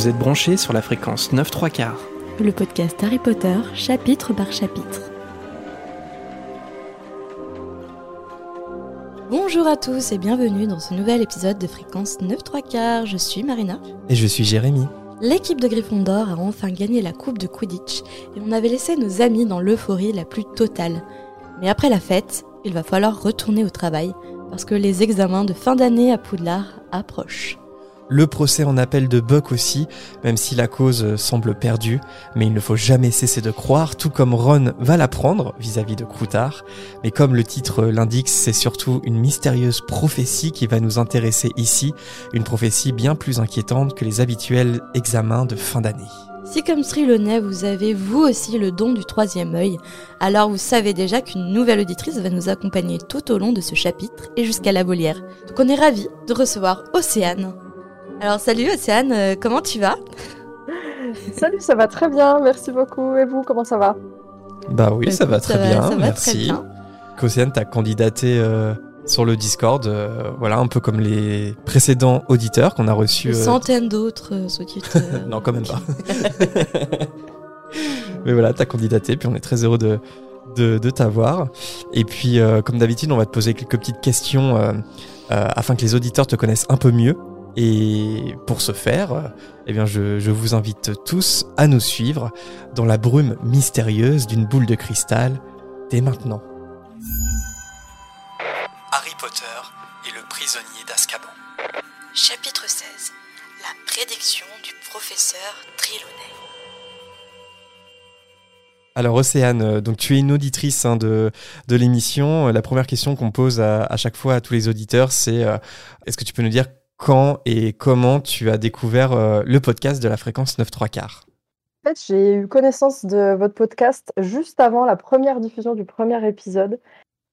Vous êtes branchés sur la fréquence 9 3 quarts. Le podcast Harry Potter, chapitre par chapitre. Bonjour à tous et bienvenue dans ce nouvel épisode de Fréquence 9 3 quarts. Je suis Marina. Et je suis Jérémy. L'équipe de Gryffondor a enfin gagné la coupe de Quidditch et on avait laissé nos amis dans l'euphorie la plus totale. Mais après la fête, il va falloir retourner au travail parce que les examens de fin d'année à Poudlard approchent. Le procès en appel de Buck aussi, même si la cause semble perdue, mais il ne faut jamais cesser de croire, tout comme Ron va l'apprendre vis-à-vis de Croutard. Mais comme le titre l'indique, c'est surtout une mystérieuse prophétie qui va nous intéresser ici, une prophétie bien plus inquiétante que les habituels examens de fin d'année. Si comme Strilonnet, vous avez vous aussi le don du troisième œil, alors vous savez déjà qu'une nouvelle auditrice va nous accompagner tout au long de ce chapitre et jusqu'à la volière. Donc on est ravis de recevoir Océane. Alors salut Océane, euh, comment tu vas? Salut, ça va très bien, merci beaucoup. Et vous, comment ça va? Bah oui, ça va écoute, très ça va- bien, ça va très merci. Qu'Océane t'a candidaté euh, sur le Discord, euh, voilà, un peu comme les précédents auditeurs qu'on a reçus. Des euh, centaines d'autres, euh, non, quand même pas. Mais voilà, t'as candidaté, puis on est très heureux de, de, de t'avoir. Et puis, euh, comme d'habitude, on va te poser quelques petites questions euh, euh, afin que les auditeurs te connaissent un peu mieux. Et pour ce faire, eh bien, je, je vous invite tous à nous suivre dans la brume mystérieuse d'une boule de cristal dès maintenant. Harry Potter et le prisonnier d'Azkaban. Chapitre 16 La prédiction du professeur Trelawney. Alors Océane, euh, donc tu es une auditrice hein, de, de l'émission. Euh, La première question qu'on pose à, à chaque fois à tous les auditeurs, c'est euh, est-ce que tu peux nous dire quand et comment tu as découvert euh, le podcast de la fréquence 9 3 quarts? En fait, j'ai eu connaissance de votre podcast juste avant la première diffusion du premier épisode.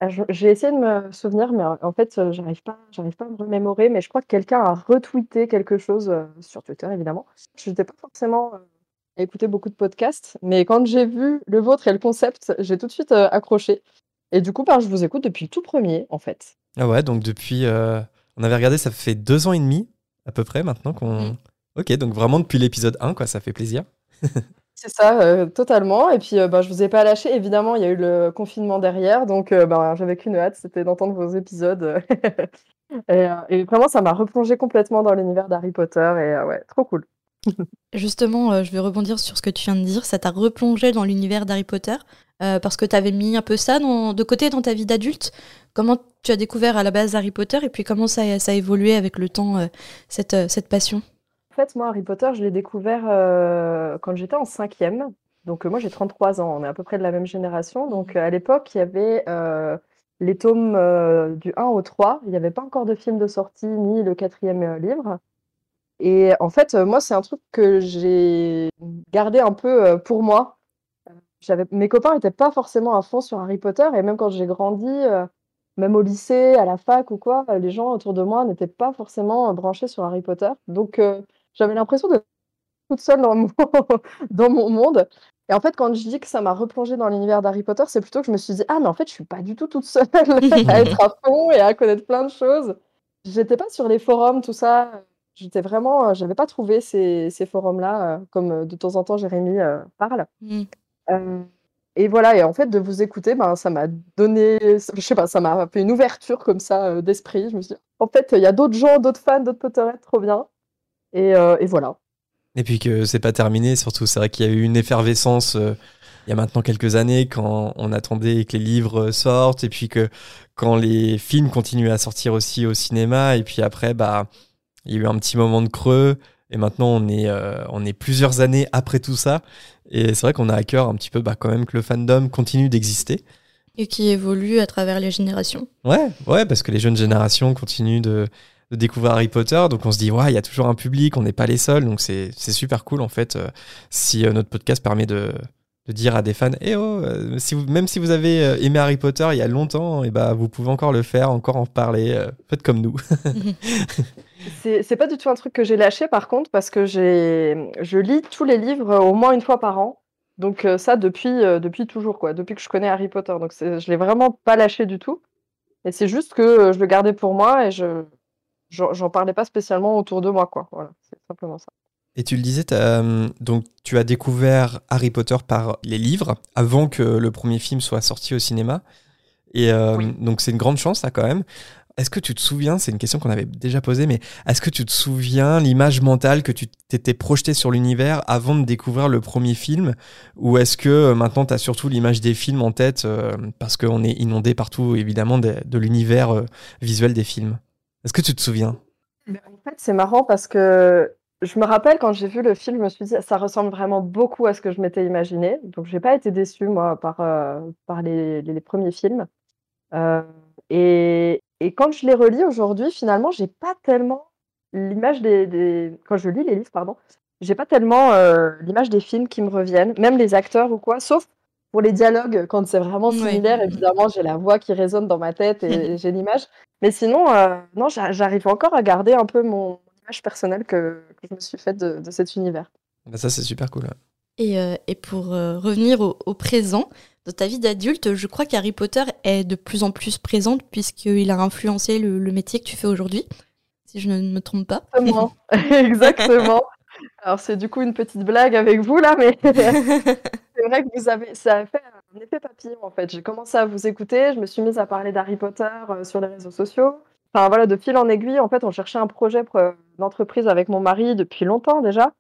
Euh, J'ai essayé de me souvenir, mais en en fait, euh, j'arrive pas, j'arrive pas à me remémorer. Mais je crois que quelqu'un a retweeté quelque chose euh, sur Twitter, évidemment. Je n'étais pas forcément euh, à écouter beaucoup de podcasts, mais quand j'ai vu le vôtre et le concept, j'ai tout de suite euh, accroché. Et du coup, ben, je vous écoute depuis le tout premier, en fait. Ah ouais, donc depuis, euh, on avait regardé, ça fait deux ans et demi à peu près maintenant qu'on... Mm. Ok, donc vraiment depuis l'épisode 1, quoi, ça fait plaisir. C'est ça, euh, totalement. Et puis, euh, bah, je vous ai pas lâché. Évidemment, il y a eu le confinement derrière, donc euh, bah, j'avais qu'une hâte, c'était d'entendre vos épisodes. et, euh, et vraiment, ça m'a replongé complètement dans l'univers d'Harry Potter. Et ouais, trop cool. Justement, euh, je vais rebondir sur ce que tu viens de dire. Ça t'a replongé dans l'univers d'Harry Potter euh, parce que tu avais mis un peu ça dans- de côté dans ta vie d'adulte. Comment tu as découvert à la base Harry Potter et puis comment ça, a- ça a évolué avec le temps, euh, cette, cette passion? En fait, moi, Harry Potter, je l'ai découvert quand j'étais en cinquième. Donc, moi, j'ai 33 ans. On est à peu près de la même génération. Donc, euh, à l'époque, il y avait les tomes du 1 au 3. Il n'y avait pas encore de film de sortie, ni le quatrième livre. Et en fait, euh, moi, c'est un truc que j'ai gardé un peu euh, pour moi. Mes copains n'étaient pas forcément à fond sur Harry Potter. Et même quand j'ai grandi, euh, même au lycée, à la fac ou quoi, les gens autour de moi n'étaient pas forcément branchés sur Harry Potter. Donc, euh, j'avais l'impression d'être toute seule dans mon, dans mon monde. Et en fait, quand je dis que ça m'a replongée dans l'univers d'Harry Potter, c'est plutôt que je me suis dit, ah, mais en fait, je suis pas du tout toute seule à être à fond et à connaître plein de choses. J'étais pas sur les forums, tout ça. J'étais vraiment, euh, j'avais pas trouvé ces, ces forums-là, euh, comme euh, de temps en temps Jérémy euh, parle. Mm. Euh, et voilà, et en fait, de vous écouter, ben, ça m'a donné, je sais pas, ça m'a fait une ouverture comme ça euh, d'esprit. Je me suis dit, en fait, il y a d'autres gens, d'autres fans, d'autres Potterheads, trop bien. Et, euh, et voilà. Et puis que c'est pas terminé, surtout, c'est vrai qu'il y a eu une effervescence euh, il y a maintenant quelques années quand on attendait que les livres sortent et puis que quand les films continuaient à sortir aussi au cinéma et puis après, bah, il y a eu un petit moment de creux et maintenant on est, euh, on est plusieurs années après tout ça et c'est vrai qu'on a à cœur un petit peu bah, quand même que le fandom continue d'exister. Et qui évolue à travers les générations. Ouais, ouais, parce que les jeunes générations continuent de, de découvrir Harry Potter, donc on se dit, ouais, il y a toujours un public, on n'est pas les seuls, donc c'est c'est super cool en fait, euh, si euh, notre podcast permet de, de dire à des fans, eh oh, euh, si vous, même si vous avez aimé Harry Potter il y a longtemps, et bah, vous pouvez encore le faire, encore en parler, faites comme nous. C'est pas du tout un truc que j'ai lâché par contre parce que j'ai je lis tous les livres euh, au moins une fois par an. Donc euh, ça depuis euh, depuis toujours quoi, depuis que je connais Harry Potter. Donc je l'ai vraiment pas lâché du tout. Et c'est juste que euh, je le gardais pour moi et je j'en j'en parlais pas spécialement autour de moi quoi. Voilà, c'est simplement ça. Et tu le disais, donc tu as découvert Harry Potter par les livres avant que le premier film soit sorti au cinéma. Et donc c'est une grande chance, ça quand même. Est-ce que tu te souviens, c'est une question qu'on avait déjà posée, mais est-ce que tu te souviens l'image mentale que tu t'étais projetée sur l'univers avant de découvrir le premier film? Ou est-ce que euh, maintenant tu as surtout l'image des films en tête euh, parce qu'on est inondé partout évidemment de, l'univers euh, visuel des films? Est-ce que tu te souviens? En fait, c'est marrant parce que je me rappelle quand j'ai vu le film, je me suis dit ça ressemble vraiment beaucoup à ce que je m'étais imaginé. Donc j'ai pas été déçue moi par, par les, premiers films. et, et quand je les relis aujourd'hui, finalement, j'ai pas tellement l'image des, Quand je lis les livres, pardon, j'ai pas tellement euh, l'image des films qui me reviennent, même les acteurs ou quoi, sauf pour les dialogues, quand c'est vraiment similaire, évidemment, j'ai la voix qui résonne dans ma tête et j'ai l'image. Mais sinon, euh, non, j'arrive encore à garder un peu mon image personnelle que, je me suis faite de, cet univers. Bah, ça, c'est super cool. Et, euh, et, pour revenir au, au, présent, dans ta vie d'adulte, je crois qu'Harry Potter est de plus en plus présente puisqu'il a influencé le, métier que tu fais aujourd'hui, si je ne me trompe pas. Exactement. Exactement. Alors c'est du coup une petite blague avec vous là, mais c'est vrai que vous avez, ça a fait un effet papillon en fait. J'ai commencé à vous écouter, je me suis mise à parler d'Harry Potter euh, sur les réseaux sociaux. Enfin voilà, de fil en aiguille, en fait, on cherchait un projet d'entreprise avec mon mari depuis longtemps déjà.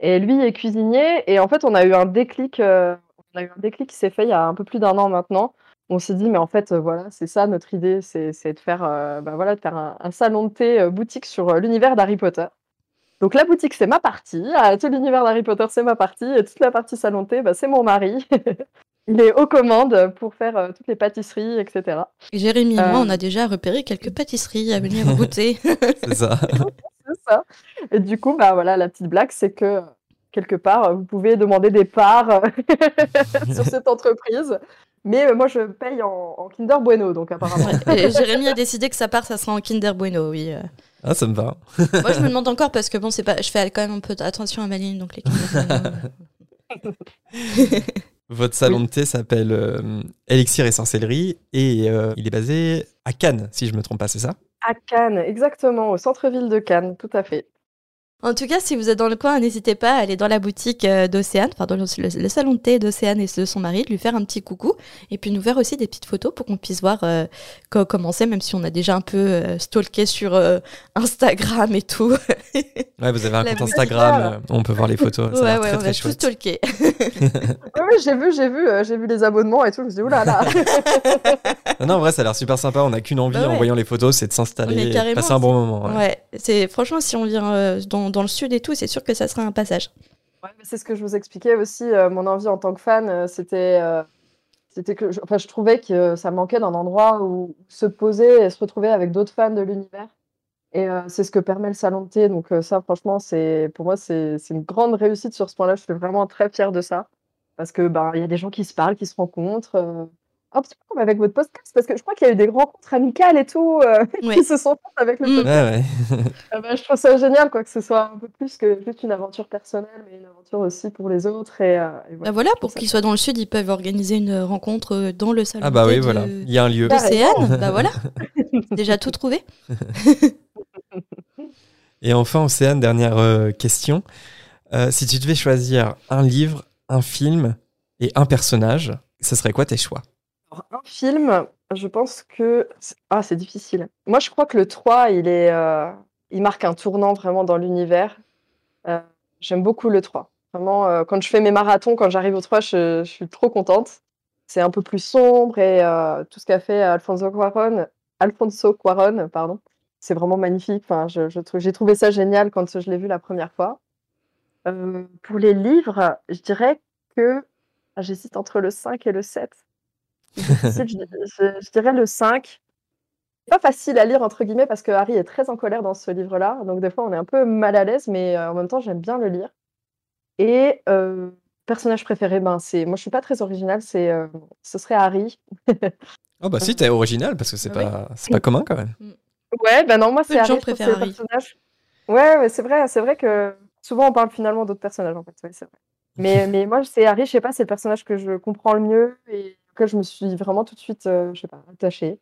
Et lui est cuisinier, et en fait, on a eu un déclic euh, on a eu un déclic qui s'est fait il y a un peu plus d'un an maintenant. On s'est dit, mais en fait, euh, voilà, c'est ça notre idée, c'est de faire, euh, bah voilà, de faire un, salon de thé euh, boutique sur l'univers d'Harry Potter. Donc la boutique, c'est ma partie. Ah, tout l'univers d'Harry Potter, c'est ma partie. Et toute la partie salon de thé, bah, c'est mon mari. Il est aux commandes pour faire toutes les pâtisseries, etc. Et Jérémy et moi, on a déjà repéré quelques pâtisseries à venir goûter. c'est ça. c'est ça. Et du coup, bah voilà, la petite blague, c'est que quelque part, vous pouvez demander des parts euh, sur cette entreprise. Mais euh, moi, je paye en, Kinder Bueno, donc apparemment. Jérémy a décidé que sa part, ça sera en Kinder Bueno, oui. Euh. Ah, ça me va. moi, je me demande encore parce que bon, c'est pas, je fais quand même un peu attention à ma ligne, donc les Kinder Votre salon de thé s'appelle Elixir et Sorcellerie et il est basé à Cannes, si je me trompe pas, c'est ça? À Cannes, exactement, au centre-ville de Cannes, tout à fait. En tout cas, si vous êtes dans le coin, n'hésitez pas à aller dans la boutique euh, d'Océane, pardon, le, salon de thé d'Océane et de son mari, de lui faire un petit coucou, et puis nous faire aussi des petites photos pour qu'on puisse voir euh, comment c'est, même si on a déjà un peu euh, stalké sur Instagram et tout. ouais, vous avez un compte Instagram, on peut voir les photos. Ça ouais, ouais, très, on a tout stalké. oui, j'ai vu, j'ai vu, j'ai vu les abonnements et tout. Je me suis dit, oulala. non, en vrai, ça a l'air super sympa. On n'a qu'une envie bah en voyant les photos, c'est de s'installer, passer un bon moment. Ouais, c'est franchement, si on vient dans dans, le sud et tout, c'est sûr que ça sera un passage. c'est ce que je vous expliquais aussi. Euh, mon envie en tant que fan, euh, c'était, euh, c'était que, je, enfin, je trouvais que ça manquait d'un endroit où se poser et se retrouver avec d'autres fans de l'univers. Et c'est ce que permet le salon de thé. Donc ça, franchement, c'est pour moi, c'est, une grande réussite sur ce point-là. Je suis vraiment très fière de ça parce que ben, y a des gens qui se parlent, qui se rencontrent un petit peu comme avec votre podcast, parce que je crois qu'il y a eu des rencontres amicales et tout euh, qui se sont faites avec le mm. podcast. Ah bah, je trouve ça génial, quoi, que ce soit un peu plus que juste une aventure personnelle, mais une aventure aussi pour les autres. Et, euh, voilà, bah voilà pour qu'ils soient dans le sud, ils peuvent organiser une rencontre euh, dans le salon. Ah bah oui, voilà, il y a un lieu. Océane, bah voilà, déjà tout trouvé. et enfin, Océane, dernière question. si tu devais choisir un livre, un film et un personnage, ce serait quoi tes choix? Un film, je pense que ah, c'est difficile. Moi, je crois que le 3, il est, euh, il marque un tournant vraiment dans l'univers. Euh, j'aime beaucoup le 3. Vraiment, euh, quand je fais mes marathons, quand j'arrive au 3, je, suis trop contente. C'est un peu plus sombre et tout ce qu'a fait Alfonso Cuarón, Alfonso Cuarón, pardon, c'est vraiment magnifique. Enfin, je, j'ai trouvé ça génial quand je l'ai vu la première fois. pour les livres, je dirais que ah, j'hésite entre le 5 et le 7 je, dirais le 5. Pas facile à lire, entre guillemets, parce que Harry est très en colère dans ce livre-là. Donc, des fois, on est un peu mal à l'aise, mais euh, en même temps, j'aime bien le lire. Et euh, personnage préféré, ben, c'est. Moi, je suis pas très originale, c'est, euh, ce serait Harry. oh, bah si, t'es original, parce que c'est pas, c'est pas commun quand même. Mm. Ouais, ben non, moi, c'est Harry. c'est Harry. Ouais, ouais c'est vrai, c'est vrai que souvent, on parle finalement d'autres personnages, en fait. Ouais, c'est vrai. Mais, mais moi, c'est Harry, je sais pas, c'est le personnage que je comprends le mieux et je me suis vraiment tout de suite, euh, je sais pas, attachée.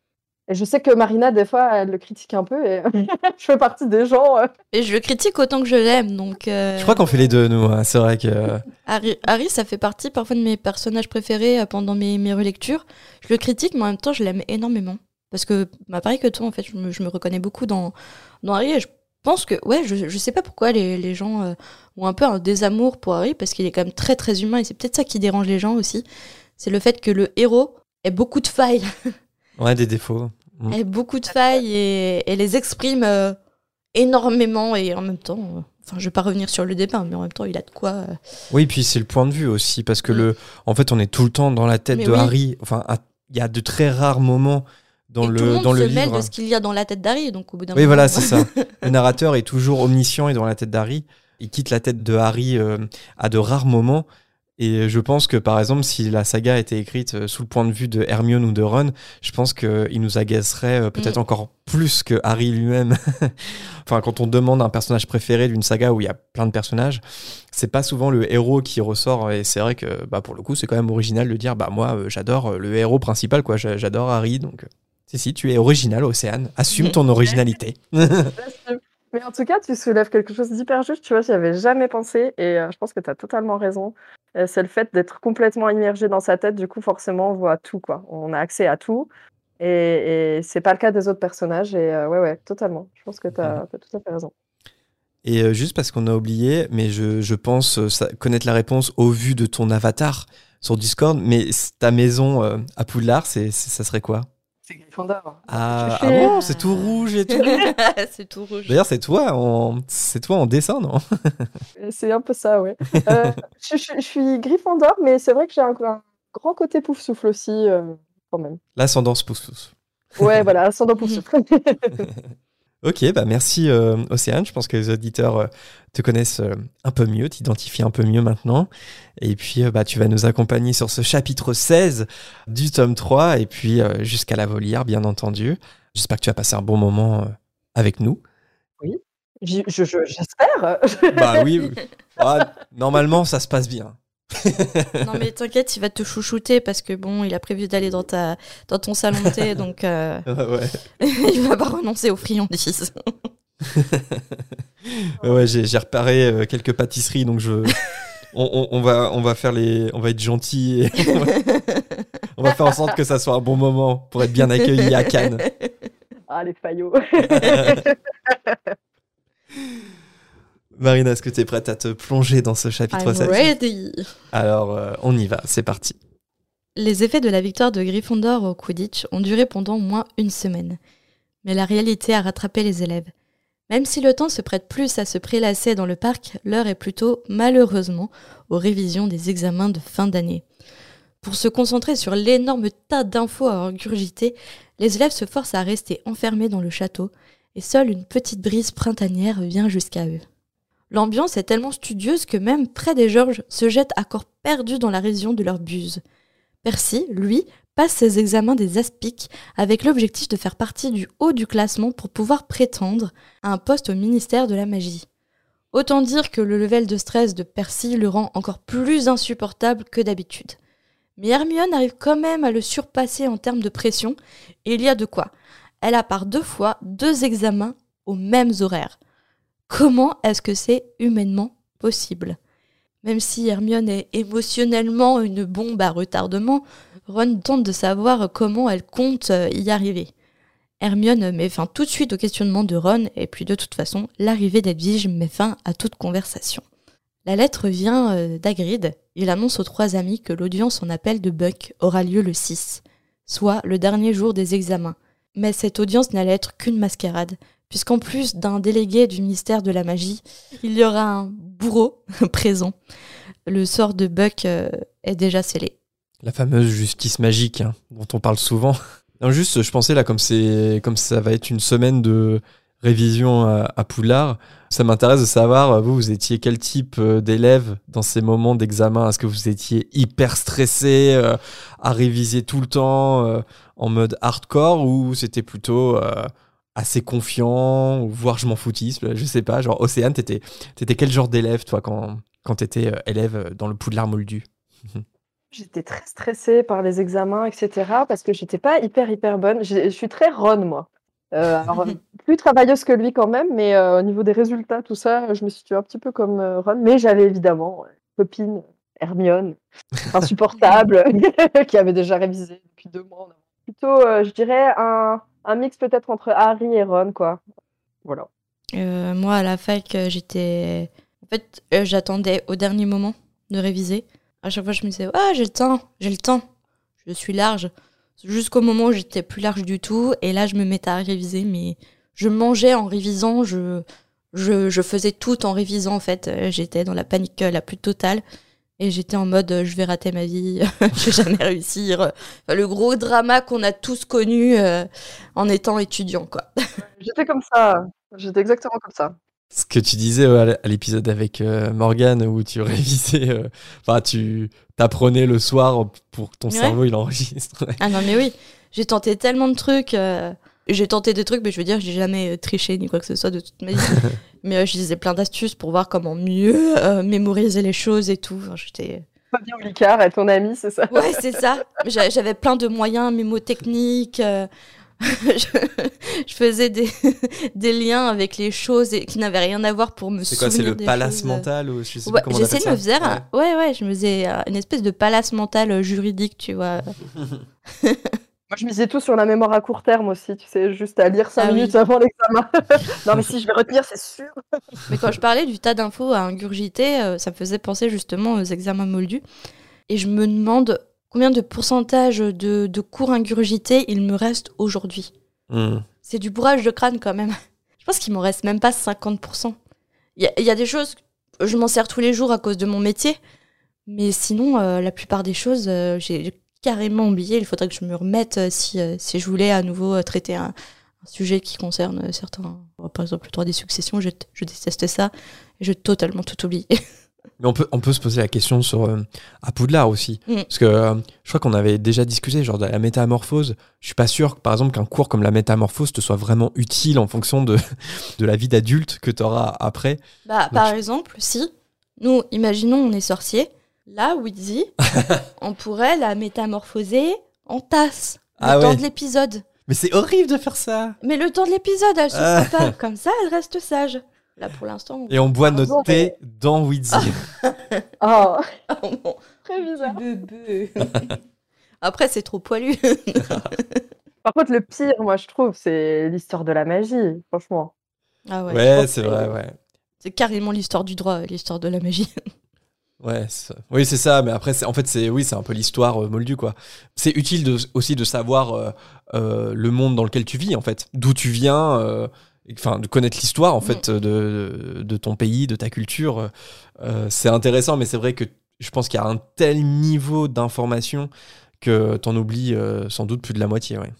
Et je sais que Marina, des fois, elle le critique un peu et je fais partie des gens. euh, Et je le critique autant que je l'aime, donc. euh, Je crois qu'on fait les deux, nous. hein. C'est vrai que. Harry, Harry, ça fait partie parfois de mes personnages préférés pendant mes, mes relectures. Je le critique, mais en même temps, je l'aime énormément. Parce que, bah, pareil que toi, en fait, je me, je me reconnais beaucoup dans, dans Harry et je pense que, ouais, je, je sais pas pourquoi les, les gens euh, ont un peu un désamour pour Harry parce qu'il est quand même très très humain et c'est peut-être ça qui dérange les gens aussi. C'est le fait que le héros ait beaucoup de failles, Ouais, des défauts. Mm. ait beaucoup de failles et, et les exprime euh, énormément et en même temps. euh, Enfin, je vais pas revenir sur le débat, mais en même temps, il a de quoi. euh, Oui, puis c'est le point de vue aussi, parce que Mm. le, en fait, on est tout le temps dans la tête Mais de oui. Harry. Enfin, il y a de très rares moments dans et le tout le monde dans le se mêle livre. de ce qu'il y a dans la tête d'Harry, donc au bout d'un Oui, moment. voilà, c'est ça. Le narrateur est toujours omniscient et dans la tête d'Harry. Il quitte la tête de Harry euh, à de rares moments. Et je pense que, par exemple, si la saga été écrite euh, sous le point de vue de Hermione ou de Ron, je pense qu'il nous agacerait euh, peut-être Mm. encore plus que Harry lui-même. enfin, quand on demande un personnage préféré d'une saga où il y a plein de personnages, c'est pas souvent le héros qui ressort. Et c'est vrai que, bah, pour le coup, c'est quand même original de dire, bah, moi, euh, j'adore euh, le héros principal, quoi. J'a- J'adore Harry, donc. euh, Si, si, tu es original, Océane. Assume ton originalité. Mais en tout cas, tu soulèves quelque chose d'hyper juste, tu vois, j'y avais jamais pensé et euh, je pense que tu as totalement raison. Euh, c'est le fait d'être complètement immergé dans sa tête, du coup, forcément, on voit tout, quoi. On a accès à tout et, et c'est pas le cas des autres personnages et euh, ouais, ouais, totalement. Je pense que tu as, tout à fait raison. Et juste parce qu'on a oublié, mais je, je pense ça- connaître la réponse au vu de ton avatar sur Discord, mais ta maison à Poudlard, c'est- ça serait quoi? C'est Gryffondor. ah, ah bon, c'est tout rouge et tout. c'est tout rouge. D'ailleurs, c'est toi en, c'est toi en dessin, non? C'est un peu ça, ouais. Euh, je, je- je suis Gryffondor, mais c'est vrai que j'ai un, un grand côté pouf souffle aussi, euh, quand même. L'ascendance pousse. Ouais, voilà, ascendant pouf souffle. Ok, bah merci euh, Océane. Je pense que les auditeurs euh, te connaissent euh, un peu mieux, t'identifient un peu mieux maintenant. Et puis, bah, tu vas nous accompagner sur ce chapitre 16 du tome 3 et puis jusqu'à la volière, bien entendu. J'espère que tu vas passer un bon moment avec nous. Je- je- J'espère. Bah oui. oui. Ah, normalement, ça se passe bien. Non mais t'inquiète, il va te chouchouter parce que bon, il a prévu d'aller dans ta dans ton salon de thé, donc euh, ouais, il va pas renoncer aux friandises. ouais j'ai, j'ai reparé euh, quelques pâtisseries, donc je. On, on- on va, on va faire les, on va être gentil et on va, on va faire en sorte que ça soit un bon moment pour être bien accueilli à Cannes. Ah, les faillots. Marina, est-ce que tu es prête à te plonger dans ce chapitre I'm 16 ready. Alors, euh, on y va, c'est parti. Les effets de la victoire de Gryffondor au Quidditch ont duré pendant au moins une semaine. Mais la réalité a rattrapé les élèves. Même si le temps se prête plus à se prélasser dans le parc, l'heure est plutôt, malheureusement, aux révisions des examens de fin d'année. Pour se concentrer sur l'énorme tas d'infos à regurgiter, les élèves se forcent à rester enfermés dans le château, et seule une petite brise printanière vient jusqu'à eux. L'ambiance est tellement studieuse que même près des Georges se jettent à corps perdus dans la révision de leur buse. Percy, lui, passe ses examens des aspics avec l'objectif de faire partie du haut du classement pour pouvoir prétendre à un poste au ministère de la magie. Autant dire que le level de stress de Percy le rend encore plus insupportable que d'habitude. Mais Hermione arrive quand même à le surpasser en termes de pression, et il y a de quoi. Elle a par deux fois deux examens aux mêmes horaires. Comment est-ce que c'est humainement possible? Même si Hermione est émotionnellement une bombe à retardement, Ron tente de savoir comment elle compte euh, y arriver. Hermione met fin tout de suite au questionnement de Ron, et puis de toute façon, l'arrivée d'Edwige met fin à toute conversation. La lettre vient euh, d'Agrid. Il annonce aux trois amis que l'audience en appel de Buck aura lieu le 6, soit le dernier jour des examens. Mais cette audience n'allait être qu'une mascarade, puisqu'en plus d'un délégué du ministère de la magie, il y aura un bourreau présent. Le sort de Buck euh, est déjà scellé. La fameuse justice magique hein, dont on parle souvent. Juste, je pensais là, comme, comme ça va être une semaine de révision à, Poudlard, ça m'intéresse de savoir, vous, vous étiez quel type euh, d'élève dans ces moments d'examen? Est-ce que vous étiez hyper stressé, euh, à réviser tout le temps, en mode hardcore, ou c'était plutôt euh, assez confiant, ou voire je m'en foutisme, je sais pas. Genre, Océane, t'étais, t'étais quel genre d'élève, toi, quand, quand t'étais euh, élève dans le Poudlard moldu J'étais très stressée par les examens, etc. parce que j'étais pas hyper, hyper bonne. Je suis très Ron, moi. Euh, alors, plus travailleuse que lui quand même, mais euh, au niveau des résultats, tout ça, je me situe un petit peu comme euh, Ron. Mais j'avais évidemment une copine, Hermione, insupportable, qui avait déjà révisé depuis deux mois. Plutôt, je dirais, un, un mix peut-être entre Harry et Ron, quoi. Voilà. moi, à la fac, j'étais. En fait, j'attendais au dernier moment de réviser. À chaque fois, je me disais, ah, j'ai le temps, j'ai le temps, je suis large. Jusqu'au moment où j'étais plus large du tout, et là, je me mettais à réviser, mais je mangeais en révisant, je, je, je faisais tout en révisant, en fait. J'étais dans la panique la plus totale. Et j'étais en mode, je vais rater ma vie, je vais jamais réussir. le gros drama qu'on a tous connu euh, en étant étudiant, quoi. J'étais comme ça. J'étais exactement comme ça ce que tu disais à l'épisode avec euh, Morgan où tu révisais, euh, enfin tu t'apprenais le soir pour que ton cerveau il enregistre. Ah non mais oui, j'ai tenté tellement de trucs. Euh, j'ai tenté des trucs, mais je veux dire, j'ai jamais triché ni quoi que ce soit de toute ma vie. mais je disais plein d'astuces pour voir comment mieux mémoriser les choses et tout. Enfin, J'étais. Fabien Olicard est ton ami, c'est ça? Ouais, c'est ça. J'avais plein de moyens mémotechniques. je, faisais des, des, liens avec les choses et, qui n'avaient rien à voir pour me C'est quoi, c'est le palace mental ou je sais pas comment J'essaie de me faire, ouais. ouais. ouais, je me faisais euh, une espèce de palace mental euh, juridique, tu vois. Moi, je misais tout sur la mémoire à court terme aussi, tu sais, juste à lire 5 ah minutes avant l'examen. non, mais si je vais retenir, c'est sûr. mais quand je parlais du tas d'infos à ingurgiter, euh, ça me faisait penser justement aux examens moldus. Et je me demande combien de pourcentage de, cours ingurgités il me reste aujourd'hui. Hmm. C'est du bourrage de crâne quand même. Je pense qu'il m'en reste même pas 50%. Il y, a des choses, je m'en sers tous les jours à cause de mon métier, mais sinon, euh, la plupart des choses, euh, j'ai carrément oublié. Il faudrait que je me remette euh, si, si je voulais à nouveau traiter un, sujet qui concerne certains. Par exemple, le droit des successions, je, je déteste ça. J'ai totalement tout oublié. Mais on peut, on peut se poser la question sur euh, à Poudlard aussi. Mm. Parce que euh, je crois qu'on avait déjà discuté, genre de la métamorphose. Je suis pas sûr, par exemple, qu'un cours comme la métamorphose te soit vraiment utile en fonction de, de la vie d'adulte que tu auras après. Bah, par exemple, si nous, imaginons, on est sorcier. Là, Wizzy, on pourrait la métamorphoser en tasse. Le ah temps de l'épisode. Mais c'est horrible de faire ça. Mais le temps de l'épisode, elle se ah. pas. Comme ça, elle reste sage. Là, pour l'instant. Et on boit notre thé dans Wheezy. oh. oh Très bizarre. Après, c'est trop poilu. Par contre, le pire, moi, je trouve, c'est l'histoire de la magie, franchement. Ah ouais. Ouais, c'est vrai, ouais. C'est carrément l'histoire du droit, l'histoire de la magie. Ouais, oui, c'est ça. Mais après, en fait, c'est oui, c'est un peu l'histoire euh, moldue, quoi. C'est utile aussi de savoir euh, euh, le monde dans lequel tu vis, en fait, d'où tu viens enfin de connaître l'histoire en mm. fait de, de, ton pays, de ta culture. Euh, c'est intéressant, mais c'est vrai que je pense qu'il y a un tel niveau d'information que tu en oublies euh, sans doute plus de la moitié. Ouais.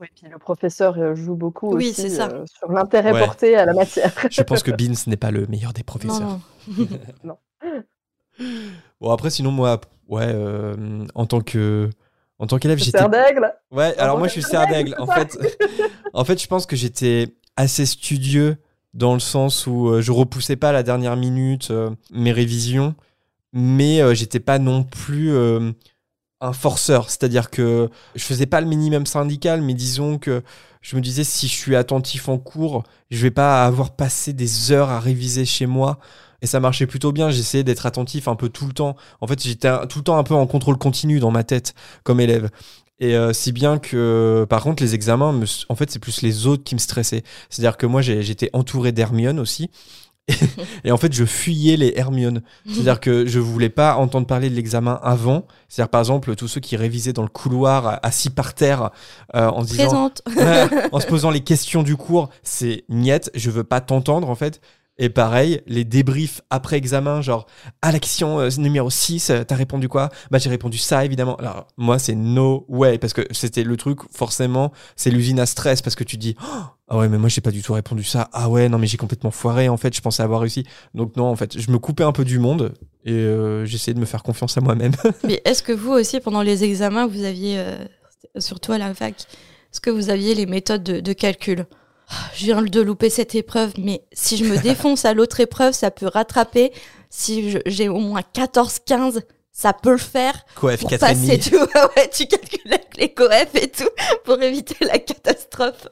Oui, puis le professeur joue beaucoup aussi sur l'intérêt porté à la matière. je pense que Beans n'est pas le meilleur des professeurs. Non. Bon après sinon moi ouais en tant que en tant qu'élève j'étais d'aigle. Ouais, alors moi je suis serre d'aigle. En fait en fait je pense que j'étais assez studieux dans le sens où euh, je repoussais pas à la dernière minute euh, mes révisions, mais euh, j'étais pas non plus un forceur, c'est-à-dire que je faisais pas le minimum syndical, mais disons que je me disais si je suis attentif en cours, je vais pas avoir passé des heures à réviser chez moi. Et ça marchait plutôt bien, j'essayais d'être attentif un peu tout le temps. En fait, j'étais tout le temps un peu en contrôle continu dans ma tête comme élève. Et euh, si bien que, par contre, les examens, en fait, c'est plus les autres qui me stressaient. C'est-à-dire que moi, j'étais entouré d'Hermione aussi. Et, en fait, je fuyais les Hermione. C'est-à-dire que je voulais pas entendre parler de l'examen avant. C'est-à-dire, par exemple, tous ceux qui révisaient dans le couloir, assis par terre, euh, en se disant, en se posant les questions du cours, c'est niette. Je veux pas t'entendre, en fait. Et pareil, les débriefs après examen, genre, à la question euh, numéro 6, euh, t'as répondu quoi? Bah, j'ai répondu ça, évidemment. Alors, moi, c'est no way, parce que c'était le truc, forcément, c'est l'usine à stress, parce que tu dis, oh, ah ouais, mais moi, j'ai pas du tout répondu ça. Ah ouais, non, mais j'ai complètement foiré, en fait, je pensais avoir réussi. Donc, non, en fait, je me coupais un peu du monde et euh, j'essayais de me faire confiance à moi-même. mais est-ce que vous aussi, pendant les examens, vous aviez, surtout à la fac, est-ce que vous aviez les méthodes de calcul? Je viens de louper cette épreuve, mais si je me défonce à l'autre épreuve, ça peut rattraper. Si j'ai au moins 14-15, ça peut le faire. Coef Pour 4,5. passer tout, ouais, ouais, tu calcules avec les coefs et tout pour éviter la catastrophe.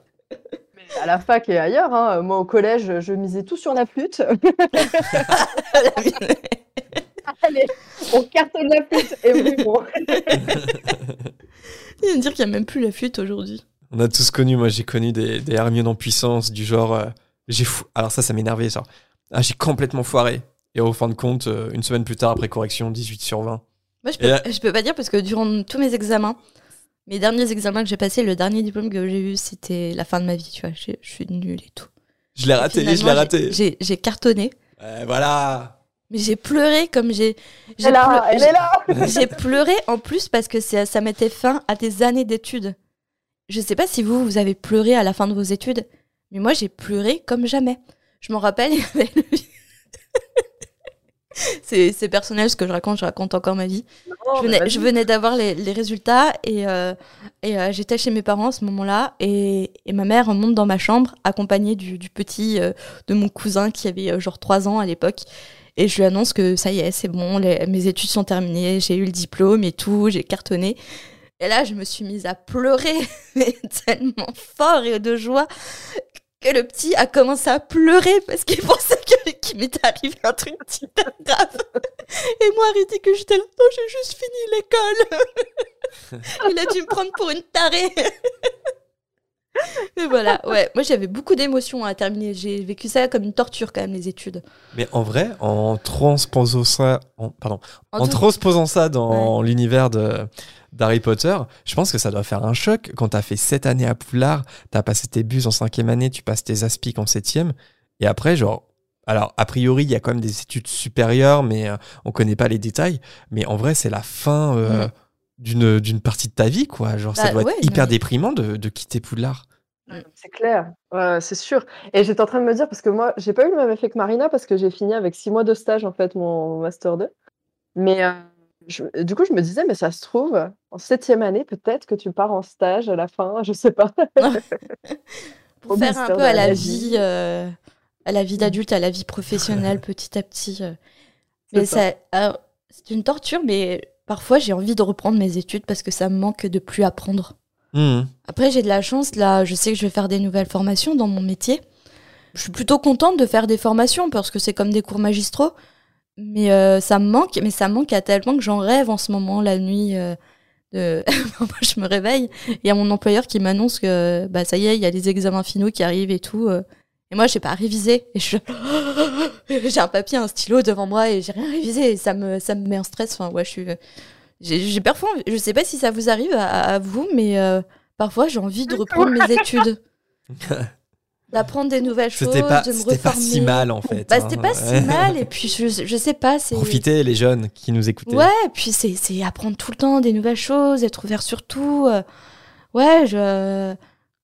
À la fac et ailleurs, hein, moi au collège, je misais tout sur la flûte. Allez, on cartonne la flûte et oui, bon. Il dire qu'il n'y a même plus la flûte aujourd'hui. On a tous connu, moi j'ai connu des, des Hermione en puissance du genre. euh, j'ai fou... Alors ça, ça m'énervait, genre. Ah, j'ai complètement foiré. Et au fin de compte, euh, une semaine plus tard, après correction, 18 sur 20. Moi, je peux, là- je peux pas dire parce que durant tous mes examens, mes derniers examens que j'ai passés, le dernier diplôme que j'ai eu, c'était la fin de ma vie, tu vois. Je je suis nulle et tout. Je l'ai raté, je l'ai raté. j'ai- cartonné, Euh, voilà. mais j'ai pleuré comme j'ai. j'ai Elle est là, pleu- elle est là. J'ai pleuré en plus parce que ça, ça mettait fin à des années d'études. Je sais pas si vous, vous avez pleuré à la fin de vos études, mais moi j'ai pleuré comme jamais. Je m'en rappelle, il y avait le- c'est c'est personnel ce que je raconte, je raconte encore ma vie. Je venais, je venais d'avoir les, les résultats et, euh, et euh, j'étais chez mes parents à ce moment-là et, et ma mère monte dans ma chambre accompagnée du, du petit euh, de mon cousin qui avait genre 3 ans à l'époque et je lui annonce que ça y est c'est bon les- mes études sont terminées j'ai eu le diplôme et tout j'ai cartonné et là je me suis mise à pleurer mais tellement fort et de joie que le petit a commencé à pleurer parce qu'il pensait que- qu'il m'était arrivé un truc hyper grave et moi, que j'étais là. Non, j'ai juste fini l'école. Il a dû me prendre pour une tarée. Mais voilà, ouais. Moi, j'avais beaucoup d'émotions à terminer. J'ai vécu ça comme une torture, quand même, les études. Mais en vrai, en transposant ça, en, pardon, en, transposant ça dans l'univers de d'Harry Potter, je pense que ça doit faire un choc quand t'as fait sept années à Poudlard, t'as passé tes bus en cinquième année, tu passes tes aspics en septième, et après, genre, alors a priori, il y a quand même des études supérieures, mais euh, on connaît pas les détails. Mais en vrai, c'est la fin euh, d'une d'une partie de ta vie, quoi. Genre, ça Bah doit ouais, être hyper mais- déprimant de, de quitter Poudlard. C'est clair, c'est sûr. Et j'étais en train de me dire, parce que moi, j'ai pas eu le même effet que Marina, parce que j'ai fini avec six mois de stage, en fait, mon Master 2. Mais euh, je- du coup, je me disais, mais ça se trouve, en septième année, peut-être que tu pars en stage à la fin, je sais pas. Pour Au faire un peu de à la la vie. vie, euh, à la vie d'adulte, à la vie professionnelle, petit à petit. euh. Mais C'est ça. c'est une torture, mais parfois, j'ai envie de reprendre mes études parce que ça me manque de plus apprendre. Mhm. Après, j'ai de la chance, là, je sais que je vais faire des nouvelles formations dans mon métier. Je suis plutôt contente de faire des formations parce que c'est comme des cours magistraux. Mais euh, ça me manque, mais ça me manque à tel point que j'en rêve en ce moment, la nuit. euh, de... Moi, je me réveille, il y a mon employeur qui m'annonce que bah, ça y est, il y a les examens finaux qui arrivent et tout. euh. Et moi, j'ai pas révisé. Et je... j'ai un papier, un stylo devant moi et j'ai rien révisé. Et ça me, ça me met en stress. Enfin, ouais, je suis. J'ai j'ai parfois, envie- je sais pas si ça vous arrive à, à vous, mais euh, parfois j'ai envie de reprendre mes études, d'apprendre des nouvelles choses, C'était pas, de me c'était pas reformer. si mal, en fait. Bah, hein. c'était pas si mal. Et puis je, je sais pas, c'est. Profitez, les jeunes qui nous écoutaient. Ouais, et puis c'est c'est apprendre tout le temps des nouvelles choses, être ouvert sur tout. euh, ouais, je.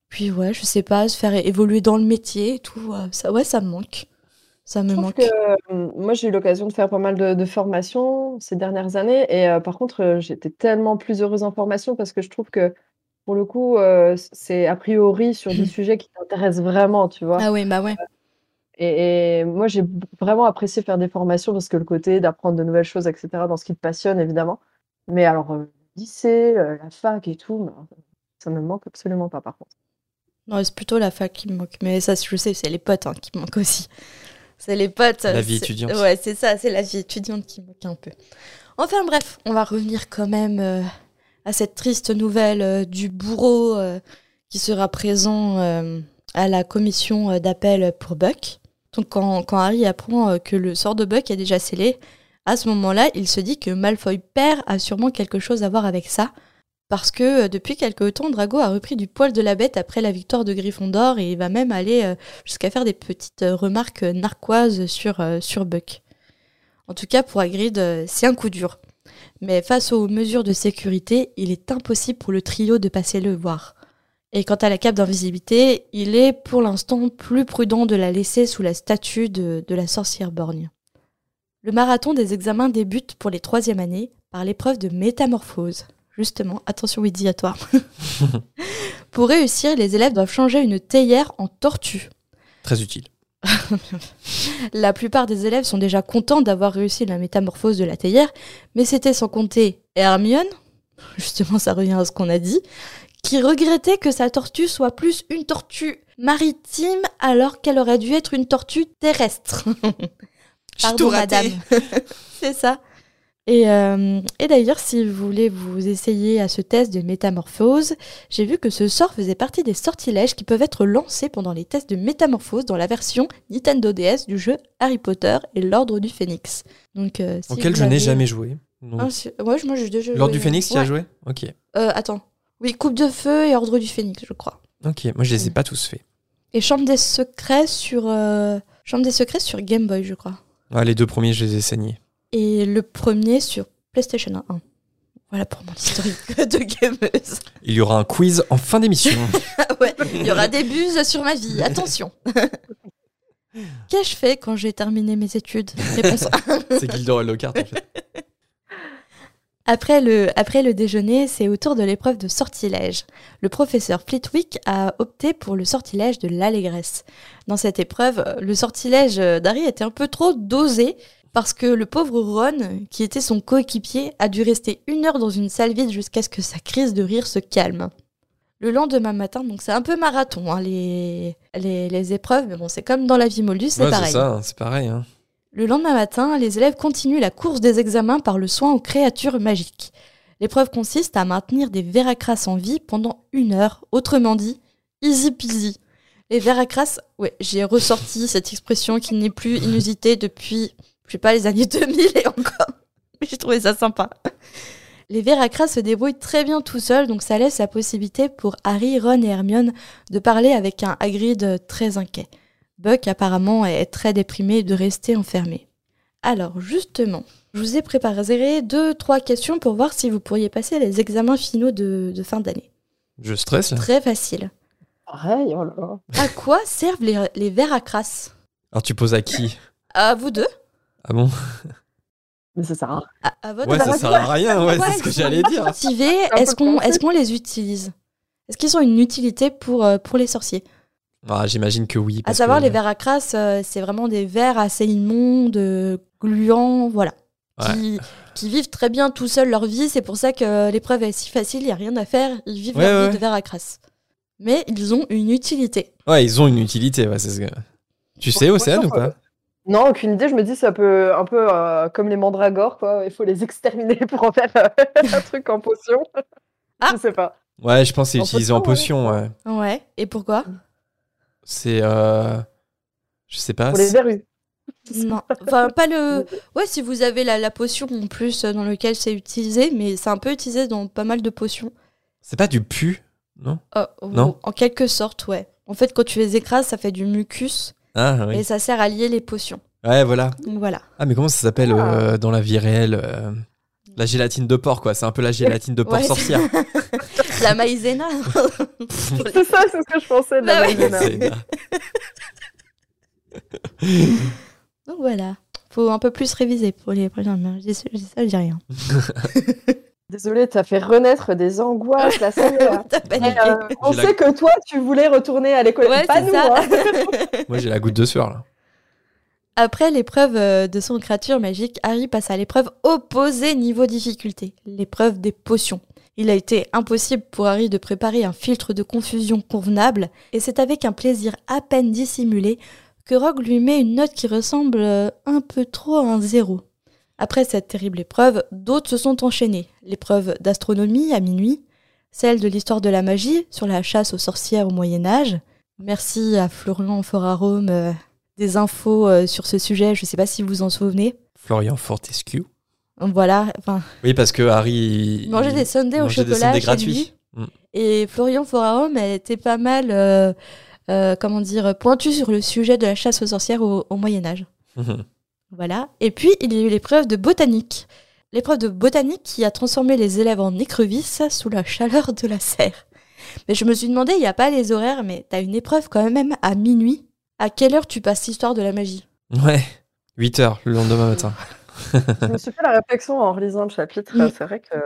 Puis ouais, je sais pas, se faire évoluer dans le métier et tout. euh, ça, ouais, ça me manque. Ça me Je manque. que euh, moi, j'ai eu l'occasion de faire pas mal de, de formations ces dernières années. Et euh, par contre, j'étais tellement plus heureuse en formation parce que je trouve que, pour le coup, euh, c'est a priori sur des sujets qui t'intéressent vraiment, tu vois. Ah oui, bah ouais. Et, et moi, j'ai vraiment apprécié faire des formations parce que le côté d'apprendre de nouvelles choses, etc., dans ce qui te passionne, évidemment. Mais alors, euh, le lycée, euh, la fac et tout, ça me manque absolument pas, par contre. Non, c'est plutôt la fac qui me manque. Mais ça, je sais, c'est les potes hein, qui me manquent aussi. C'est les potes. La euh, vie étudiante. Ouais, c'est ça, c'est la vie étudiante qui me manque un peu. Enfin bref, on va revenir quand même euh, à cette triste nouvelle euh, du bourreau euh, qui sera présent euh, à la commission d'appel pour Buck. Donc quand, Harry apprend que le sort de Buck est déjà scellé, à ce moment-là, il se dit que Malfoy père a sûrement quelque chose à voir avec ça. Parce que depuis quelque temps, Drago a repris du poil de la bête après la victoire de Gryffondor et il va même aller jusqu'à faire des petites remarques narquoises sur, sur Buck. En tout cas, pour Hagrid, c'est un coup dur. Mais face aux mesures de sécurité, il est impossible pour le trio de passer le voir. Et quant à la cape d'invisibilité, il est pour l'instant plus prudent de la laisser sous la statue de, de la sorcière borgne. Le marathon des examens débute pour les troisième années par l'épreuve de métamorphose. Justement, attention Wheezy à toi. pour réussir, les élèves doivent changer une théière en tortue. Très utile. la plupart des élèves sont déjà contents d'avoir réussi la métamorphose de la théière, mais c'était sans compter Hermione, justement ça revient à ce qu'on a dit, qui regrettait que sa tortue soit plus une tortue maritime alors qu'elle aurait dû être une tortue terrestre. Pardon, madame. C'est ça. Et, euh, et d'ailleurs, si vous voulez vous essayer à ce test de métamorphose, j'ai vu que ce sort faisait partie des sortilèges qui peuvent être lancés pendant les tests de métamorphose dans la version Nintendo DS du jeu Harry Potter et l'Ordre du Phénix. Donc, euh, si Auquel vous je n'ai jamais joué. Donc, Ah, c'est- ouais, moi j'ai déjà L'ordre du Phénix, tu as joué? Ok. Euh, attends. Oui, Coupe de Feu et Ordre du Phénix, je crois. Ok, moi je les ai pas tous faits. Et Chambre des Secrets sur, Chambre des Secrets sur Game Boy, je crois. Ah, les deux premiers, je les ai saignés. Et le premier sur PlayStation 1. Voilà pour mon historique de gameuse. Il y aura un quiz en fin d'émission. Ouais, il y aura des buses sur ma vie, attention. Qu'ai-je fait quand j'ai terminé mes études? Réponse. C'est Gilderoy Lockhart en fait. Après le, après le déjeuner, c'est au tour de l'épreuve de sortilège. Le professeur Flitwick a opté pour le sortilège de l'allégresse. Dans cette épreuve, le sortilège d'Harry était un peu trop dosé parce que le pauvre Ron, qui était son coéquipier, a dû rester une heure dans une salle vide jusqu'à ce que sa crise de rire se calme. Le lendemain matin, donc c'est un peu marathon, hein, les, les, les épreuves, mais bon, c'est comme dans la vie moldue, c'est Ouais, pareil. c'est ça, c'est pareil. hein. Le lendemain matin, les élèves continuent la course des examens par le soin aux créatures magiques. L'épreuve consiste à maintenir des veracras en vie pendant une heure, autrement dit, easy peasy. Les veracras, ouais, j'ai ressorti cette expression qui n'est plus inusitée depuis, je sais pas, les années 2000 et encore. Mais j'ai trouvé ça sympa. Les veracras se débrouillent très bien tout seuls, donc ça laisse la possibilité pour Harry, Ron et Hermione de parler avec un Hagrid très inquiet. Buck apparemment est très déprimé de rester enfermé. Alors justement, je vous ai préparé deux, trois questions pour voir si vous pourriez passer les examens finaux de, de fin d'année. Je stresse là. Très facile. Pareil, oh là là. À quoi servent les, les verres à crasse Alors tu poses à qui? À vous deux Ah bon? Mais ça sert à rien. à, à votre Ouais, ça à sert à rien, ouais, Ouais, c'est ce que j'allais dire. Est-ce qu'on est qu'on les utilise? Est-ce qu'ils ont une utilité pour, euh, pour les sorciers? Ah, J'imagine que oui. À parce savoir, que- les verres à crasse, euh, c'est vraiment des verres assez immondes, euh, gluants, voilà. Qui, qui vivent très bien tout seuls leur vie. C'est pour ça que l'épreuve est si facile, il n'y a rien à faire. Ils vivent Ouais, leur ouais. vie de verre à crasse. Mais ils ont une utilité. Ouais, ils ont une utilité. Ouais, c'est ce que... Tu sais, Moi, Océane ou pas? Non, aucune idée. Je me dis, ça peut un peu euh, comme les mandragores, quoi. Il faut les exterminer pour en faire euh, un truc en potion. Ah. Je sais pas. Ouais, je pense que c'est En utilisé en potion. Ouais. Ouais. Et pourquoi? C'est. Euh... Je sais pas. Pour les verrues. Non. Enfin, pas le. Ouais, si vous avez la, la potion en plus dans lequel c'est utilisé, mais c'est un peu utilisé dans pas mal de potions. C'est pas du pu, non? Oh, Non? En quelque sorte, ouais. En fait, quand tu les écrases, ça fait du mucus Ah, oui. et ça sert à lier les potions. Ouais, voilà. Donc voilà. Ah, mais comment ça s'appelle Ah. euh, dans la vie réelle euh, La gélatine de porc, quoi? C'est un peu la gélatine de porc Ouais. sorcière. La maïzena. C'est ça, c'est ce que je pensais de la Bah oui. maïzena. Donc voilà. Faut un peu plus réviser pour les ça, je dis ça, je dis rien. Désolée, t'as fait renaître des angoisses. T'as paniqué. Euh, on sait la- que toi, tu voulais retourner à l'école. Ouais, pas c'est nous, ça. hein. Moi, j'ai la goutte de sueur, là. Après l'épreuve euh, de son créature magique, Harry passe à l'épreuve opposée niveau difficulté, l'épreuve des potions. Il a été impossible pour Harry de préparer un filtre de confusion convenable, et c'est avec un plaisir à peine dissimulé que Rogue lui met une note qui ressemble euh, un peu trop à un zéro. Après cette terrible épreuve, d'autres se sont enchaînés. L'épreuve d'astronomie à minuit, celle de l'histoire de la magie sur la chasse aux sorcières au Moyen Âge. Merci à Florian Forarome euh, des infos euh, sur ce sujet, je ne sais pas si vous vous en souvenez. Florian Fortescue. Voilà, enfin, Oui, parce que Harry. mangeait des sundaes au des chocolat sundaes chez gratuits. lui. Mm. Et Florian Forarome, elle était pas mal, euh, euh, comment dire, pointue sur le sujet de la chasse aux sorcières au, au Moyen Âge. Voilà. Et puis, il y a eu l'épreuve de botanique. L'épreuve de botanique qui a transformé les élèves en écrevisses sous la chaleur de la serre. Mais je me suis demandé, il n'y a pas les horaires, mais t'as une épreuve quand même à minuit. À quelle heure tu passes l'histoire de la magie? Ouais. 8 heures le lendemain matin. Je me suis fait la réflexion en relisant le chapitre. Mm. C'est vrai que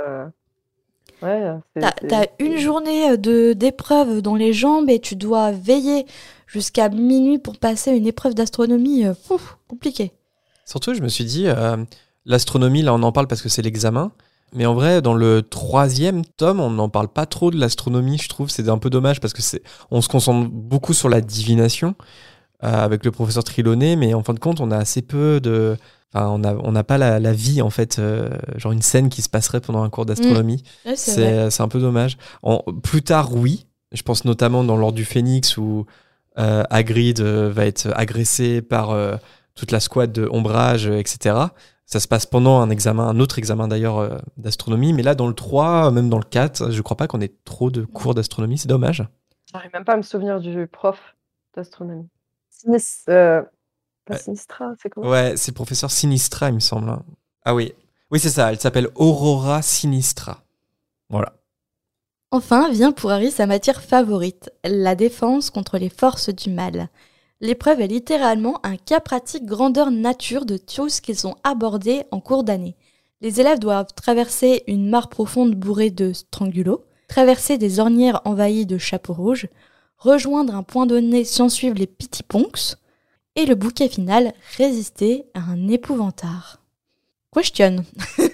Ouais, c'est- T'as une journée de d'épreuve dans les jambes et tu dois veiller jusqu'à minuit pour passer une épreuve d'astronomie. euh, compliqué. Surtout, je me suis dit, euh, l'astronomie, là, on en parle parce que c'est l'examen. Mais en vrai, dans le troisième tome, on n'en parle pas trop de l'astronomie, je trouve. C'est un peu dommage parce que c'est, on se concentre beaucoup sur la divination euh, avec le professeur Triloné, mais en fin de compte, on a assez peu de. Enfin, on n'a on pas la, la vie, en fait, euh, genre une scène qui se passerait pendant un cours d'astronomie. Ouais, c'est un peu dommage. En, plus tard, oui. Je pense notamment dans l'ordre du Phénix où euh, Hagrid va être agressé par toute la squad de ombrage, euh, etc. Ça se passe pendant un examen, un autre examen d'ailleurs euh, d'astronomie. Mais là, dans le 3, même dans le 4, je crois pas qu'on ait trop de cours d'astronomie. C'est dommage. J'arrive même pas à me souvenir du prof d'astronomie. Sinis- euh, pas Ouais. Sinistra, c'est comment? Ouais, c'est le professeur Sinistra, il me semble. hein. Ah oui. Oui, c'est ça. Elle s'appelle Aurora Sinistra. Voilà. Enfin vient pour Harry sa matière favorite, la défense contre les forces du mal. L'épreuve est littéralement un cas pratique grandeur nature de tout ce qu'ils ont abordé en cours d'année. Les élèves doivent traverser une mare profonde bourrée de strangulo, traverser des ornières envahies de chapeaux rouges, rejoindre un point donné sans suivre les pitiponks, et le bouquet final, résister à un épouvantard. Question.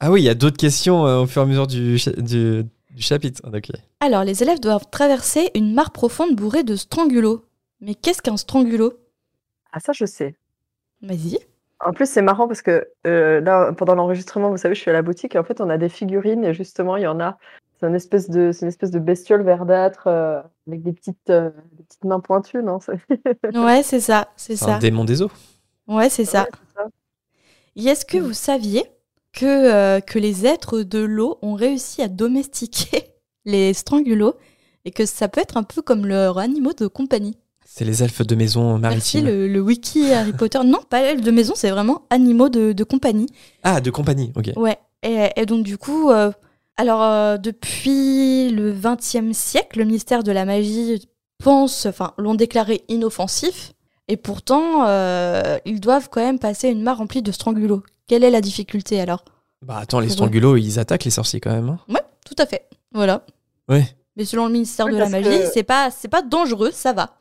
Ah oui, il y a d'autres questions euh, au fur et à mesure du, cha- du, du chapitre. Alors, les élèves doivent traverser une mare profonde bourrée de strangulo. Mais qu'est-ce qu'un strangulo Ah, ça, je sais. Vas-y. En plus, c'est marrant parce que euh, là, pendant l'enregistrement, vous savez, je suis à la boutique et en fait, on a des figurines et justement, il y en a. C'est une espèce de, c'est une espèce de bestiole verdâtre euh, avec des petites, euh, des petites mains pointues, non? C'est- Ouais, c'est ça, c'est ça. un démon des eaux. Ouais, c'est ça. Ouais, c'est ça. Et est-ce que vous saviez que, euh, que les êtres de l'eau ont réussi à domestiquer les strangulos et que ça peut être un peu comme leurs animaux de compagnie? C'est les elfes de maison Merci, maritime. le, le wiki Harry Potter. Non, pas elfes de maison, c'est vraiment animaux de, de compagnie. Ah, de compagnie, ok. Ouais, et, et donc du coup, euh, alors euh, depuis le XXe siècle, le ministère de la magie pense, enfin, l'ont déclaré inoffensif, et pourtant, euh, ils doivent quand même passer une mare remplie de strangulos. Quelle est la difficulté alors? Bah attends, les strangulos, ils attaquent les sorciers quand même. hein. Ouais, tout à fait. Voilà. Ouais. Mais selon le ministère Oui, de la magie, que- c'est pas, c'est pas dangereux, ça va.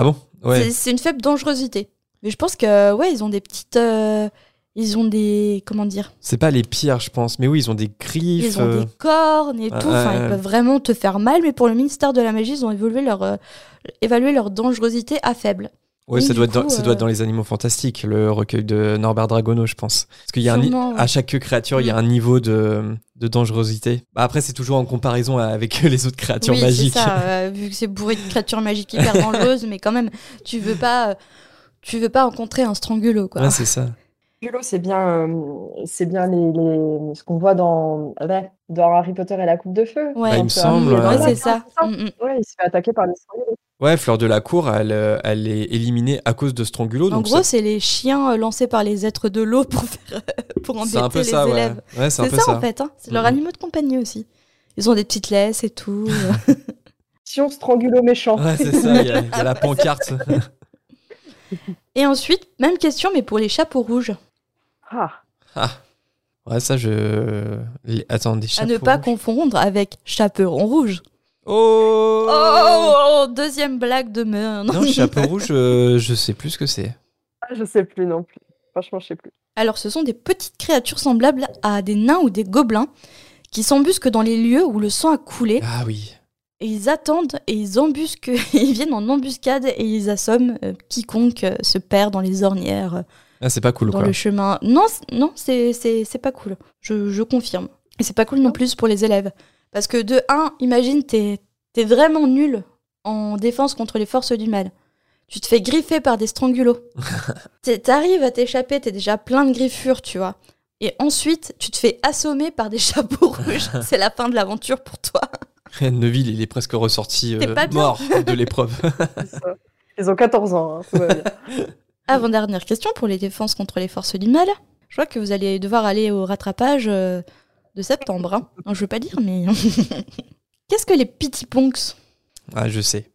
Ah bon? Ouais. C'est- une faible dangerosité. Mais je pense que, ouais, ils ont des petites. euh, ils ont des. Comment dire? C'est pas les pires, je pense. Mais oui, ils ont des griffes. Ils ont euh, des cornes et tout. Enfin, ils peuvent vraiment te faire mal. Mais pour le ministère de la magie, ils ont évolué leur, euh, évalué leur dangerosité à faible. Ouais, Donc, ça doit, être dans, ça doit être dans les animaux fantastiques, le recueil de Norbert Dragono, je pense. Parce qu'il y a un ni- Sûrement, ouais. à chaque créature, il y a Mm. un niveau de, de dangerosité. Bah, après, c'est toujours en comparaison avec les autres créatures oui, c'est magiques. ça. euh, vu que c'est bourré de créatures magiques hyper dangereuses, mais quand même, tu veux pas. euh, Tu veux pas rencontrer un strangulo, quoi. Ouais, c'est ça. Strangulo, c'est bien, euh, c'est bien les, les- ce qu'on voit dans, ouais, dans Harry Potter et la Coupe de Feu. Ouais, Bah, il me semble, ouais. Ouais, c'est ça. c'est Mm, mm. Ouais, il se fait attaquer par les Strangulos. Ouais, Fleur de la Cour, elle, euh, elle est éliminée à cause de Strangulo. En donc gros, ça- c'est les chiens euh, lancés par les êtres de l'eau pour, faire, pour c'est embêter un peu les ça, ouais. élèves. Ouais, c'est un C'est peu ça, ça. en fait. hein. C'est leurs Mhm. animaux de compagnie aussi. Ils ont des petites laisses et tout. Sion Strangulo méchant. Ouais, c'est ça, il y a, il y a la pancarte. et ensuite, même question, mais pour les chapeaux rouges. Ah, Ah. Ouais, ça, je. les- Attends, des à chapeaux. ne pas rouges. confondre avec chaperon rouge. Oh, Oh, deuxième blague de merde. Non, chapeau rouge, euh, je sais plus ce que c'est. Ah, je sais plus non plus. Franchement, je sais plus. Alors, ce sont des petites créatures semblables à des nains ou des gobelins qui s'embusquent dans les lieux où le sang a coulé. Ah oui. Et ils attendent et ils embusquent, ils viennent en embuscade et ils assomment euh, quiconque euh, se perd dans les ornières, euh, Ah, c'est pas cool, dans quoi. le chemin. Non, non, c'est c'est c'est pas cool. Je, je confirme. Et c'est pas cool non plus pour les élèves. Parce que de 1, imagine, t'es es vraiment nul en défense contre les forces du mal. Tu te fais griffer par des strangulos. T'es- T'arrives à t'échapper, t'es déjà plein de griffures, tu vois. Et ensuite, tu te fais assommer par des chapeaux rouges. c'est la fin de l'aventure pour toi. Neville, il est presque ressorti euh, mort de l'épreuve. Ils ont 14 ans. hein. Avant-dernière question pour les défenses contre les forces du mal. Je vois que vous allez devoir aller au rattrapage euh, de septembre. hein. Non, je veux pas dire, mais. Qu'est-ce que les pitiponks ah, je sais.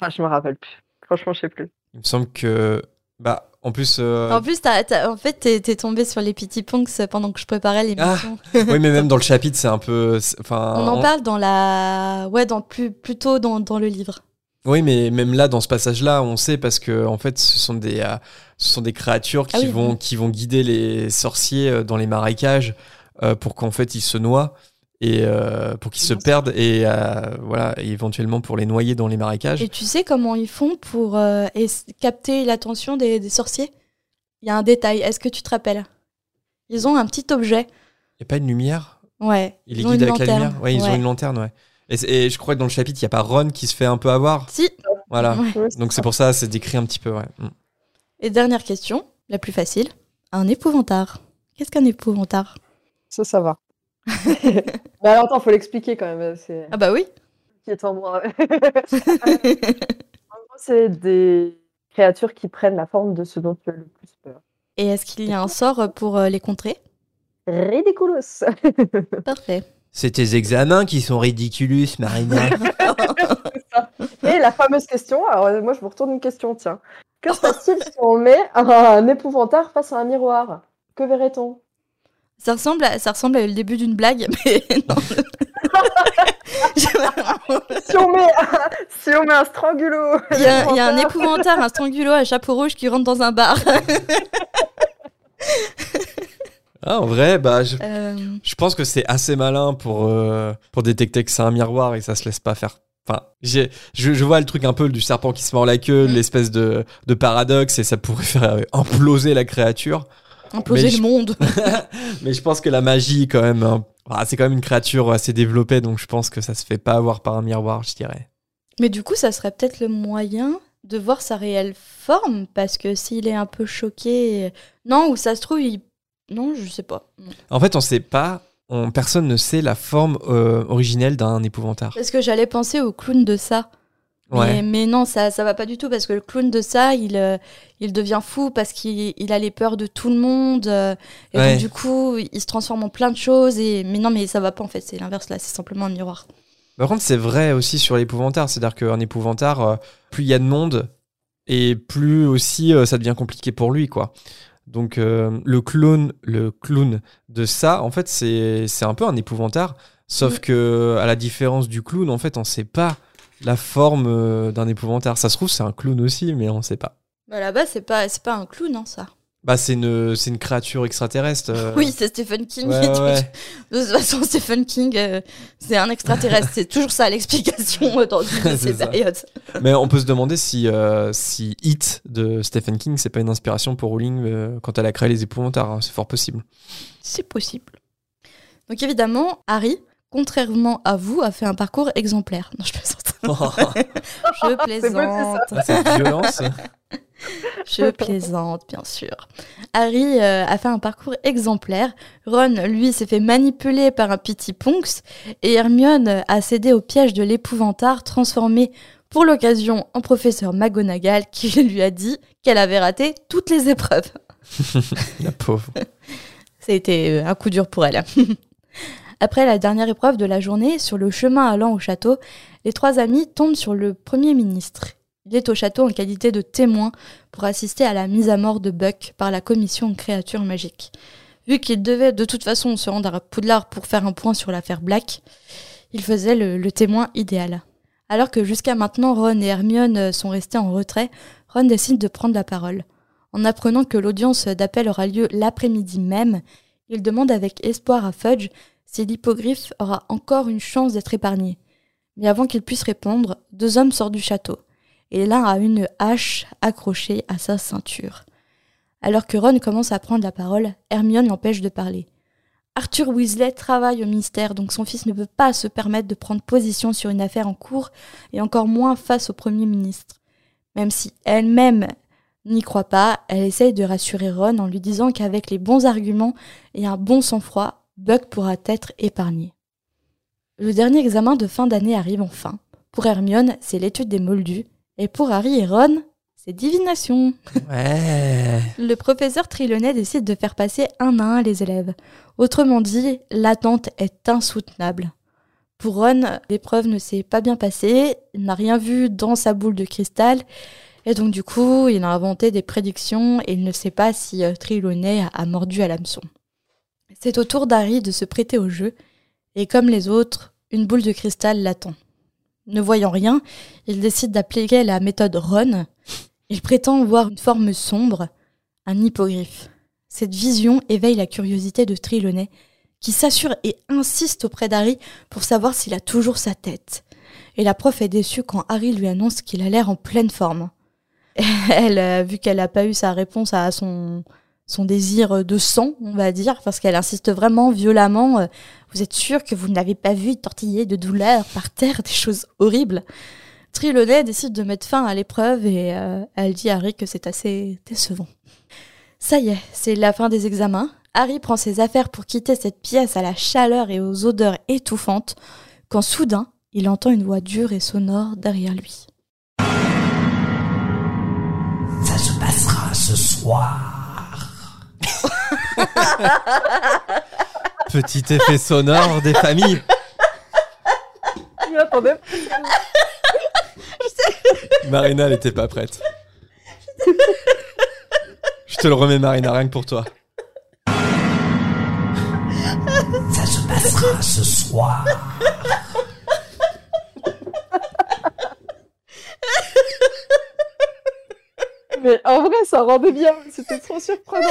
Ah, je me rappelle plus. Franchement, je sais plus. Il me semble que. Bah, En plus, euh, En plus, t'as- t'as- en fait, t'es t'es tombé sur les petits punks pendant que je préparais l'émission. oui, mais même dans le chapitre, c'est un peu. Enfin, On en parle dans la, ouais, dans plus plutôt dans, dans le livre. Oui, mais même là, dans ce passage-là, on sait parce que en fait, ce sont des, euh, ce sont des créatures qui Ah oui, vont, oui. qui vont guider les sorciers euh, dans les marécages pour qu'en fait ils se noient et euh, pour qu'ils se perdent et euh, voilà, et éventuellement pour les noyer dans les marécages. Et tu sais comment ils font pour euh, capter l'attention des, des sorciers? Il y a un détail. Est-ce que tu te rappelles? Ils ont un petit objet. Il n'y a pas une lumière? Ouais. Ils les ont guident une avec la lanterne. lumière? Ouais, ils ont une lanterne, ouais. Et, je crois que dans le chapitre, il n'y a pas Ron qui se fait un peu avoir. Si. Voilà. Ouais. Donc c'est pour ça, c'est décrit un petit peu, ouais. Mm. Et dernière question, la plus facile. Un épouvantard. Qu'est-ce qu'un épouvantard? Ça, ça va. Mais alors, attends, faut l'expliquer quand même. C'est Ah bah oui. qui est en moi. En gros, c'est des créatures qui prennent la forme de ce dont tu as le plus peur. Et est-ce qu'il y a un sort pour euh, les contrer? Ridiculous. Parfait. C'est tes examens qui sont ridiculous, Marina. Et la fameuse question, alors euh, moi je vous retourne une question, tiens. Que se passe-t-il si on met un épouvantard face à un miroir? Que verrait-on? Ça ressemble, à, ça ressemble à le début d'une blague, mais non. si on, met un, si on met un strangulo Il y, a, il y a un épouvantard, un strangulo à chapeau rouge qui rentre dans un bar. ah, en vrai, bah, je, Euh, Je pense que c'est assez malin pour, euh, pour détecter que c'est un miroir et que ça se laisse pas faire. Enfin, j'ai, je, je vois le truc un peu du serpent qui se mord la queue, Mm. l'espèce de, de paradoxe et ça pourrait faire imploser la créature. Imploser Mais le je- monde. Mais je pense que la magie, quand même, hein, ah, c'est quand même une créature assez développée, donc je pense que ça se fait pas avoir par un miroir, je dirais. Mais du coup, ça serait peut-être le moyen de voir sa réelle forme, parce que s'il est un peu choqué... Non, ou ça se trouve, il... Non, je sais pas. En fait, on sait pas, on, personne ne sait la forme euh, originelle d'un épouvantard. Parce que j'allais penser au clown de ça. Mais, Ouais. mais non, ça, ça va pas du tout, parce que le clown de ça, il, euh, il devient fou parce qu'il il a les peurs de tout le monde. euh, et Ouais. donc, du coup, il se transforme en plein de choses. Et... Mais non, mais ça va pas, en fait. C'est l'inverse, là. C'est simplement un miroir. Par contre, c'est vrai aussi sur l'épouvantard. C'est-à-dire qu'un épouvantard, euh, plus il y a de monde, et plus aussi ça devient compliqué pour lui, quoi. Donc le clown, le clown de ça, en fait, c'est c'est un peu un épouvantard. Sauf Mm. que à la différence du clown, en fait, on sait pas la forme euh, d'un épouvantard. Ça se trouve, c'est un clown aussi, mais on sait pas. Bah, là-bas, c'est pas, c'est pas un clown, hein, ça. Bah, c'est une, c'est une créature extraterrestre. euh. Oui, c'est Stephen King. Ouais, ouais. De toute façon, Stephen King, euh, c'est un extraterrestre. c'est toujours ça l'explication euh, dans une de C'est ces ça. périodes. Mais on peut se demander si, euh, si Hit de Stephen King, c'est pas une inspiration pour Rowling euh, quand elle a créé les épouvantards. hein. C'est fort possible. C'est possible. Donc évidemment, Harry, contrairement à vous, a fait un parcours exemplaire. Non, je. je beau, plaisante. Cette violence. Je plaisante, bien sûr. Harry euh, a fait un parcours exemplaire. Ron, lui, s'est fait manipuler par un petit Ponks. Et Hermione a cédé au piège de l'épouvantard, transformé pour l'occasion en professeur McGonagall, qui lui a dit qu'elle avait raté toutes les épreuves. La pauvre. Ça a été euh, un coup dur pour elle. Après la dernière épreuve de la journée, sur le chemin allant au château, les trois amis tombent sur le Premier ministre. Il est au château en qualité de témoin pour assister à la mise à mort de Buck par la commission créatures magiques. Vu qu'il devait de toute façon se rendre à Poudlard pour faire un point sur l'affaire Black, il faisait le, le témoin idéal. Alors que jusqu'à maintenant Ron et Hermione sont restés en retrait, Ron décide de prendre la parole. En apprenant que l'audience d'appel aura lieu l'après-midi même, il demande avec espoir à Fudge si l'hippogriffe aura encore une chance d'être épargné. Mais avant qu'il puisse répondre, deux hommes sortent du château, et l'un a une hache accrochée à sa ceinture. Alors que Ron commence à prendre la parole, Hermione l'empêche de parler. Arthur Weasley travaille au ministère, donc son fils ne peut pas se permettre de prendre position sur une affaire en cours, et encore moins face au Premier ministre. Même si elle-même n'y croit pas, elle essaye de rassurer Ron en lui disant qu'avec les bons arguments et un bon sang-froid, Buck pourra être épargné. Le dernier examen de fin d'année arrive enfin. Pour Hermione, c'est l'étude des moldus, et pour Harry et Ron, c'est divination. Ouais. Le professeur Trelawney décide de faire passer un à un les élèves. Autrement dit, l'attente est insoutenable. Pour Ron, l'épreuve ne s'est pas bien passée, il n'a rien vu dans sa boule de cristal, Et donc du coup, il a inventé des prédictions et il ne sait pas si euh, Trelawney a, a mordu à l'hameçon. C'est au tour d'Harry de se prêter au jeu, et comme les autres, une boule de cristal l'attend. Ne voyant rien, il décide d'appliquer la méthode Ron. Il prétend voir une forme sombre, un hippogriffe. Cette vision éveille la curiosité de Trelawney, qui s'assure et insiste auprès d'Harry pour savoir s'il a toujours sa tête. Et la prof est déçue quand Harry lui annonce qu'il a l'air en pleine forme. Elle, euh, vu qu'elle n'a pas eu sa réponse à son, son désir de sang, on va dire, parce qu'elle insiste vraiment violemment. euh, Vous êtes sûr que vous n'avez pas vu tortiller de douleur par terre des choses horribles Trelawney décide de mettre fin à l'épreuve et euh, elle dit à Harry que c'est assez décevant. Ça y est, c'est la fin des examens. Harry prend ses affaires pour quitter cette pièce à la chaleur et aux odeurs étouffantes, quand soudain, il entend une voix dure et sonore derrière lui. Ça se passera ce soir. Petit effet sonore des familles. Je m'y attendais. Marina, elle était pas prête. Je te le remets, Marina, rien que pour toi. Ça se passera ce soir. Mais en vrai, ça rendait bien. C'était trop surprenant.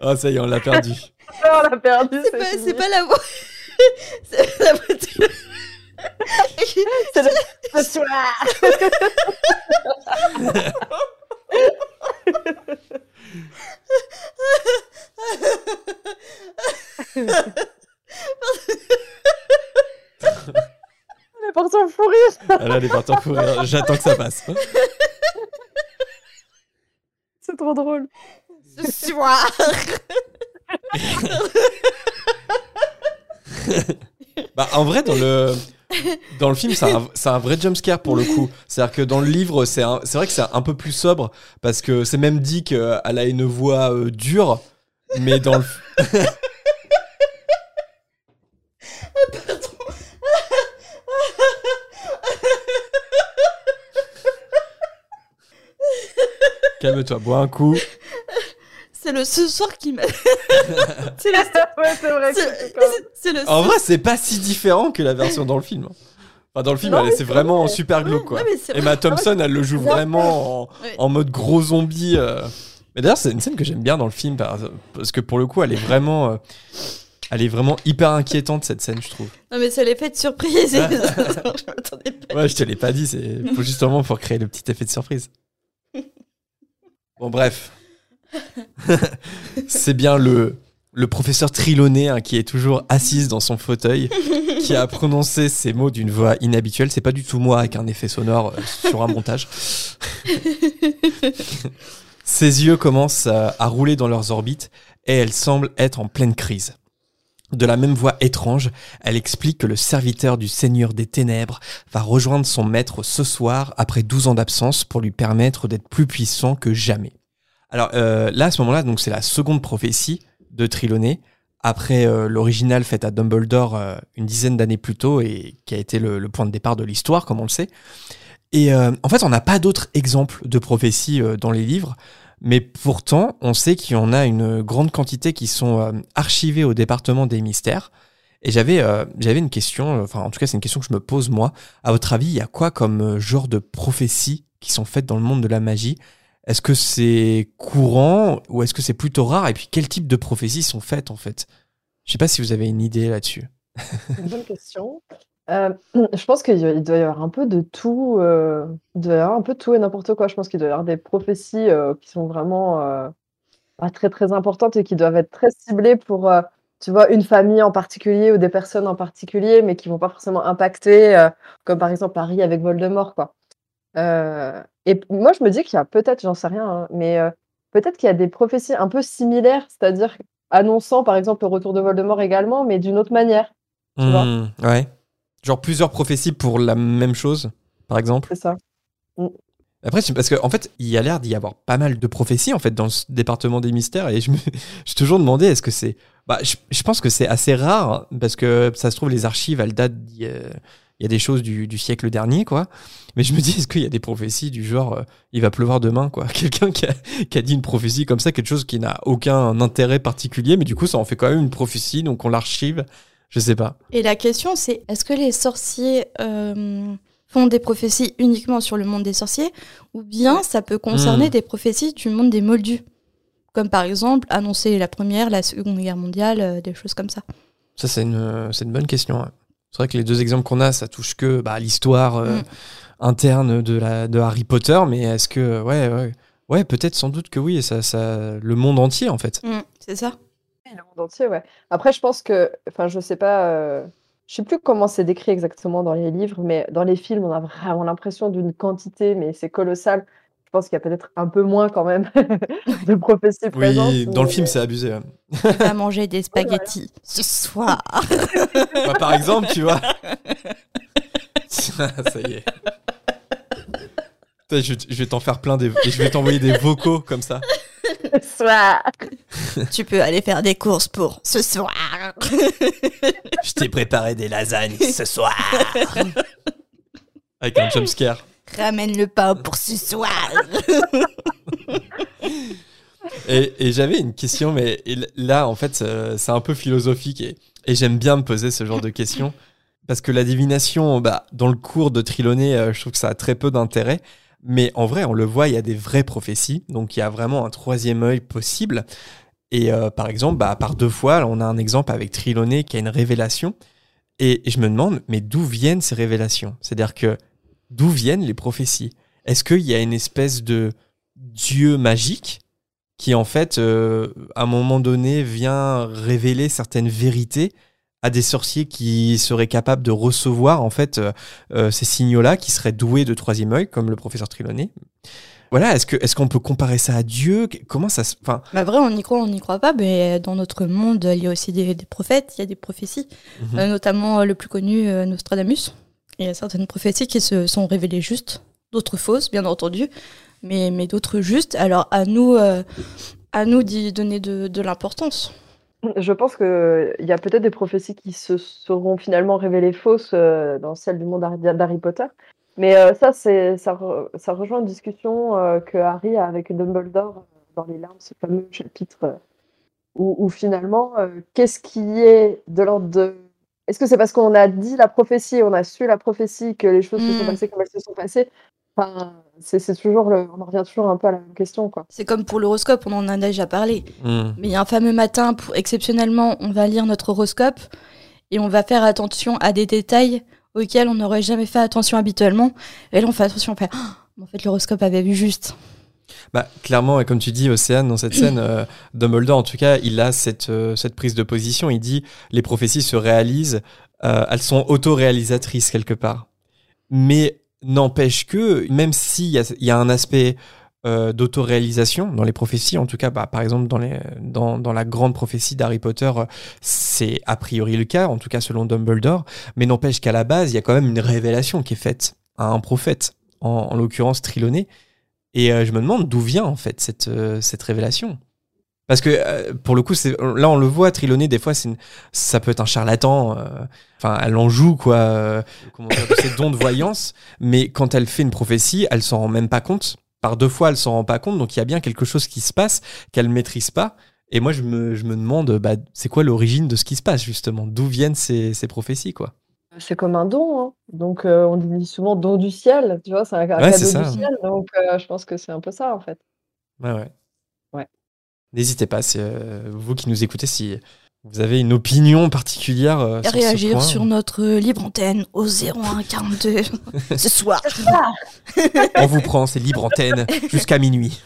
Oh, ça y est, on l'a perdu. on l'a perdu. C'est pas, c'est pas la voix. c'est la voix de- C'est le ce soir. Elle est partie en fou rire. Ah, là, elle est partie en fou rire. J'attends que ça passe. C'est trop drôle. Ce soir. Bah, en vrai, dans le, dans le film, c'est un, c'est un vrai jumpscare pour le coup. C'est-à-dire que dans le livre, c'est vrai que c'est un peu plus sobre parce que c'est même dit qu'elle a une voix euh, dure, mais dans le. Calme-toi, bois un coup. C'est le ce soir qui m'a. c'est le. ouais, c'est vrai. C'est le. En vrai, c'est pas si différent que la version dans le film. Enfin, dans le film, Non, c'est vraiment vrai. super glauque, quoi. Vrai. Emma Thompson, elle le joue vraiment en, Ouais. en mode gros zombie. euh. Mais d'ailleurs, c'est une scène que j'aime bien dans le film par- parce que pour le coup, elle est vraiment, euh, elle est vraiment hyper inquiétante cette scène, je trouve. Non, mais c'est l'effet de surprise. Ouais. je m'attendais pas. Ouais, je te l'ai pas dit, c'est pour- justement pour créer le petit effet de surprise. Bon, bref, c'est bien le le professeur Trelawney hein, qui est toujours assise dans son fauteuil, qui a prononcé ces mots d'une voix inhabituelle. C'est pas du tout moi avec un effet sonore euh, sur un montage. Ses yeux commencent à, à rouler dans leurs orbites et elle semble être en pleine crise. De la même voix étrange, elle explique que le serviteur du Seigneur des Ténèbres va rejoindre son maître ce soir après 12 ans d'absence pour lui permettre d'être plus puissant que jamais. Alors euh, là, à ce moment-là, c'est la seconde prophétie de Trelawney, après euh, l'original fait à Dumbledore euh, une dizaine d'années plus tôt et qui a été le, le point de départ de l'histoire, comme on le sait. Et en fait, on n'a pas d'autres exemples de prophéties dans les livres, mais pourtant, on sait qu'il y en a une grande quantité qui sont euh, archivées au département des mystères. Et j'avais euh, j'avais une question, euh, enfin en tout cas c'est une question que je me pose moi. À votre avis, il y a quoi comme euh, genre de prophéties qui sont faites dans le monde de la magie? Est-ce que c'est courant ou est-ce que c'est plutôt rare? Et puis quel type de prophéties sont faites en fait? Je sais pas si vous avez une idée là-dessus. Une bonne question. Euh, je pense qu'il doit y avoir un peu de tout. euh, doit y avoir un peu tout et n'importe quoi. Je pense qu'il doit y avoir des prophéties euh, qui sont vraiment très très importantes et qui doivent être très ciblées pour, tu vois, une famille en particulier ou des personnes en particulier, mais qui vont pas forcément impacter, comme par exemple Harry avec Voldemort, quoi. Et moi, je me dis qu'il y a peut-être, j'en sais rien, hein, mais peut-être qu'il y a des prophéties un peu similaires, c'est-à-dire annonçant par exemple le retour de Voldemort également, mais d'une autre manière. Tu vois. Hmm, ouais. Genre plusieurs prophéties pour la même chose, par exemple. C'est ça. Après, c'est parce qu'en en fait, il y a l'air d'y avoir pas mal de prophéties en fait dans ce département des mystères et je me j'ai toujours demandé est-ce que c'est bah je, je pense que c'est assez rare parce que ça se trouve les archives elles datent y il y a des choses du, du siècle dernier, quoi. Mais je me dis, est-ce qu'il y a des prophéties du genre, euh, il va pleuvoir demain, quoi? Quelqu'un qui a, qui a dit une prophétie comme ça, quelque chose qui n'a aucun intérêt particulier, mais du coup, ça en fait quand même une prophétie, donc on l'archive. Je sais pas. Et la question, c'est est-ce que les sorciers euh, font des prophéties uniquement sur le monde des sorciers ou bien ça peut concerner Hmm. des prophéties du monde des moldus? Comme par exemple annoncer la première, la seconde guerre mondiale, euh, des choses comme ça. Ça, c'est une, euh, c'est une bonne question. ouais. C'est vrai que les deux exemples qu'on a, ça touche que bah, l'histoire euh, Mm. interne de, la, de Harry Potter, mais est-ce que. Ouais, ouais. Ouais, peut-être sans doute que oui, et ça, ça, le monde entier en fait. Mm, c'est ça Le monde entier, ouais. Après, je pense que, enfin, je sais pas, euh, je sais plus comment c'est décrit exactement dans les livres, mais dans les films, on a vraiment l'impression d'une quantité, mais c'est colossal. Je pense qu'il y a peut-être un peu moins quand même de prophéties présentes. Oui, dans le film, c'est abusé. ouais. On va manger des spaghettis ce soir. Bah, par exemple, tu vois. ça y est. Je, je vais t'en faire plein des, et je vais t'envoyer des vocaux comme ça. Soit. tu peux aller faire des courses pour ce soir. Je t'ai préparé des lasagnes ce soir. Avec un jumpscare. Ramène le pain pour ce soir. Et, et j'avais une question, mais là, en fait, euh, c'est un peu philosophique et, et j'aime bien me poser ce genre de questions. Parce que la divination, bah, dans le cours de Triloné, euh, je trouve que ça a très peu d'intérêt. Mais en vrai, on le voit, il y a des vraies prophéties. Donc, il y a vraiment un troisième œil possible. Et euh, par exemple, bah, par deux fois, on a un exemple avec Triloné qui a une révélation. Et, et je me demande, mais d'où viennent ces révélations? C'est-à-dire que d'où viennent les prophéties? Est-ce qu'il y a une espèce de dieu magique qui en fait, euh, à un moment donné, vient révéler certaines vérités à des sorciers qui seraient capables de recevoir en fait euh, euh, ces signaux-là, qui seraient doués de troisième œil, comme le professeur Triloné. Voilà, est-ce que est-ce qu'on peut comparer ça à Dieu? Comment ça se, enfin, Bah vrai, on y croit, on n'y croit pas, mais dans notre monde, il y a aussi des, des prophètes, il y a des prophéties, Mhm. Euh, notamment euh, le plus connu, euh, Nostradamus. Il y a certaines prophéties qui se sont révélées justes, d'autres fausses, bien entendu, mais, mais d'autres justes. Alors à nous, euh, à nous d'y donner de, de l'importance. Je pense qu'il y a peut-être des prophéties qui se seront finalement révélées fausses euh, dans celle du monde d'Harry Potter. Mais euh, ça, c'est, ça, re- ça rejoint une discussion euh, que Harry a avec Dumbledore dans Les Larmes, ce fameux chapitre où, où finalement, qu'est-ce qui est de l'ordre de... Est-ce que c'est parce qu'on a dit la prophétie, on a su la prophétie, que les choses se sont Mm. passées comme elles se sont passées Enfin, c'est, c'est toujours le... on en revient toujours un peu à la même question, quoi. C'est comme pour l'horoscope, on en a déjà parlé. hmm. Mais il y a un fameux matin, pour, exceptionnellement, on va lire notre horoscope et on va faire attention à des détails auxquels on n'aurait jamais fait attention habituellement. Et là, on fait attention, on fait Ah, en fait, l'horoscope avait vu juste. Bah, clairement, et comme tu dis, Océane, dans cette scène, euh, Dumbledore, en tout cas, il a cette, euh, cette prise de position. Il dit les prophéties se réalisent, euh, elles sont auto-réalisatrices quelque part. Mais n'empêche que, même s'il y y a un aspect euh, d'auto-réalisation dans les prophéties, en tout cas, bah, par exemple, dans, les, dans, dans la grande prophétie d'Harry Potter, euh, c'est a priori le cas, en tout cas selon Dumbledore. Mais n'empêche qu'à la base, il y a quand même une révélation qui est faite à un prophète, en, en l'occurrence Triloné. Et euh, je me demande d'où vient en fait cette, euh, cette révélation. Parce que euh, pour le coup, là on le voit, Triloné, des fois, une- ça peut être un charlatan. euh, Enfin, elle en joue quoi, euh, comment dire, de ses dons de voyance. Mais quand elle fait une prophétie, elle s'en rend même pas compte. Par deux fois, elle s'en rend pas compte. Donc il y a bien quelque chose qui se passe qu'elle maîtrise pas. Et moi, je me, je me demande, bah, c'est quoi l'origine de ce qui se passe justement? D'où viennent ces, ces prophéties quoi? C'est comme un don, hein. Donc euh, on dit souvent don du ciel, tu vois, c'est un, un Ouais, cadeau du ça. ciel. Donc je pense que c'est un peu ça en fait. Ouais. Ouais. N'hésitez pas, c'est euh, vous qui nous écoutez, si vous avez une opinion particulière euh, sur ce réagir point. sur notre libre antenne au 01 42 ce soir. On vous prend, c'est libre antenne jusqu'à minuit.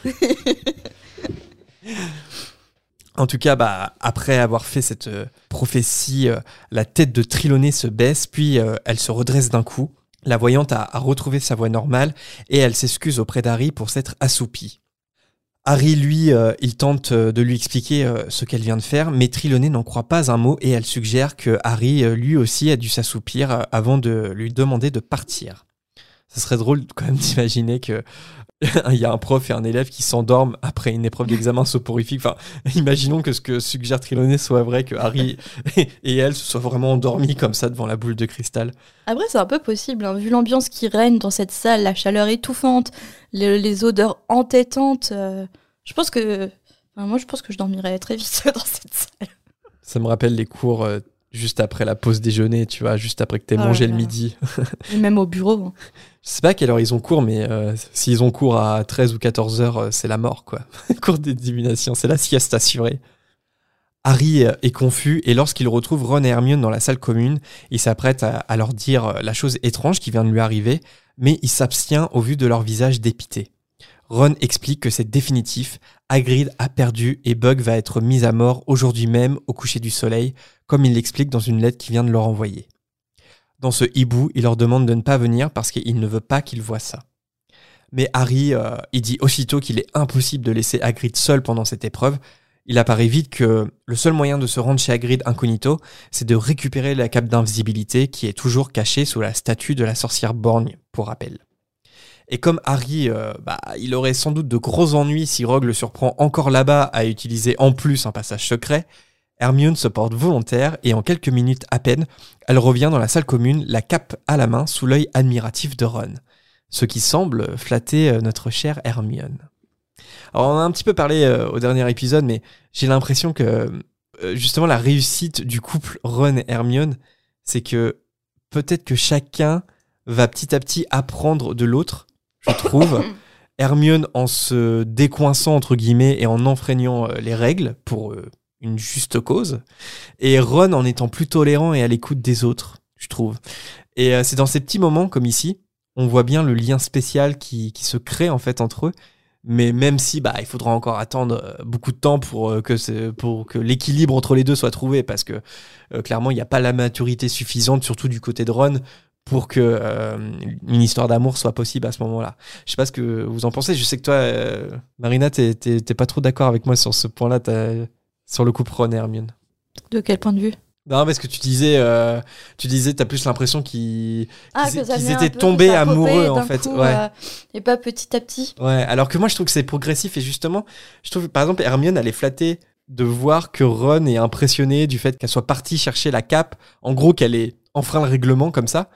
En tout cas, bah, après avoir fait cette euh, prophétie, euh, la tête de Triloné se baisse, puis euh, elle se redresse d'un coup. La voyante a, a retrouvé sa voix normale et elle s'excuse auprès d'Harry pour s'être assoupie. Harry, lui, euh, il tente euh, de lui expliquer euh, ce qu'elle vient de faire, mais Triloné n'en croit pas un mot et elle suggère que Harry, lui aussi, a dû s'assoupir avant de lui demander de partir. ça serait drôle quand même d'imaginer que il y a un prof et un élève qui s'endorment après une épreuve d'examen soporifique. Enfin, imaginons que ce que suggère Trelawney soit vrai, que Harry et elle se soient vraiment endormis comme ça devant la boule de cristal. Après, c'est un peu possible, hein, vu l'ambiance qui règne dans cette salle, la chaleur étouffante, les, odeurs entêtantes. Je pense que. enfin, moi, je pense que je dormirais très vite dans cette salle. Ça me rappelle les cours euh, juste après la pause déjeuner, tu vois, juste après que t'aies Oh mangé là le là. midi. Et même au bureau. hein. Je sais pas à quelle heure ils ont cours, mais euh, s'ils ont cours à 13 ou 14 heures, euh, c'est la mort, quoi. cours de divination, c'est la sieste assurée. Harry est confus et lorsqu'il retrouve Ron et Hermione dans la salle commune, il s'apprête à, à leur dire la chose étrange qui vient de lui arriver, mais il s'abstient au vu de leur visage dépité. Ron explique que c'est définitif, Hagrid a perdu et Bug va être mis à mort aujourd'hui même au coucher du soleil, comme il l'explique dans une lettre qui vient de leur envoyer. Dans ce hibou, il leur demande de ne pas venir parce qu'il ne veut pas qu'ils voient ça. Mais Harry, euh, il dit aussitôt qu'il est impossible de laisser Hagrid seul pendant cette épreuve. Il apparaît vite que le seul moyen de se rendre chez Hagrid incognito, c'est de récupérer la cape d'invisibilité qui est toujours cachée sous la statue de la sorcière borgne, pour rappel. Et comme Harry, euh, bah, il aurait sans doute de gros ennuis si Rogue le surprend encore là-bas à utiliser en plus un passage secret, Hermione se porte volontaire et en quelques minutes à peine, elle revient dans la salle commune, la cape à la main, sous l'œil admiratif de Ron. Ce qui semble flatter euh, notre chère Hermione. Alors on a un petit peu parlé euh, au dernier épisode, mais j'ai l'impression que justement la réussite du couple Ron et Hermione, c'est que peut-être que chacun va petit à petit apprendre de l'autre, je trouve. Hermione en se décoinçant entre guillemets et en enfreignant euh, les règles pour euh, une juste cause, et Ron en étant plus tolérant et à l'écoute des autres, je trouve. Et euh, c'est dans ces petits moments comme ici, on voit bien le lien spécial qui, qui se crée en fait entre eux. Mais même si bah il faudra encore attendre beaucoup de temps pour que c'est- pour que l'équilibre entre les deux soit trouvé parce que euh, clairement il n'y a pas la maturité suffisante surtout du côté de Ron pour que euh, une histoire d'amour soit possible à ce moment-là. Je sais pas ce que vous en pensez. Je sais que toi, euh, Marina, t'es pas trop d'accord avec moi sur ce point-là, sur le couple Ron et Hermione. De quel point de vue? Non, parce que tu disais, euh, tu disais, t'as plus l'impression qu'ils Ah, qu'ils- étaient tombés amoureux en fait. coup, ouais. euh, et pas petit à petit. Ouais, alors que moi je trouve que c'est progressif et justement, je trouve par exemple Hermione elle est flattée de voir que Ron est impressionné du fait qu'elle soit partie chercher la cape, en gros qu'elle ait enfreint le règlement comme ça.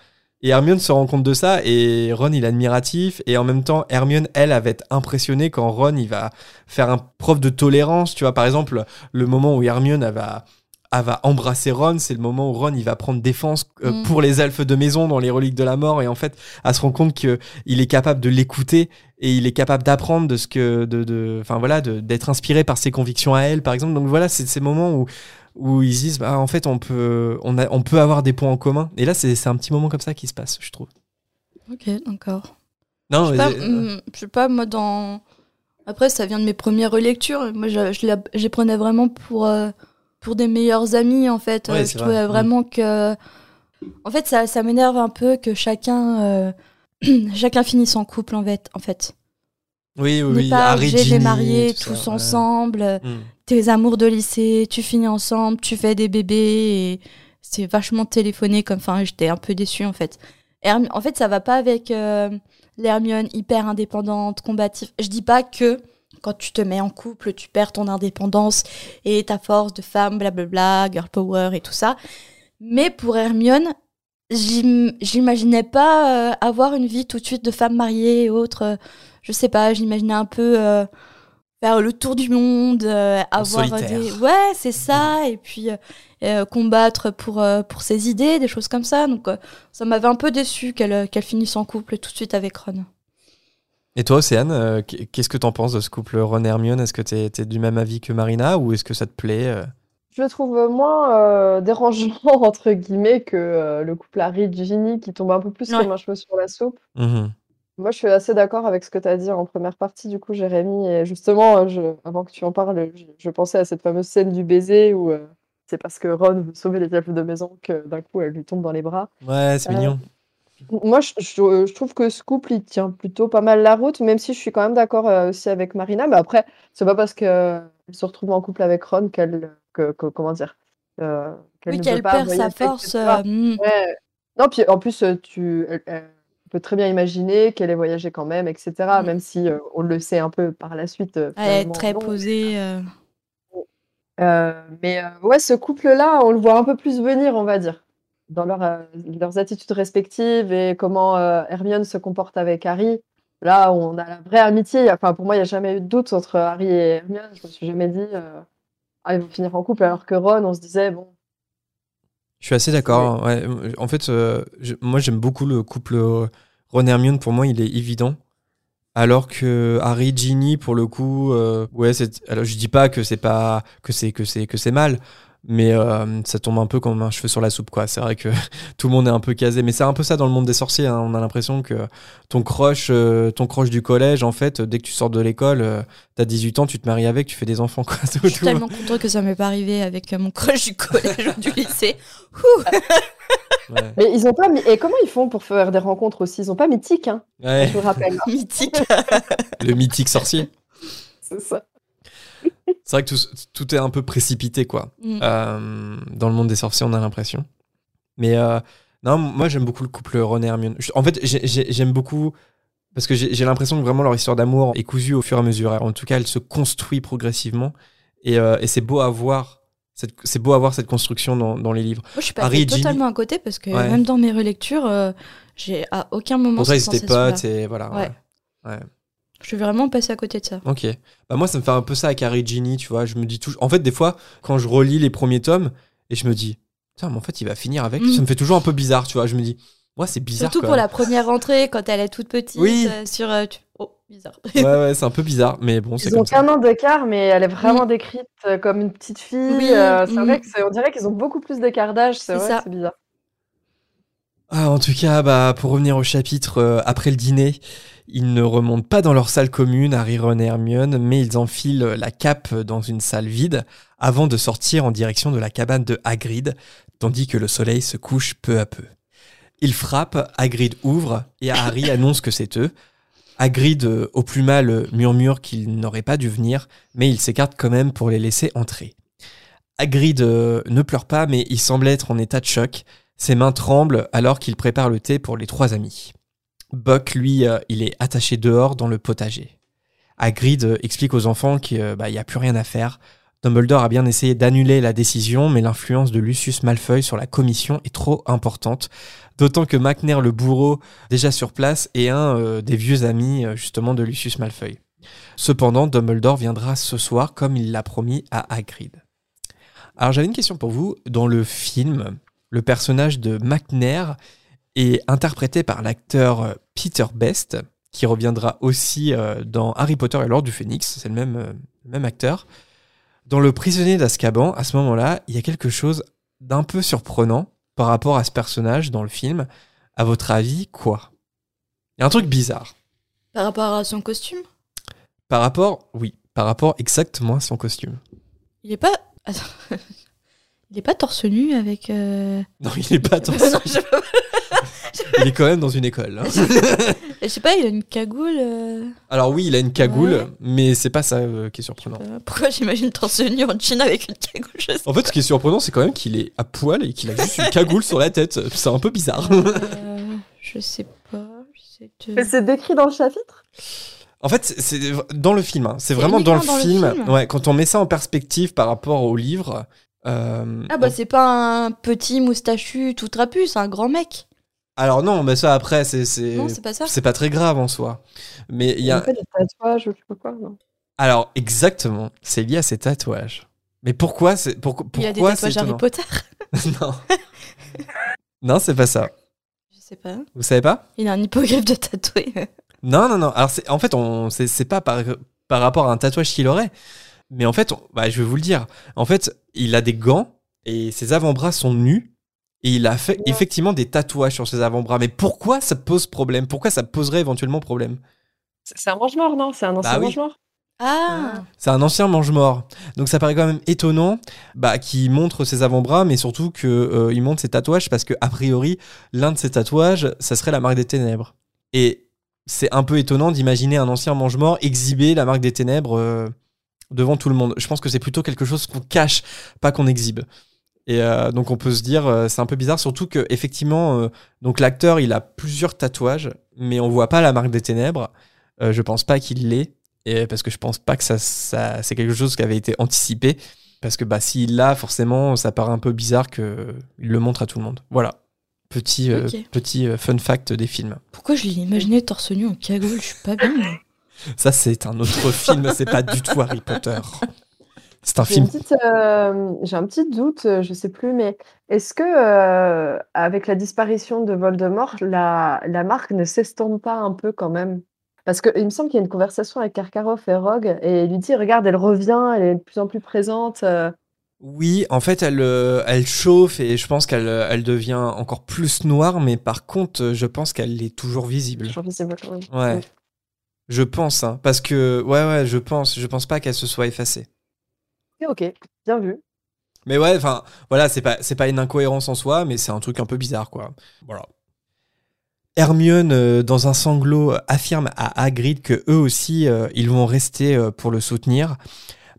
Et Hermione se rend compte de ça et Ron il est admiratif. Et en même temps Hermione elle, elle va être impressionnée quand Ron il va faire un preuve de tolérance, tu vois par exemple le moment où Hermione elle va elle va embrasser Ron, c'est le moment où Ron il va prendre défense euh, Mm. pour les elfes de maison dans les reliques de la mort. Et en fait elle se rend compte que il est capable de l'écouter et il est capable d'apprendre de ce que de de enfin voilà d'être inspiré par ses convictions à elle par exemple. Donc voilà c'est ces moments où où ils se disent bah en fait on peut on a on peut avoir des points en commun et là c'est un petit moment comme ça qui se passe je trouve Ok, d'accord. non Je sais pas, mais- hum, pas, moi, dans. Après, ça vient de mes premières relectures. Moi, je, je, la- je les prenais vraiment pour, euh, pour des meilleurs amis, en fait. Ouais, Euh, je trouvais vrai. vraiment que. En fait, ça, ça m'énerve un peu que chacun. euh, chacun finisse en couple, en fait. En fait. oui oui, oui pas Harry, Ginny, tout tous ça, ensemble. euh, Mm. Tes amours de lycée, tu finis ensemble, tu fais des bébés. Et c'est vachement téléphoné comme. Enfin, j'étais un peu déçue, en fait. Herm- En fait, ça va pas avec euh, l'Hermione hyper indépendante, combative. Je dis pas que quand tu te mets en couple, tu perds ton indépendance et ta force de femme, blablabla, girl power et tout ça. Mais pour Hermione, j'im- j'imaginais pas euh, avoir une vie tout de suite de femme mariée et autres. euh, je sais pas, j'imaginais un peu euh, faire le tour du monde, euh, avoir solitaire. des. Ouais, c'est ça. Et puis euh, euh, combattre pour, euh, pour ses idées, des choses comme ça. Donc euh, ça m'avait un peu déçu qu'elle qu'elle finisse en couple tout de suite avec Ron. et toi Océane euh, qu'est-ce que t'en penses de ce couple Ron et Hermione? Est-ce que t'es es du même avis que Marina ou est-ce que ça te plaît Je le trouve moins euh, dérangeant, entre guillemets, que euh, le couple Harry-Ginny qui tombe un peu plus Ouais. comme un cheveu sur la soupe. Mhm. Moi, je suis assez d'accord avec ce que tu as dit en première partie, du coup, Jérémy. Et justement, euh, je, avant que tu en parles, je, je pensais à cette fameuse scène du baiser où euh, c'est parce que Ron veut sauver les elfes de maison que d'un coup, elle lui tombe dans les bras. ouais c'est Euh, mignon Moi, je, je- je trouve que ce couple, il tient plutôt pas mal la route, même si je suis quand même d'accord euh, aussi avec Marina. Mais après, c'est pas parce qu'elle se retrouve en couple avec Ron qu'elle, que, que- comment dire, euh, qu'elle Oui, qu'elle perd sa force. euh, hmm. Ouais. Non, puis en plus, euh, tu, elle- elle- peut très bien imaginer qu'elle ait voyagé quand même, etc. Mm. Même si euh, on le sait un peu par la suite. euh, Elle est très non. posée. euh. Mais ouais, ce couple-là, on le voit un peu plus venir, on va dire, dans leur, leurs attitudes respectives et comment Hermione se comporte avec Harry. Là, on a la vraie amitié. Enfin, pour moi, il n'y a jamais eu de doute entre Harry et Hermione. Je me suis jamais dit, ah, ils vont finir en couple, alors que Ron, on se disait, bon, Je suis assez d'accord. Ouais. En fait, euh, je- moi, j'aime beaucoup le couple euh, Ron Hermione. Pour moi, il est évident. Alors que Harry Ginny, pour le coup, euh, ouais. Alors, je dis pas que c'est pas que c'est que c'est que c'est mal, mais euh, ça tombe un peu comme un cheveu sur la soupe, quoi. C'est vrai que tout le monde est un peu casé, mais c'est un peu ça dans le monde des sorciers. hein. On a l'impression que ton crush, euh, ton crush du collège, en fait, dès que tu sors de l'école, euh, t'as 18 ans, tu te maries avec, tu fais des enfants, quoi. Je suis tout. tellement contente que ça m'est pas arrivé avec euh, mon crush du collège ou du lycée. Ouais. Mais ils ont pas mis... Et comment ils font pour faire des rencontres aussi? Ils ont pas mythique, hein, Ouais, je me rappelle. Mythique. le mythique sorcier. C'est ça. C'est vrai que tout, tout est un peu précipité, quoi. Mm. Euh, dans le monde des sorciers, on a l'impression. Mais euh, non, moi j'aime beaucoup le couple Ron et Hermione. En fait, j'ai- j'ai- j'aime beaucoup parce que j'ai l'impression que vraiment leur histoire d'amour est cousue au fur et à mesure. En tout cas, elle se construit progressivement et, euh, et c'est beau à voir. cette- C'est beau à voir cette construction dans, dans les livres. Moi, je suis passée Harry totalement à côté parce que Ouais. même dans mes relectures, euh, j'ai à aucun moment. Pour ça, ils étaient potes et voilà. Ouais. ouais. Je suis vraiment passée à côté de ça. Ok. Bah moi, ça me fait un peu ça avec Harry Ginny, tu vois. Je me dis toujours. En fait, des fois, quand je relis les premiers tomes et je me dis, putain, mais en fait, il va finir avec. Mm. Ça me fait toujours un peu bizarre, tu vois. Je me dis, ouais, c'est bizarre. Surtout pour la première rentrée, quand elle est toute petite, Oui. euh, sur. euh, tu- Oh, bizarre. Ouais, ouais, c'est un peu bizarre, mais bon, c'est Ils ont comme ça. qu'un an d'écart, mais elle est vraiment décrite euh, comme une petite fille. Oui, euh, c'est mm. vrai que c'est- on dirait qu'ils ont beaucoup plus d'écart d'âge. C'est C'est vrai, bizarre. Ah, en tout cas, bah, pour revenir au chapitre, euh, après le dîner, ils ne remontent pas dans leur salle commune, Harry, Ron et Hermione, mais ils enfilent la cape dans une salle vide avant de sortir en direction de la cabane de Hagrid, tandis que le soleil se couche peu à peu. Ils frappent, Hagrid ouvre et Harry annonce que c'est eux. Hagrid, euh, au plus mal, murmure qu'il n'aurait pas dû venir, mais il s'écarte quand même pour les laisser entrer. Hagrid euh, ne pleure pas, mais il semble être en état de choc. Ses mains tremblent alors qu'il prépare le thé pour les trois amis. Buck, lui, euh, il est attaché dehors dans le potager. Hagrid euh, explique aux enfants qu'il n'y a plus rien à faire. Dumbledore a bien essayé d'annuler la décision, mais l'influence de Lucius Malfoy sur la commission est trop importante. D'autant que McNair, le bourreau, déjà sur place, est un euh, des vieux amis euh, justement de Lucius Malfoy. Cependant, Dumbledore viendra ce soir comme il l'a promis à Hagrid. Alors j'avais une question pour vous. Dans le film, le personnage de McNair est interprété par l'acteur euh, Peter Best, qui reviendra aussi euh, dans Harry Potter et l'Ordre du Phénix. C'est le même, euh, le même acteur. Dans Le Prisonnier d'Azkaban, à ce moment-là, il y a quelque chose d'un peu surprenant par rapport à ce personnage dans le film. À votre avis, quoi? Il y a un truc bizarre. Par rapport à son costume, Par rapport, oui, par rapport exactement à son costume. il est pas. Attends. Il est pas torse nu avec. euh, Non, il est pas Non, attention. Il est quand même dans une école. hein. Je sais pas, il a une cagoule. euh, Alors oui, il a une cagoule, Ouais. mais c'est pas ça euh, qui est surprenant. euh, Pourquoi j'imagine nu en jean avec une cagoule je sais En fait, ce qui est surprenant, c'est quand même qu'il est à poil et qu'il a juste une cagoule sur la tête. C'est un peu bizarre. Euh, je sais pas. j'essaie de- Mais c'est décrit dans le chapitre? En fait, c'est- c'est dans le film. hein. C'est C'est vraiment dans le, uniquement dans le film. film Ouais, quand on met ça en perspective par rapport au livre. euh, Ah bah on- c'est pas un petit moustachu tout trapu, c'est un grand mec. Alors non, mais ça après, c'est c'est pas pas très grave en soi. Mais il y a fait des tatouages ou je sais pas quoi. Non. alors exactement, c'est lié à ses tatouages. Mais pourquoi c'est pour- pourquoi il a des tatouages Harry Potter. Non. non, c'est pas ça. Je sais pas. Vous savez pas? Il a un hippogriffe de tatoué. Non, non, non. Alors, c'est- en fait, on, c'est, c'est pas par, par rapport à un tatouage qu'il aurait. Mais en fait, on- bah, je vais vous le dire. En fait, il a des gants et ses avant-bras sont nus. Et il a fait effectivement des tatouages sur ses avant-bras. Mais pourquoi ça pose problème? Pourquoi ça poserait éventuellement problème? C'est un mange-mort, non? C'est un ancien Bah oui. mange-mort? Ah, C'est un ancien mange-mort. Donc ça paraît quand même étonnant bah, qu'il montre ses avant-bras, mais surtout qu'il montre ses tatouages parce que a priori, l'un de ses tatouages, ça serait la marque des ténèbres. Et c'est un peu étonnant d'imaginer un ancien mange-mort exhiber la marque des ténèbres euh, devant tout le monde. Je pense que c'est plutôt quelque chose qu'on cache, pas qu'on exhibe. Et euh, donc on peut se dire, euh, c'est un peu bizarre, surtout que effectivement, euh, donc l'acteur il a plusieurs tatouages, mais on voit pas la marque des ténèbres. Je pense pas qu'il l'ait, et parce que je pense pas que ça, ça c'est quelque chose qui avait été anticipé, parce que bah s'il l'a, forcément, ça paraît un peu bizarre que il le montre à tout le monde. Voilà, petit petit fun fact des films. Pourquoi je l'ai imaginé torse nu en cagoule Je suis pas bien. Ça c'est un autre film, c'est pas du tout Harry Potter. C'est un film. euh, j'ai un petit doute, euh, je sais plus, mais est-ce que euh, avec la disparition de Voldemort, la, la marque ne s'estompe pas un peu quand même? Parce qu'il me semble qu'il y a une conversation avec Karkaroff et Rogue, et il lui dit, regarde, elle revient, elle est de plus en plus présente. Oui, en fait, elle, elle chauffe et je pense qu'elle elle devient encore plus noire, mais par contre, je pense qu'elle est toujours visible. Toujours visible, oui. Ouais. Oui. Je pense, hein, parce que, ouais, ouais, je pense, je pense pas qu'elle se soit effacée. Ok, bien vu. Mais ouais, c'est pas, une incohérence en soi, mais c'est un truc un peu bizarre. Hermione, euh, dans un sanglot, affirme à Hagrid que eux aussi, euh, ils vont rester euh, pour le soutenir.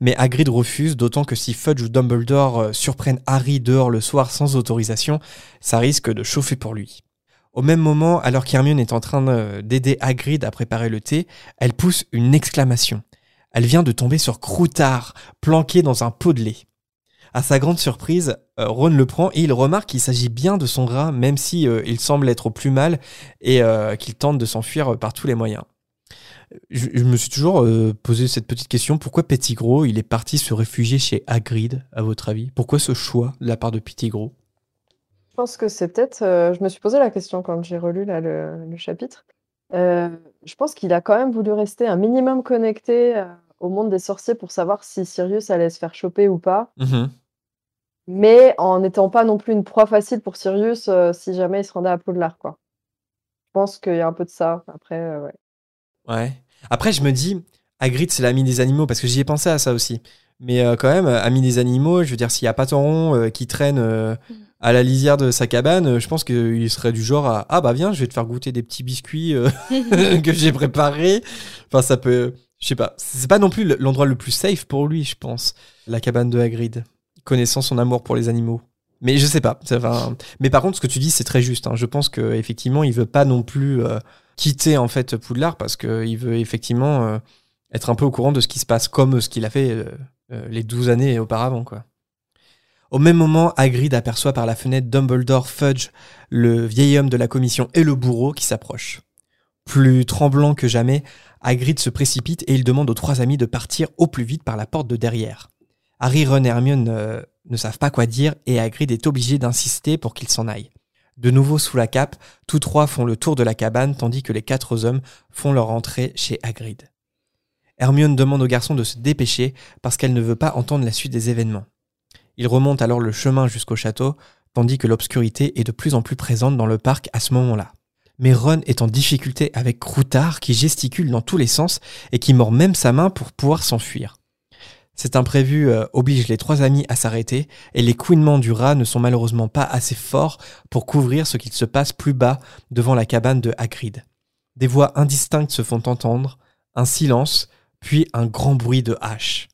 Mais Hagrid refuse, d'autant que si Fudge ou Dumbledore euh, surprennent Harry dehors le soir sans autorisation, ça risque de chauffer pour lui. Au même moment, alors qu'Hermione est en train euh, d'aider Hagrid à préparer le thé, elle pousse une exclamation. Elle vient de tomber sur Croutard, planqué dans un pot de lait. À sa grande surprise, euh, Ron le prend et il remarque qu'il s'agit bien de son rat, même si euh, il semble être au plus mal et euh, qu'il tente de s'enfuir par tous les moyens. Je, me suis toujours posé cette petite question pourquoi Pettigrew il est parti se réfugier chez Hagrid, à votre avis? Pourquoi ce choix de la part de Pettigrew Je pense que c'est peut-être. je me suis posé la question quand j'ai relu le, chapitre. Je pense qu'il a quand même voulu rester un minimum connecté au monde des sorciers pour savoir si Sirius allait se faire choper ou pas, Mhm. mais en n'étant pas non plus une proie facile pour Sirius euh, si jamais il se rendait à Poudlard, quoi. Je pense qu'il y a un peu de ça. Après, euh, ouais. Ouais. Après, je me dis, Hagrid, c'est l'ami des animaux, parce que j'y ai pensé à ça aussi. Mais euh, quand même, ami des animaux, je veux dire, s'il y a Patoron euh, qui traîne euh, à la lisière de sa cabane, je pense qu'il serait du genre à Ah bah viens, je vais te faire goûter des petits biscuits euh, que j'ai préparés. Enfin, ça peut. Je sais pas. C'est pas non plus le- l'endroit le plus safe pour lui, je pense. La cabane de Hagrid, connaissant son amour pour les animaux. Mais je sais pas. ça va- Mais par contre, ce que tu dis, c'est très juste. hein. Je pense qu'effectivement, il veut pas non plus euh, quitter en fait Poudlard parce qu'il veut effectivement euh, être un peu au courant de ce qui se passe, comme ce qu'il a fait euh, euh, les 12 années auparavant. Quoi. Au même moment, Hagrid aperçoit par la fenêtre Dumbledore, Fudge, le vieil homme de la commission et le bourreau qui s'approchent. Plus tremblant que jamais, Hagrid se précipite et il demande aux trois amis de partir au plus vite par la porte de derrière. Harry, Ron et Hermione euh, ne savent pas quoi dire et Hagrid est obligé d'insister pour qu'ils s'en aillent. De nouveau sous la cape, tous trois font le tour de la cabane tandis que les quatre hommes font leur entrée chez Hagrid. Hermione demande au garçon de se dépêcher parce qu'elle ne veut pas entendre la suite des événements. Ils remontent alors le chemin jusqu'au château, tandis que l'obscurité est de plus en plus présente dans le parc à ce moment-là. Mais Ron est en difficulté avec Croutard qui gesticule dans tous les sens et qui mord même sa main pour pouvoir s'enfuir. Cet imprévu euh, oblige les trois amis à s'arrêter et les couinements du rat ne sont malheureusement pas assez forts pour couvrir ce qu'il se passe plus bas devant la cabane de Hagrid. Des voix indistinctes se font entendre, un silence, puis un grand bruit de hache.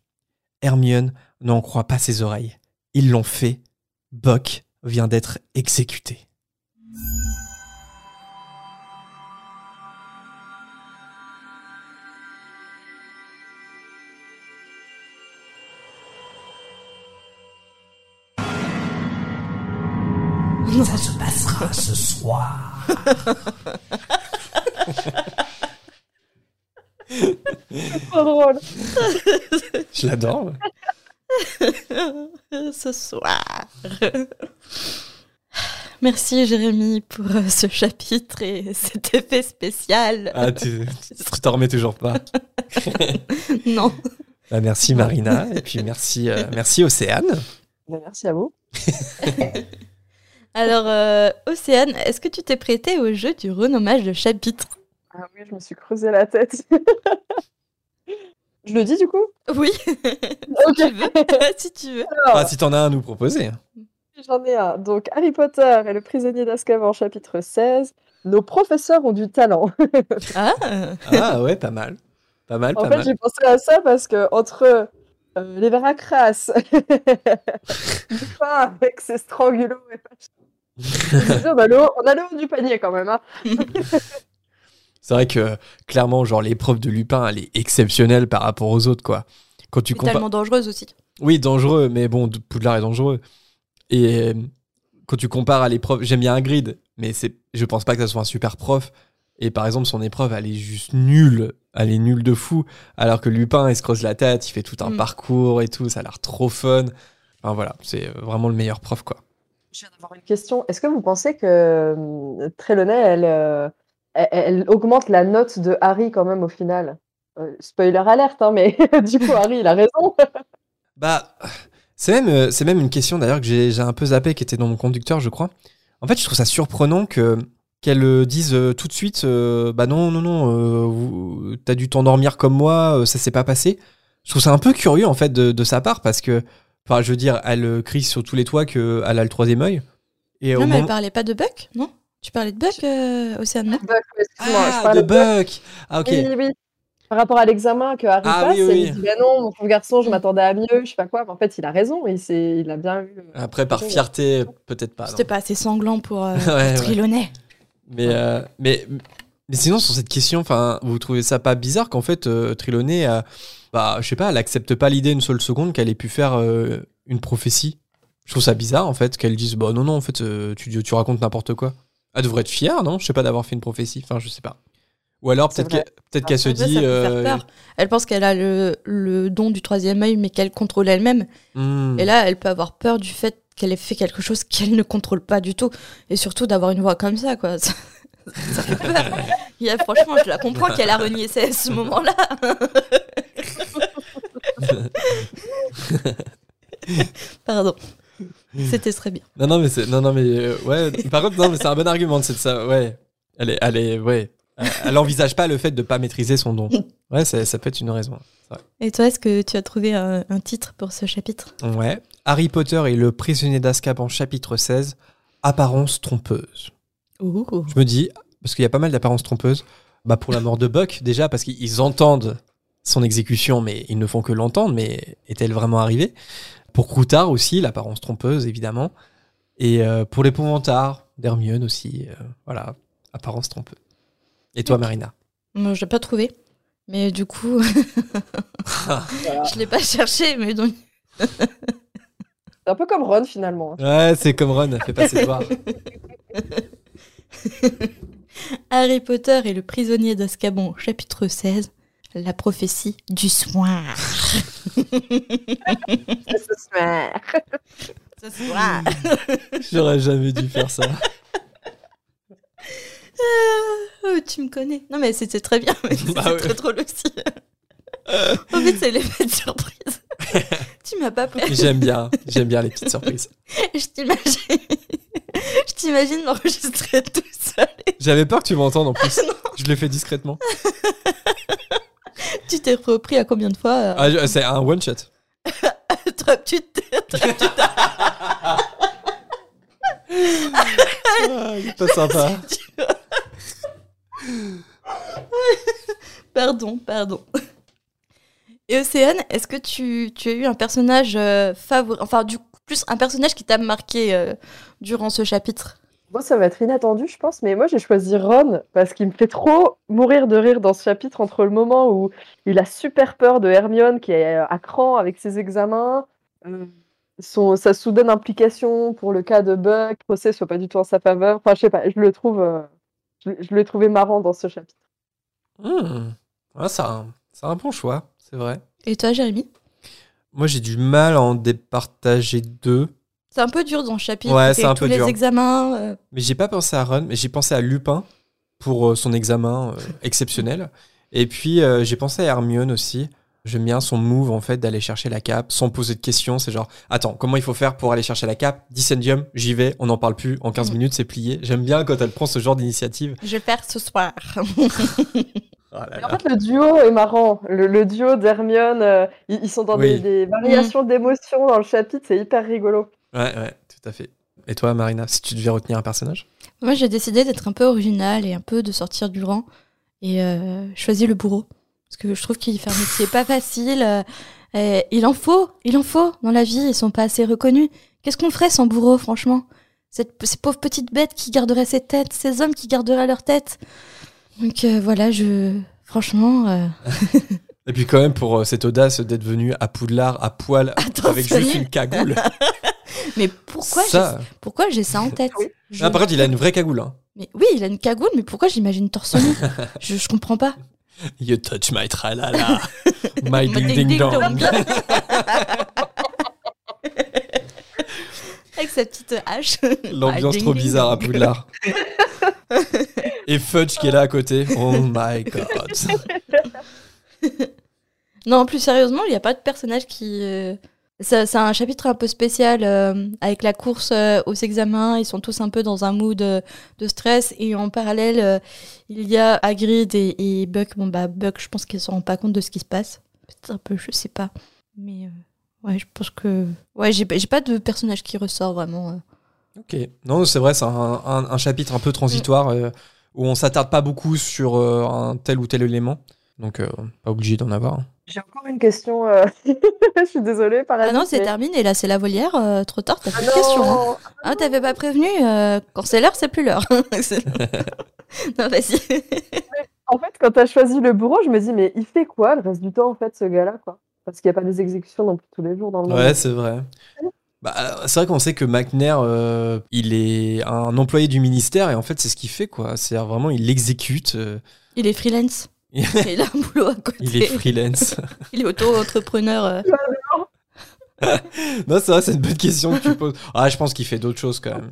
Hermione n'en croit pas ses oreilles. Ils l'ont fait. Buck vient d'être exécuté. Ça se passera ce soir. Trop drôle. Je l'adore. ce soir. Merci Jérémy pour euh, ce chapitre et cet effet spécial. Ah, tu tu t'en remets toujours pas. non. Bah, merci Marina et puis merci, euh, merci Océane. Ben, merci à vous. Alors, euh, Océane, est-ce que tu t'es prêtée au jeu du renommage de chapitre Ah oui, je me suis creusé la tête. je le dis du coup? Oui, si tu veux. si tu veux. Alors, Ah, si t'en as un à nous proposer. J'en ai un. Donc, Harry Potter et le prisonnier d'Azkaban, chapitre 16. Nos professeurs ont du talent. Ah, Ah ouais, pas mal. Pas mal, En pas fait, mal. j'ai pensé à ça parce que entre euh, les Veracras, avec ses strangulots et machin. On a le haut- on a le haut du panier quand même. Hein. C'est vrai que clairement, genre l'épreuve de Lupin, elle est exceptionnelle par rapport aux autres, quoi. Quand tu tellement dangereuse aussi. Oui, dangereux, mais bon, Poudlard est dangereux. Et euh, quand tu compares à l'épreuve, j'aime bien Ingrid, mais c'est, je pense pas que ça soit un super prof. Et par exemple, son épreuve, elle est juste nulle. Elle est nulle de fou. Alors que Lupin, il se creuse la tête, il fait tout un Mm. parcours et tout, ça a l'air trop fun. Enfin voilà, c'est vraiment le meilleur prof, quoi. Je viens d'avoir une question. Est-ce que vous pensez que euh, Trelawney, elle, euh, elle, elle augmente la note de Harry quand même au final? Euh, Spoiler alerte, hein, mais du coup, Harry, il a raison. Bah, c'est même, euh, c'est même une question d'ailleurs que j'ai j'ai un peu zappé, qui était dans mon conducteur, je crois. En fait, je trouve ça surprenant que qu'elle dise tout de suite, bah non, non, non, t'as dû t'endormir comme moi, ça s'est pas passé. Je trouve ça un peu curieux en fait de sa part parce que, enfin, je veux dire, elle euh, crie sur tous les toits qu'elle a le troisième œil. Et au Non, mais elle moment- parlait pas de Buck, non? Tu parlais de Buck, euh, Océane, non? Buck, excuse-moi, je Ah, parlais de Buck Ah, ok. Oui, oui. Par rapport à l'examen que Harry Ah, passe, oui, oui, il dit bah non, mon pauvre garçon, je m'attendais à mieux, je sais pas quoi. Mais en fait, il a raison, il, il a bien eu. euh, Après, par fierté, peut-être pas. C'était pas assez sanglant pour euh, Ouais. Mais, euh, mais, mais sinon, sur cette question, enfin, vous trouvez ça pas bizarre qu'en fait, euh, Trelawney, euh, bah, je sais pas, elle accepte pas l'idée une seule seconde qu'elle ait pu faire euh, une prophétie? Je trouve ça bizarre, en fait, qu'elle dise, bah non, non, en fait, euh, tu, tu racontes n'importe quoi. Elle devrait être fière, non? Je sais pas, d'avoir fait une prophétie. Enfin, je sais pas. Ou alors, peut-être qu'elle peut-être qu'elle se dit. peut euh. Elle pense qu'elle a le, le don du troisième œil, mais qu'elle contrôle elle-même. hmm, Et là, elle peut avoir peur du fait qu'elle ait fait quelque chose qu'elle ne contrôle pas du tout. Et surtout d'avoir une voix comme ça, quoi. Ça, fait peur. Il y a- franchement, je la comprends qu'elle a renié ça à ce moment-là. Pardon. C'était très bien. Non, non, mais c'est. Non, non, mais. euh, ouais. Par contre, non, mais c'est un bon argument, c'est de ça. Ouais. Elle est. Elle est. Ouais. Elle- Elle envisage pas le fait de pas maîtriser son don. Ouais, ça, ça peut être une raison. Et toi, est-ce que tu as trouvé un, un titre pour ce chapitre? Ouais. Harry Potter et le prisonnier d'Azkaban, chapitre 16. Apparence trompeuse. Ouh. Je me dis, parce qu'il y a pas mal d'apparences trompeuses, bah pour la mort de Buck, déjà, parce qu'ils entendent son exécution, mais ils ne font que l'entendre, mais est-elle vraiment arrivée? Pour Croutard aussi, l'apparence trompeuse, évidemment. Et euh, pour l'épouvantard d'Hermione aussi, euh, voilà, apparence trompeuse. Et toi, Marina? Moi, je l'ai pas trouvé. Mais du coup, je l'ai pas cherché. Mais donc, C'est un peu comme Ron finalement. Ouais, c'est comme Ron, fait pas ses devoirs. Harry Potter et le prisonnier d'Azkaban, chapitre 16. La prophétie du soir. Ce soir. Ce soir. J'aurais jamais dû faire ça. Oh, tu me connais. Non, mais c'était très bien. Mais c'était Bah ouais. très drôle aussi. en fait, c'est l'effet de surprise. tu m'as pas pris. J'aime bien, j'aime bien les petites surprises. Je t'imagine. Je t'imagine m'enregistrer tout seul. J'avais peur que tu m'entendes en plus. Je l'ai fait discrètement. Tu t'es repris à combien de fois euh, Ah, c'est un one shot. Petites- Ah, il est pas sympa. Pardon, pardon. Et Océane, est-ce que tu, tu as eu un personnage euh, favori, enfin du coup, plus un personnage qui t'a marqué euh, durant ce chapitre? Moi, ça va être inattendu, je pense, mais moi, j'ai choisi Ron parce qu'il me fait trop mourir de rire dans ce chapitre entre le moment où il a super peur de Hermione qui est à cran avec ses examens, euh, son, sa soudaine implication pour le cas de Buck, le procès soit pas du tout en sa faveur. Enfin, je sais pas, je le trouve, euh, je, je l'ai trouvé marrant dans ce chapitre. Hmm. Ah, c'est un, c'est un bon choix, c'est vrai. Et toi, Jérémy Moi, j'ai du mal à en départager deux. C'est un peu dur dans ce chapitre. Ouais, c'est un tous peu les dur. examens. euh, Mais j'ai pas pensé à Ron, mais j'ai pensé à Lupin pour euh, son examen euh, exceptionnel. Et puis, euh, j'ai pensé à Hermione aussi. J'aime bien son move, en fait, d'aller chercher la cape sans poser de questions. C'est genre, attends, comment il faut faire pour aller chercher la cape? Dissendium, j'y vais, on n'en parle plus. En 15 Mm. minutes, c'est plié. J'aime bien quand elle prend ce genre d'initiative. je vais faire ce soir. Oh là en fait, le duo est marrant. Le, le duo d'Hermione, euh, ils, ils sont dans Oui. des, des variations d'émotions dans le chapitre, c'est hyper rigolo. Ouais, ouais, tout à fait. Et toi, Marina, si tu devais retenir un personnage? Moi, j'ai décidé d'être un peu original et un peu de sortir du rang et euh, choisi le bourreau. Parce que je trouve qu'il fait un métier pas facile. euh, Et il en faut, il en faut dans la vie, ils sont pas assez reconnus. Qu'est-ce qu'on ferait sans bourreau, franchement? Cette, Ces pauvres petites bêtes qui garderaient ses têtes, ces hommes qui garderaient leur tête. Donc euh, voilà, je. Franchement. euh, Et puis quand même pour euh, cette audace d'être venu à Poudlard à poil Attends, avec juste une cagoule. Mais pourquoi j'ai ça. pourquoi j'ai ça en tête? Je- Ah, par contre, il a une vraie cagoule. Hein. Mais oui, il a une cagoule, mais pourquoi j'imagine torse nu? Je, je comprends pas. You touch my tralala, my My ding ding ding ding dong. Avec sa petite hache. L'ambiance Ding trop ding bizarre à. Poudlard. Et Fudge qui est là à côté. Oh my god. Non, plus sérieusement, il n'y a pas de personnage qui. euh, C'est un chapitre un peu spécial euh, avec la course euh, aux examens. Ils sont tous un peu dans un mood euh, de stress. Et en parallèle, il y a Hagrid et, et Buck. Bon, bah, Buck, je pense qu'ils ne se rendent pas compte de ce qui se passe. Peut-être un peu, je sais pas. Mais ouais, je pense que. Ouais, j'ai j'ai pas de personnage qui ressort vraiment. euh. Ok. Non, c'est vrai, c'est un, un- un chapitre un peu transitoire euh, où on s'attarde pas beaucoup sur euh, un tel ou tel élément. Donc, euh, pas obligé d'en avoir. hein. J'ai encore une question. euh, je suis désolée, par Ah non, c'est terminé. Là, c'est la volière. euh, trop tard, t'as plus de questions. hein. Ah, t'avais pas prévenu euh, Quand c'est l'heure, c'est plus l'heure. C'est- non, vas-y. En fait, quand tu as choisi le bourreau, je me dis, mais il fait quoi le reste du temps, en fait, ce gars-là, quoi? Parce qu'il n'y a pas des exécutions non plus tous les jours dans le monde. Ouais, c'est vrai. Bah, c'est vrai qu'on sait que McNair, euh, il est un employé du ministère et en fait, c'est ce qu'il fait, quoi. C'est vraiment, il exécute. euh, Il est freelance. il Il a un boulot à côté. est freelance. Il est auto-entrepreneur. euh. non, c'est vrai, c'est une bonne question que tu poses. Ah, je pense qu'il fait d'autres choses quand même.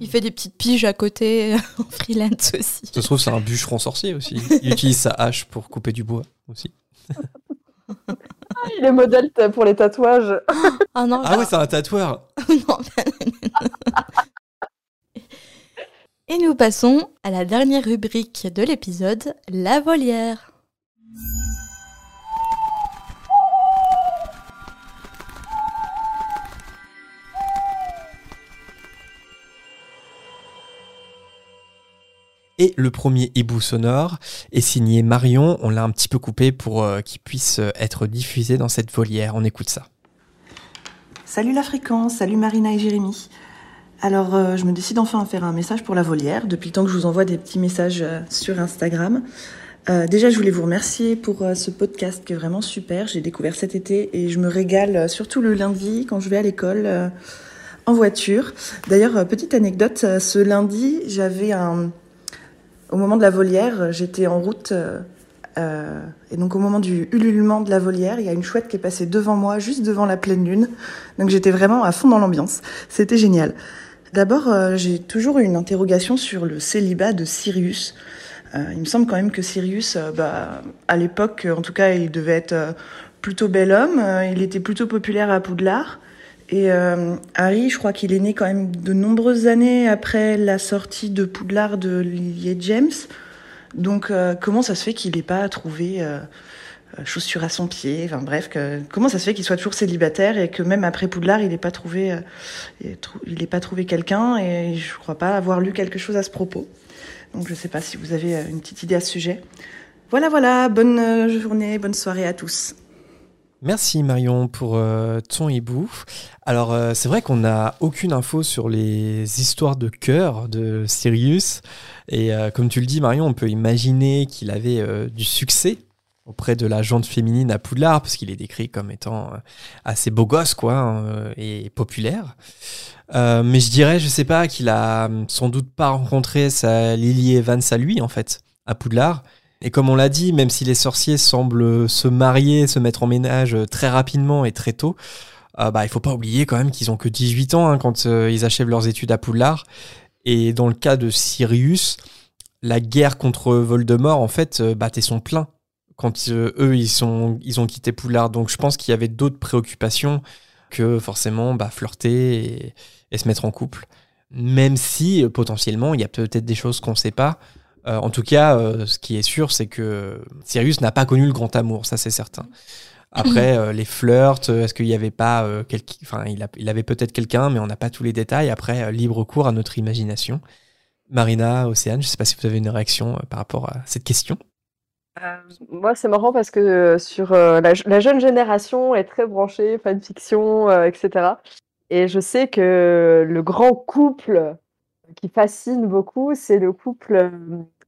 Il fait des petites piges à côté en freelance aussi. Ça se trouve, c'est un bûcheron sorcier aussi. Il utilise sa hache pour couper du bois aussi. Il est modèle pour les tatouages. Ah non, Ah ouais, c'est un tatoueur. non. Et nous passons à la dernière rubrique de l'épisode, la volière. Et le premier hibou sonore est signé Marion. On l'a un petit peu coupé pour euh, qu'il puisse euh, être diffusé dans cette volière. On écoute ça. Salut la fréquence, salut Marina et Jérémy. Alors, euh, je me décide enfin à faire un message pour la volière, depuis le temps que je vous envoie des petits messages sur Instagram. Déjà, je voulais vous remercier pour ce podcast qui est vraiment super. J'ai découvert cet été et je me régale, surtout le lundi quand je vais à l'école en voiture. D'ailleurs, petite anecdote, ce lundi, j'avais un... Au moment de la volière, j'étais en route euh, euh, et donc au moment du ululement de la volière, il y a une chouette qui est passée devant moi, juste devant la pleine lune. Donc j'étais vraiment à fond dans l'ambiance. C'était génial. D'abord, euh, j'ai toujours eu une interrogation sur le célibat de Sirius. Il me semble quand même que Sirius, bah, à l'époque, en tout cas, il devait être plutôt bel homme. Il était plutôt populaire à Poudlard. Et euh, Harry, je crois qu'il est né quand même de nombreuses années après la sortie de Poudlard de Lily James. Donc, euh, comment ça se fait qu'il n'ait pas trouvé euh, euh, chaussure à son pied? Enfin bref, comment ça se fait qu'il soit toujours célibataire et que même après Poudlard, il n'ait pas trouvé, il ait trou- il ait pas trouvé quelqu'un? Et je crois pas avoir lu quelque chose à ce propos. Donc, je sais pas si vous avez une petite idée à ce sujet. Voilà, voilà. Bonne journée, bonne soirée à tous. Merci Marion pour euh, ton hibou. Alors euh, c'est vrai qu'on n'a aucune info sur les histoires de cœur de Sirius. Et euh, comme tu le dis Marion, on peut imaginer qu'il avait du succès auprès de la jante féminine à Poudlard, parce qu'il est décrit comme étant assez beau gosse quoi, hein, et populaire. Mais je dirais, je sais pas, qu'il a hum, sans doute pas rencontré sa Lily Evans à lui en fait, à Poudlard. Et comme on l'a dit, même si les sorciers semblent se marier, se mettre en ménage euh, très rapidement et très tôt, euh, bah, il faut pas oublier quand même qu'ils ont que 18 ans hein, quand euh, ils achèvent leurs études à Poudlard. Et dans le cas de Sirius, la guerre contre Voldemort, en fait, euh, battait son plein quand eux, ils, ont quitté Poudlard. Donc je pense qu'il y avait d'autres préoccupations que forcément bah, flirter et, se mettre en couple. Même si potentiellement, il y a peut-être des choses qu'on ne sait pas. Euh, en tout cas, euh, ce qui est sûr, c'est que Sirius n'a pas connu le grand amour, ça c'est certain. Après, euh, les flirts, est-ce qu'il n'y avait pas euh, quelqu'un. Enfin, il, a- il avait peut-être quelqu'un, mais on n'a pas tous les détails. Après, euh, libre cours à notre imagination. Marina, Océane, je ne sais pas si vous avez une réaction euh, par rapport à cette question. Euh, moi, c'est marrant parce que euh, sur euh, la, la jeune génération est très branchée fanfiction, euh, etc. Et je sais que le grand couple qui fascine beaucoup, c'est le couple,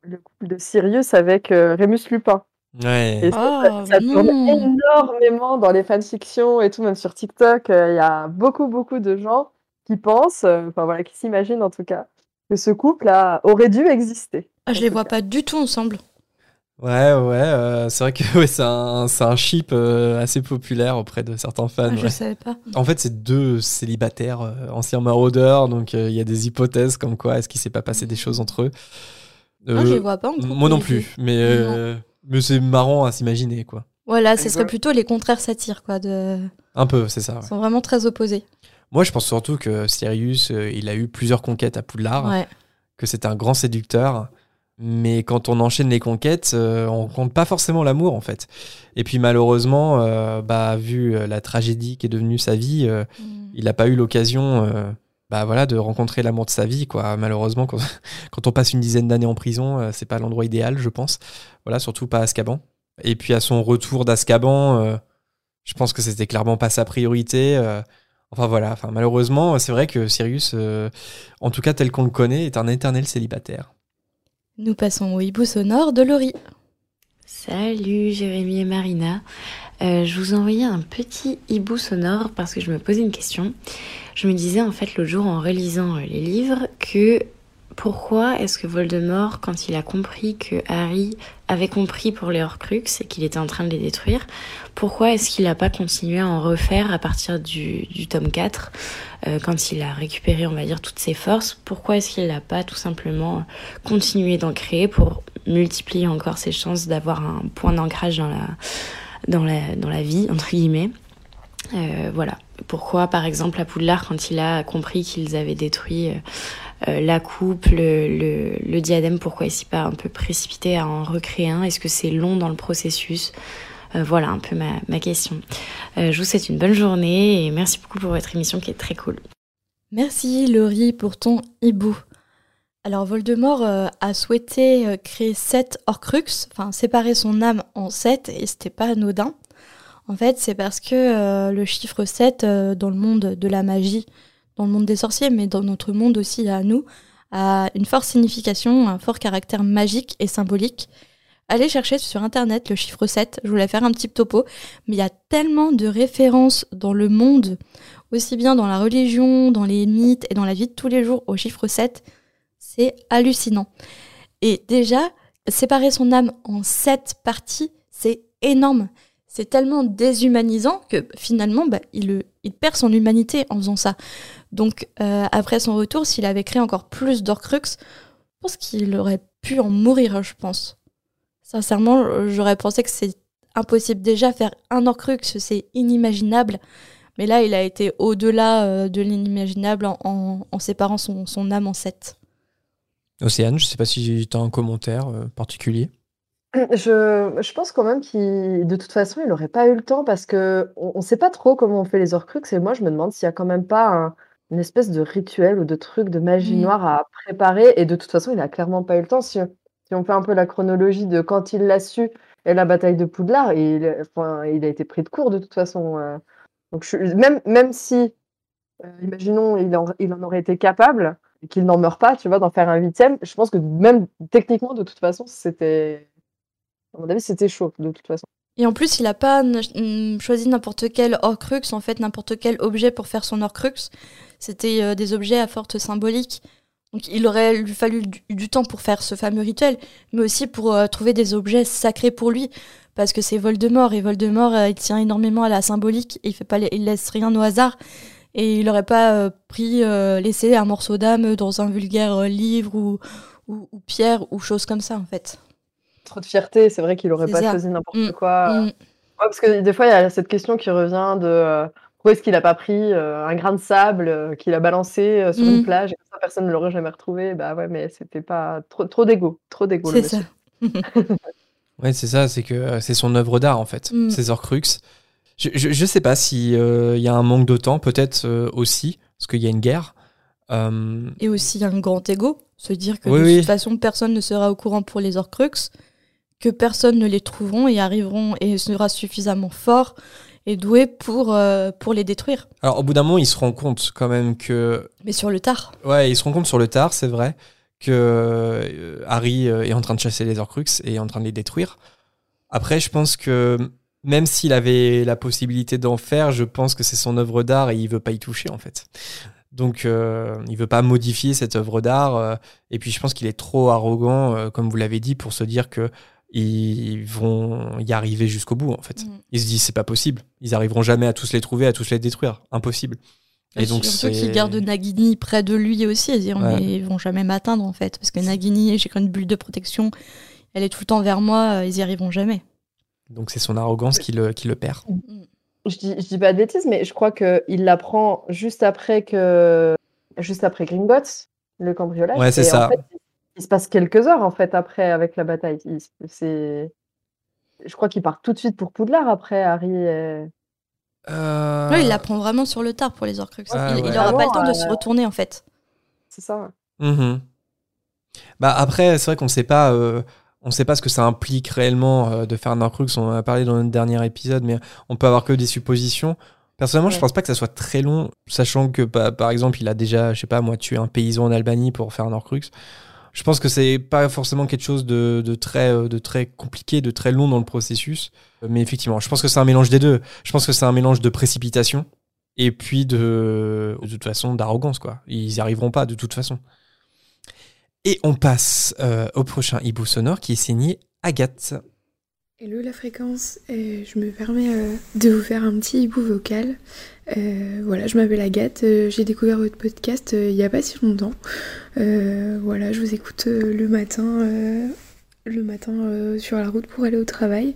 le couple de Sirius avec euh, Rémus Lupin. Ouais. Et ça, Oh, ça, ça tourne énormément dans les fanfictions et tout, même sur TikTok. euh, Il y a beaucoup, beaucoup de gens qui pensent, euh, enfin voilà, qui s'imaginent en tout cas, que ce couple-là aurait dû exister. Ah, je les vois cas. pas du tout ensemble. Ouais, ouais, euh, c'est vrai que ouais, c'est un, c'est un chip euh, assez populaire auprès de certains fans. Ah, je ouais. savais pas. En fait, c'est deux célibataires, euh, anciens maraudeurs, donc euh, il y a des hypothèses comme quoi est-ce qu'il s'est pas passé des choses entre eux. Ah, je les vois pas en moi non plus, mais, euh, mais c'est marrant à s'imaginer, quoi. Voilà, ce serait plutôt les contraires satires, quoi. De... Un peu, c'est ça. ouais. Ils sont vraiment très opposés. Moi, je pense surtout que Sirius, euh, il a eu plusieurs conquêtes à Poudlard, Ouais. que c'est un grand séducteur. Mais quand on enchaîne les conquêtes, euh, on compte pas forcément l'amour en fait. Et puis malheureusement, euh, bah, vu euh, la tragédie qui est devenue sa vie, euh, Mm. il n'a pas eu l'occasion euh, bah, voilà, de rencontrer l'amour de sa vie. Quoi. Malheureusement, quand, quand on passe une dizaine d'années en prison, euh, c'est pas l'endroit idéal, je pense. Voilà, surtout pas à Azkaban. Et puis à son retour d'Azkaban, euh, je pense que c'était clairement pas sa priorité. euh, enfin voilà, enfin, malheureusement, c'est vrai que Sirius, euh, en tout cas tel qu'on le connaît, est un éternel célibataire. Nous passons au hibou sonore de Laurie. Salut Jérémy et Marina. Euh, je vous envoyais un petit hibou sonore parce que je me posais une question. Je me disais en fait l'autre jour en relisant euh, les livres que pourquoi est-ce que Voldemort, quand il a compris que Harry avait compris pour les Horcruxes et qu'il était en train de les détruire, pourquoi est-ce qu'il n'a pas continué à en refaire à partir du, tome 4 euh, quand il a récupéré, on va dire, toutes ses forces? Pourquoi est-ce qu'il n'a pas tout simplement continué d'en créer pour multiplier encore ses chances d'avoir un point d'ancrage dans la, dans, la, dans la vie, entre guillemets Euh, Voilà. Pourquoi, par exemple, à Poudlard, quand il a compris qu'ils avaient détruit... euh, euh, la coupe, le, le, le diadème, pourquoi est-il pas un peu précipité à en recréer un? Est-ce que c'est long dans le processus? Euh, Voilà un peu ma, ma question. Euh, je vous souhaite une bonne journée et merci beaucoup pour votre émission qui est très cool. Merci Laurie pour ton hibou. Alors Voldemort euh, a souhaité euh, créer sept Horcruxes, enfin séparer son âme en sept, et c'était pas anodin. En fait, c'est parce que euh, le chiffre 7 euh, dans le monde de la magie, dans le monde des sorciers, mais dans notre monde aussi à nous, a une forte signification, un fort caractère magique et symbolique. Allez chercher sur internet le chiffre 7, je voulais faire un petit topo, mais il y a tellement de références dans le monde aussi bien dans la religion, dans les mythes et dans la vie de tous les jours au chiffre 7, c'est hallucinant. Et déjà, séparer son âme en sept parties, c'est énorme. C'est tellement déshumanisant que finalement, bah, il, perd son humanité en faisant ça. Donc, euh, après son retour, s'il avait créé encore plus d'Orcrux, je pense qu'il aurait pu en mourir, je pense. Sincèrement, j'aurais pensé que c'est impossible. Déjà, faire un Horcrux, c'est inimaginable. Mais là, il a été au-delà euh, de l'inimaginable en, en- séparant son âme en sept. Océane, je sais pas si tu as un commentaire euh, particulier. Je, je pense quand même qu'il, de toute façon, il n'aurait pas eu le temps parce que on ne sait pas trop comment on fait les Horcruxes et moi je me demande s'il y a quand même pas un- une espèce de rituel ou de truc de magie noire à préparer et de toute façon il a clairement pas eu le temps. Si, si on fait un peu la chronologie de quand il l'a su et la bataille de Poudlard, il, enfin, il a été pris de court de toute façon. euh. Donc je, même, même si, euh, imaginons, il en, il en aurait été capable qu'il n'en meurt pas, tu vois, d'en faire un huitième, je pense que même techniquement, de toute façon, c'était à mon avis, c'était chaud, de toute façon. Et en plus, il n'a pas choisi n'importe quel Horcrux, en fait, n'importe quel objet pour faire son Horcrux. C'était euh, des objets à forte symbolique. Donc il aurait lui fallu du, temps pour faire ce fameux rituel, mais aussi pour euh, trouver des objets sacrés pour lui. Parce que c'est Voldemort, et Voldemort, euh, il tient énormément à la symbolique, et il fait pas, il laisse rien au hasard. Et il n'aurait pas euh, pris, euh, laissé un morceau d'âme dans un vulgaire euh, livre ou, ou, ou pierre ou chose comme ça, en fait. Trop de fierté, c'est vrai qu'il aurait C'est pas ça. choisi n'importe Mm, quoi. Mm. Ouais, parce que des fois, il y a cette question qui revient de pourquoi est-ce qu'il n'a pas pris euh, un grain de sable euh, qu'il a balancé euh, sur Mm. une plage et que ça, personne ne l'aurait jamais retrouvé. Bah ouais, mais c'était pas trop, trop d'ego, trop d'ego. C'est ça. Ouais, c'est ça, c'est que euh, c'est son œuvre d'art en fait, Mm. ces Horcruxes. Je, je, je sais pas si il y a un manque de temps, peut-être euh, aussi, parce qu'il y a une guerre. Euh, Et aussi un grand ego, se dire que Oui, de oui. toute façon personne ne sera au courant pour les Horcruxes, que personne ne les trouveront et arriveront et sera suffisamment fort et doué pour, euh, pour les détruire. Alors, au bout d'un moment, ils se rendent compte quand même que. Mais sur le tard. Ouais, ils se rendent compte sur le tard, c'est vrai, que euh, Harry euh, est en train de chasser les Horcruxes et est en train de les détruire. Après, je pense que même s'il avait la possibilité d'en faire, je pense que c'est son œuvre d'art et il veut pas y toucher en fait. Donc, euh, il veut pas modifier cette œuvre d'art. euh, et puis, je pense qu'il est trop arrogant, euh, comme vous l'avez dit, pour se dire que ils vont y arriver jusqu'au bout en fait. Mm. Il se dit c'est pas possible. Ils arriveront jamais à tous les trouver, à tous les détruire. Impossible. Et donc Surtout qu'il garde Nagini près de lui aussi, à dire Ouais. ils vont jamais m'atteindre en fait. Parce que Nagini, j'ai une bulle de protection, elle est tout le temps vers moi, euh, ils y arriveront jamais. Donc c'est son arrogance qui le, qui le perd. Je dis, je dis pas de bêtises, mais je crois qu'il l'apprend juste après que juste après Gringotts, le cambriolage. Ouais, c'est en ça. fait, il se passe quelques heures en fait après avec la bataille. Il- C'est, je crois qu'il part tout de suite pour Poudlard après Harry. et- Euh, Ouais, il l'apprend vraiment sur le tard pour les Horcruxes. Ah, il, il ouais. aura pas le temps de se euh, retourner en fait. C'est ça. Mhm. Bah après, c'est vrai qu'on sait pas, euh, on sait pas ce que ça implique réellement euh, de faire un Horcrux. On en a parlé dans notre dernier épisode, mais on peut avoir que des suppositions. Personnellement, je Ouais. pense pas que ça soit très long, sachant que bah, par exemple, il a déjà, je sais pas, moi, tué un paysan en Albanie pour faire un Horcrux. Je pense que c'est pas forcément quelque chose de, de très, euh, de très compliqué, de très long dans le processus. Mais effectivement, je pense que c'est un mélange des deux. Je pense que c'est un mélange de précipitation et puis de, de toute façon, d'arrogance, quoi. Ils y arriveront pas de toute façon. Et on passe euh, au prochain hibou sonore qui est signé Agathe. Hello la fréquence, Euh, je me permets euh, de vous faire un petit hibou vocal. Voilà, je m'appelle Agathe, j'ai découvert votre podcast il n'y a pas si longtemps. Voilà, je vous écoute le matin, le matin sur la route pour aller au travail.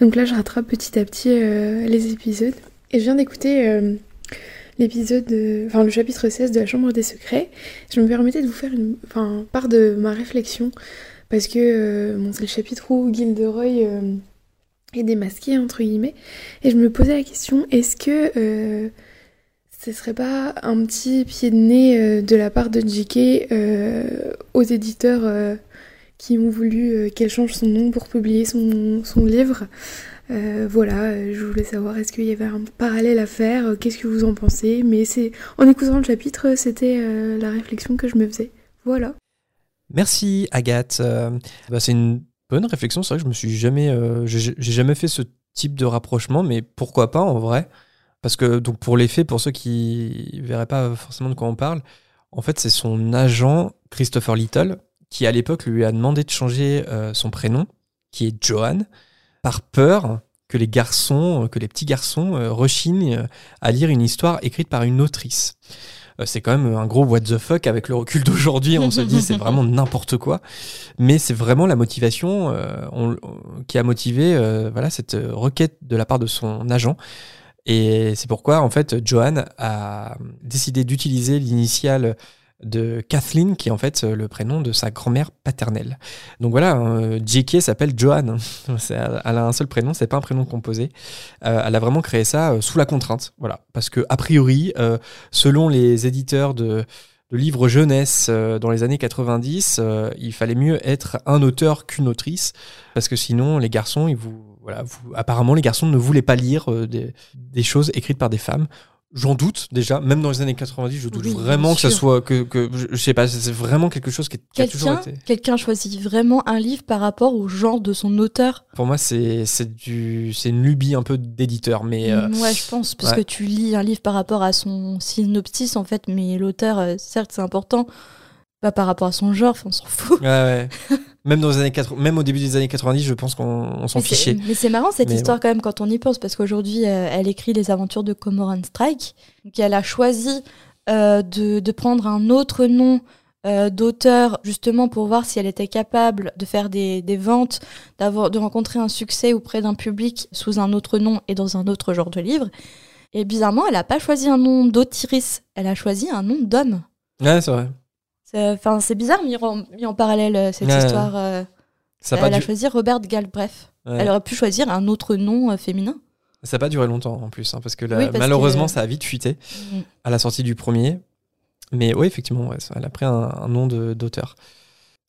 Donc là, je rattrape petit à petit les épisodes. Et je viens d'écouter l'épisode, de- enfin le chapitre 16 de la Chambre des Secrets. Je me permettais de vous faire une, part de ma réflexion parce que euh, c'est le chapitre où Gilderoy euh, est démasqué, entre guillemets, et je me posais la question, est-ce que euh, ce serait pas un petit pied de nez euh, de la part de JK euh, aux éditeurs euh, qui ont voulu euh, qu'elle change son nom pour publier son livre? Euh, voilà, euh, je voulais savoir est-ce qu'il y avait un parallèle à faire, euh, qu'est-ce que vous en pensez, mais c'est en écoutant le chapitre, c'était la réflexion que je me faisais. Voilà. Merci Agathe. Bah, c'est une bonne réflexion. C'est vrai que je me suis jamais, j'ai jamais fait ce type de rapprochement, mais pourquoi pas en vrai? Parce que donc pour les faits, pour ceux qui verraient pas forcément de quoi on parle, en fait c'est son agent Christopher Little qui à l'époque lui a demandé de changer son prénom, qui est Johan, par peur que les garçons, que les petits garçons euh, rechignent euh, à lire une histoire écrite par une autrice. Euh, c'est quand même un gros what the fuck avec le recul d'aujourd'hui. On se dit c'est vraiment n'importe quoi, mais c'est vraiment la motivation on- on- qui a motivé voilà cette requête de la part de son agent. Et c'est pourquoi en fait Johan a décidé d'utiliser l'initiale de Kathleen, qui est en fait le prénom de sa grand-mère paternelle. Donc voilà, euh, JK s'appelle Johan. C'est- Elle a un seul prénom, c'est pas un prénom composé. Euh, elle a vraiment créé ça euh, sous la contrainte, voilà, parce que a priori, euh, selon les éditeurs de, livres jeunesse euh, dans les années 90, euh, il fallait mieux être un auteur qu'une autrice, parce que sinon les garçons, ils vous, voilà, apparemment les garçons ne voulaient pas lire euh, des choses écrites par des femmes. J'en doute déjà, même dans les années 90, je doute Oui, vraiment que ça soit que, que je, je sais pas, c'est vraiment quelque chose qui, qui a toujours Quelqu'un été. quelqu'un choisit vraiment un livre par rapport au genre de son auteur. Pour moi, c'est c'est du c'est une lubie un peu d'éditeur, mais euh, Mm, ouais, je pense, parce ouais. que tu lis un livre par rapport à son synopsis, en fait, mais l'auteur, euh, certes, c'est important, pas par rapport à son genre, on s'en fout. ouais, ouais. même dans les années 80, même au début des années 90, je pense qu'on on s'en fichait. Mais c'est marrant cette Mais histoire quand même quand on y pense, parce qu'aujourd'hui, euh, elle écrit les aventures de Cormoran Strike, donc elle a choisi euh, de, de prendre un autre nom euh, d'auteur, justement pour voir si elle était capable de faire des, des ventes, de rencontrer un succès auprès d'un public sous un autre nom et dans un autre genre de livre. Et bizarrement, elle n'a pas choisi un nom d'autrice, elle a choisi un nom d'homme. Ouais, c'est vrai. C'est, enfin, c'est bizarre mis en, mis en parallèle euh, cette Ouais. histoire. euh, Ça elle a choisi Robert Galbraith. ouais. Elle aurait pu choisir un autre nom euh, féminin. Ça n'a pas duré longtemps en plus, hein, parce que là, Oui, parce malheureusement, que- ça a vite fuité Mm. à la sortie du premier. Mais oui, effectivement, ouais, elle a pris un, un nom d'auteur.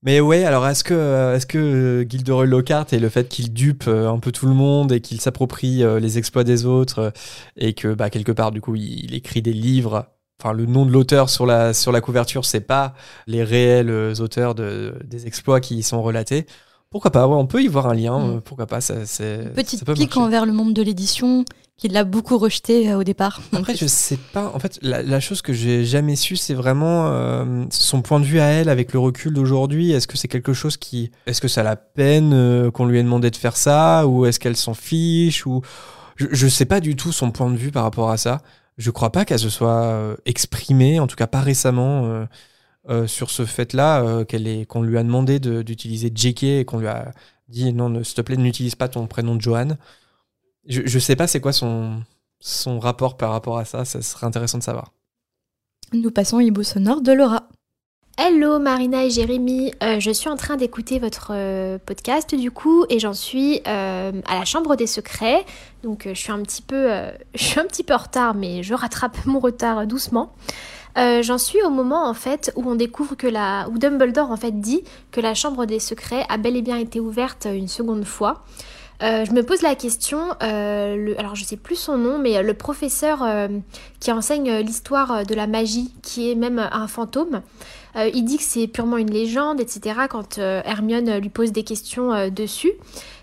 Mais ouais, alors est-ce que, est-ce que Gilderoy Lockhart et le fait qu'il dupe un peu tout le monde et qu'il s'approprie les exploits des autres et que bah, quelque part du coup il, il écrit des livres, enfin le nom de l'auteur sur la, sur la couverture c'est pas les réels euh, auteurs de, des exploits qui y sont relatés. Pourquoi pas, ouais, on peut y voir un lien, Mm. euh, pourquoi pas, ça, c'est, Petite ça pique marcher. envers le monde de l'édition, qui l'a beaucoup rejeté euh, au départ. Après, je sais pas. En fait, la, la chose que j'ai jamais su, c'est vraiment euh, son point de vue à elle avec le recul d'aujourd'hui. Est-ce que c'est quelque chose qui. Est-ce que ça la peine euh, qu'on lui ait demandé de faire ça Ou est-ce qu'elle s'en fiche ou... je, je sais pas du tout son point de vue par rapport à ça. Je crois pas qu'elle se soit euh, exprimée, en tout cas pas récemment, euh, euh, sur ce fait-là, qu'elle qu'on lui a demandé de- d'utiliser JK et qu'on lui a dit non, ne- s'il te plaît, n'utilise pas ton prénom de Johan. Je, je sais pas c'est quoi son, son rapport par rapport à ça, ça serait intéressant de savoir. Nous passons au hibou sonore de Laura. Hello Marina et Jérémy, Euh, je suis en train d'écouter votre euh, podcast du coup et j'en suis euh, à la chambre des secrets. Donc je suis un petit peu, je suis un petit peu en retard, mais je rattrape mon retard doucement. J'en suis au moment en fait où on découvre que la, où Dumbledore en fait dit que la chambre des secrets a bel et bien été ouverte une seconde fois. Je me pose la question, alors je sais plus son nom, mais le professeur qui enseigne l'histoire de la magie, qui est même un fantôme, euh, il dit que c'est purement une légende, etc. Quand euh, Hermione lui pose des questions euh, dessus.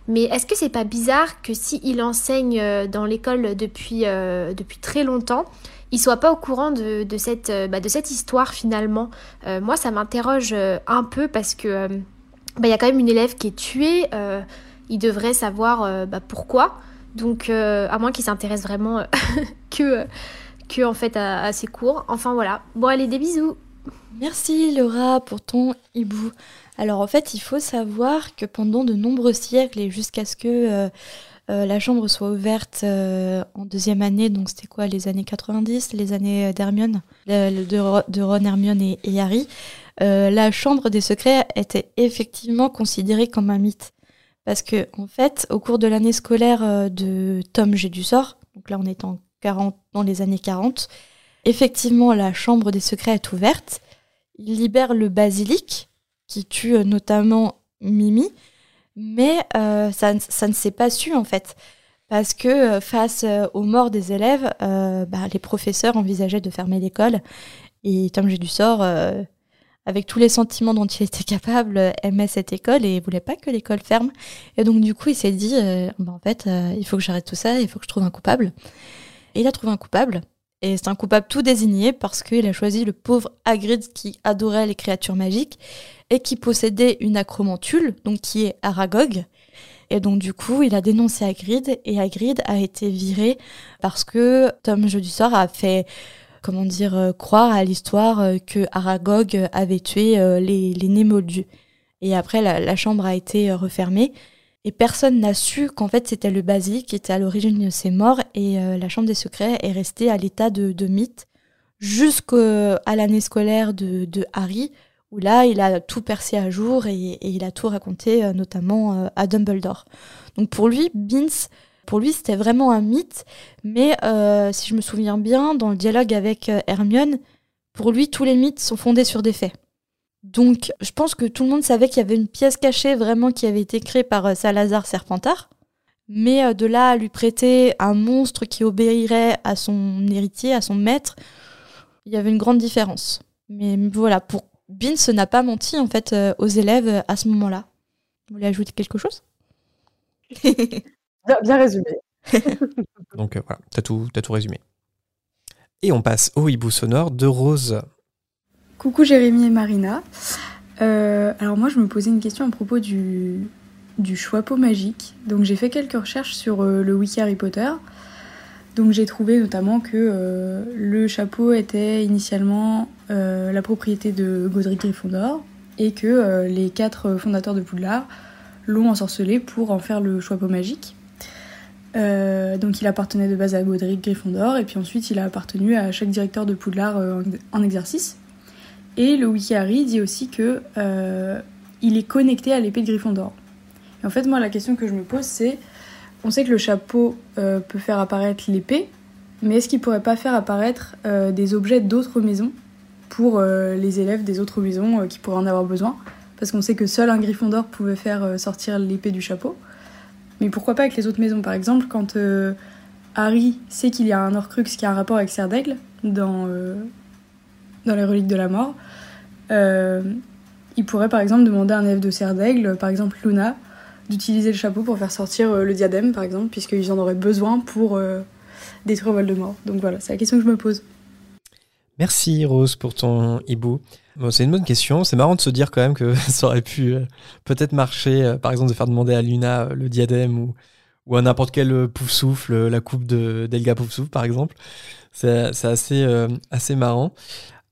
Mais est-ce que c'est pas bizarre que s'il enseigne euh, dans l'école depuis, euh, depuis très longtemps, il soit pas au courant de, de cette, euh, bah, de cette histoire finalement? Euh, Moi, ça m'interroge euh, un peu parce que euh, bah, il y a quand même une élève qui est tuée. euh, il devrait savoir euh, bah, pourquoi. Donc, euh, à moins qu'il s'intéresse vraiment euh, que, que en fait à ses cours. Enfin voilà. Bon, allez, des bisous. Merci Laura pour ton hibou. Alors en fait, il faut savoir que pendant de nombreux siècles et jusqu'à ce que euh, euh, la chambre soit ouverte euh, en deuxième année, donc c'était quoi les années 90, les années d'Hermione, de, Ro- de Ron, Hermione et, et Harry, la chambre des secrets était effectivement considérée comme un mythe. Parce que en fait, au cours de l'année scolaire de Tom J'ai du sort, donc là on est en 40, dans les années 40, effectivement la chambre des secrets est ouverte. Il libère le basilic, qui tue euh, notamment Mimi, mais euh, ça, ne- s'est pas su en fait. Parce que euh, face aux morts des élèves, bah, les professeurs envisageaient de fermer l'école. Et Tom J'ai du sort, avec tous les sentiments dont il était capable, aimait cette école et voulait pas que l'école ferme. Et donc du coup, il s'est dit, bah, en fait, il faut que j'arrête tout ça, il faut que je trouve un coupable. Et il a trouvé un coupable. Et c'est un coupable tout désigné parce qu'il a choisi le pauvre Hagrid qui adorait les créatures magiques et qui possédait une acromantule, donc qui est Aragog. Et donc du coup, il a dénoncé Hagrid et Hagrid a été viré parce que Tom Jeu du sort a fait comment dire euh, croire à l'histoire euh, que Aragog avait tué euh, les, les Némoldus. Et après, la, chambre a été refermée. Et personne n'a su qu'en fait c'était le basilic qui était à l'origine de ces morts et euh, la chambre des secrets est restée à l'état de, mythe jusqu'à l'année scolaire de, Harry où là il a tout percé à jour et, il a tout raconté euh, notamment euh, à Dumbledore. Donc pour lui, Binns, pour lui c'était vraiment un mythe, mais si je me souviens bien, dans le dialogue avec Hermione, pour lui tous les mythes sont fondés sur des faits. Donc, je pense que tout le monde savait qu'il y avait une pièce cachée vraiment qui avait été créée par euh, Salazar Serpentard. Mais euh, de là à lui prêter un monstre qui obéirait à son héritier, à son maître, il y avait une grande différence. Mais voilà, pour Binns n'a pas menti en fait euh, aux élèves à ce moment-là. Vous voulez ajouter quelque chose? Bien, bien résumé. Donc euh, voilà, t'as tout, t'as tout résumé. Et on passe au hibou sonore de Rose. Coucou Jérémy et Marina. Euh, alors moi je me posais une question à propos du, du chapeau magique. Donc j'ai fait quelques recherches sur euh, le wiki Harry Potter. Donc j'ai trouvé notamment que euh, le chapeau était initialement la propriété de Godric Gryffondor et que les quatre fondateurs de Poudlard l'ont ensorcelé pour en faire le chapeau magique. Donc il appartenait de base à Godric Gryffondor et puis ensuite il a appartenu à chaque directeur de Poudlard en exercice. Et le wiki Harry dit aussi que euh, il est connecté à l'épée de Gryffondor. Et en fait, moi, la question que je me pose, c'est on sait que le chapeau euh, peut faire apparaître l'épée, mais est-ce qu'il pourrait pas faire apparaître euh, des objets d'autres maisons pour les élèves des autres maisons qui pourraient en avoir besoin? Parce qu'on sait que seul un Gryffondor pouvait faire sortir l'épée du chapeau. Mais pourquoi pas avec les autres maisons? Par exemple, quand Harry sait qu'il y a un Horcrux qui a un rapport avec Serre d'Aigle dans, dans les reliques de la mort, euh, il pourrait par exemple demander à un élève de Serre d'Aigle, par exemple Luna, d'utiliser le chapeau pour faire sortir euh, le diadème, par exemple, puisqu'ils en auraient besoin pour euh, détruire Voldemort. Donc voilà, c'est la question que je me pose. Merci Rose pour ton hibou. C'est une bonne question. C'est marrant de se dire quand même que ça aurait pu euh, peut-être marcher, par exemple, de faire demander à Luna le diadème ou, à n'importe quel pouf souffle euh, la coupe de d'Elga pouf souffle, par exemple. C'est assez marrant.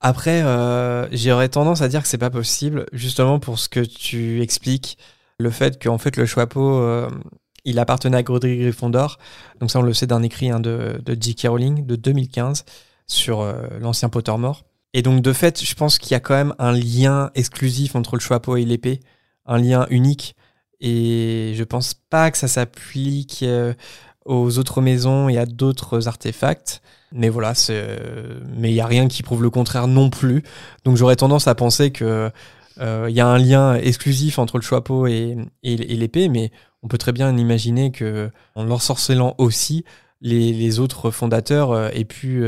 Après, euh, j'aurais tendance à dire que c'est pas possible, justement pour ce que tu expliques, le fait qu'en fait le chapeau, euh, il appartenait à Godric Gryffondor. Donc ça, on le sait d'un écrit hein, de, de J.K. Rowling de 2015 sur euh, l'ancien Pottermore. Et donc de fait, je pense qu'il y a quand même un lien exclusif entre le chapeau et l'épée, un lien unique. Et je pense pas que ça s'applique euh, aux autres maisons et à d'autres artefacts. Mais voilà, c'est, euh, mais il y a rien qui prouve le contraire non plus. Donc j'aurais tendance à penser que euh, il y a un lien exclusif entre le chapeau et, l'épée, mais on peut très bien imaginer que en l'ensorcelant aussi, les, autres fondateurs euh, aient pu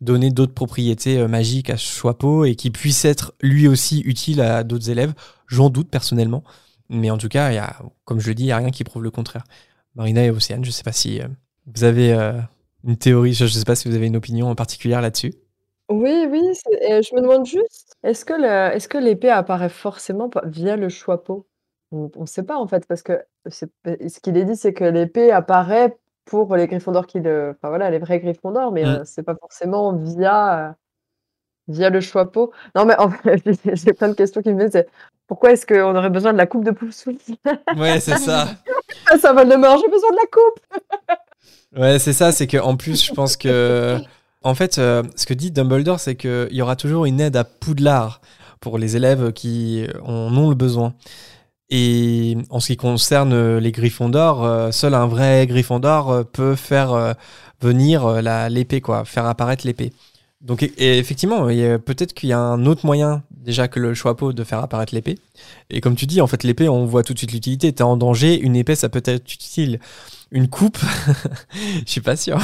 donner d'autres propriétés magiques à ce chapeau et qui puisse être lui aussi utile à d'autres élèves. J'en doute personnellement. Mais en tout cas, comme je le dis, il n'y a rien qui prouve le contraire. Marina et Océane, je ne sais pas si vous avez une théorie, je ne sais pas si vous avez une opinion en particulier là-dessus. Oui, oui, et je me demande juste, est-ce que le- est-ce que l'épée apparaît forcément via le chapeau? On ne sait pas en fait, parce que ce qu'il est dit, c'est que l'épée apparaît pour les Gryffondors qui le, enfin voilà, les vrais Gryffondors, mais Mm. euh, c'est pas forcément via, euh, via le chapeau. Non, mais en fait, j'ai j'ai plein de questions qui me viennent. C'est pourquoi est-ce qu'on aurait besoin de la coupe de Poufsouffle Ouais, c'est ça. Ça va le mort, j'ai besoin de la coupe. Ouais, c'est ça, c'est que en plus, je pense que. En fait, euh, ce que dit Dumbledore, c'est qu'il y aura toujours une aide à Poudlard pour les élèves qui en ont le besoin. Et en ce qui concerne les Gryffondors, euh, seul un vrai Gryffondor euh, peut faire euh, venir l'épée, quoi, faire apparaître l'épée. Donc, et- et effectivement, il y a- peut-être qu'il y a un autre moyen déjà que le chapeau de faire apparaître l'épée. Et comme tu dis, en fait, l'épée, on voit tout de suite l'utilité. T'es en danger, une épée, ça peut être utile. Une coupe, je suis pas sûr.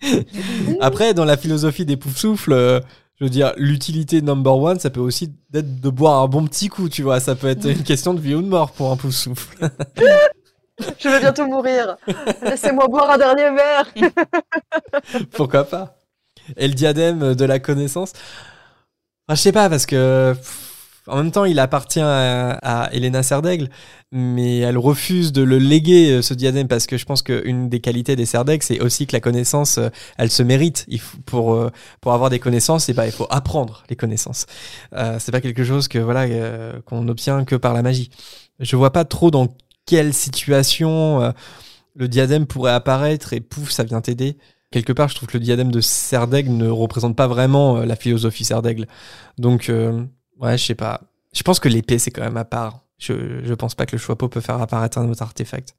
Après, dans la philosophie des poufs-souffles, euh, je veux dire, l'utilité number one, ça peut aussi être de boire un bon petit coup, tu vois. Ça peut être une question de vie ou de mort pour un pouf-souffle. Je vais bientôt mourir. Laissez-moi boire un dernier verre. Pourquoi pas Et le diadème de la connaissance Enfin, Je sais pas, parce que pff, en même temps, il appartient à, à Elena mais elle refuse de le léguer, euh, ce diadème, parce que je pense qu'une des qualités des Serdaigle, c'est aussi que la connaissance, euh, elle se mérite. Pour, euh, pour avoir des connaissances, et ben, il faut apprendre les connaissances. C'est pas quelque chose que voilà qu'on obtient que par la magie. Je vois pas trop dans quelle situation le diadème pourrait apparaître et pouf, ça vient t'aider quelque part, je trouve que le diadème de Serdaigle ne représente pas vraiment la philosophie Serdaigle. Donc, ouais, je sais pas. Je pense que l'épée, c'est quand même à part. Je, je pense pas que le chapeau peut faire apparaître un autre artefact.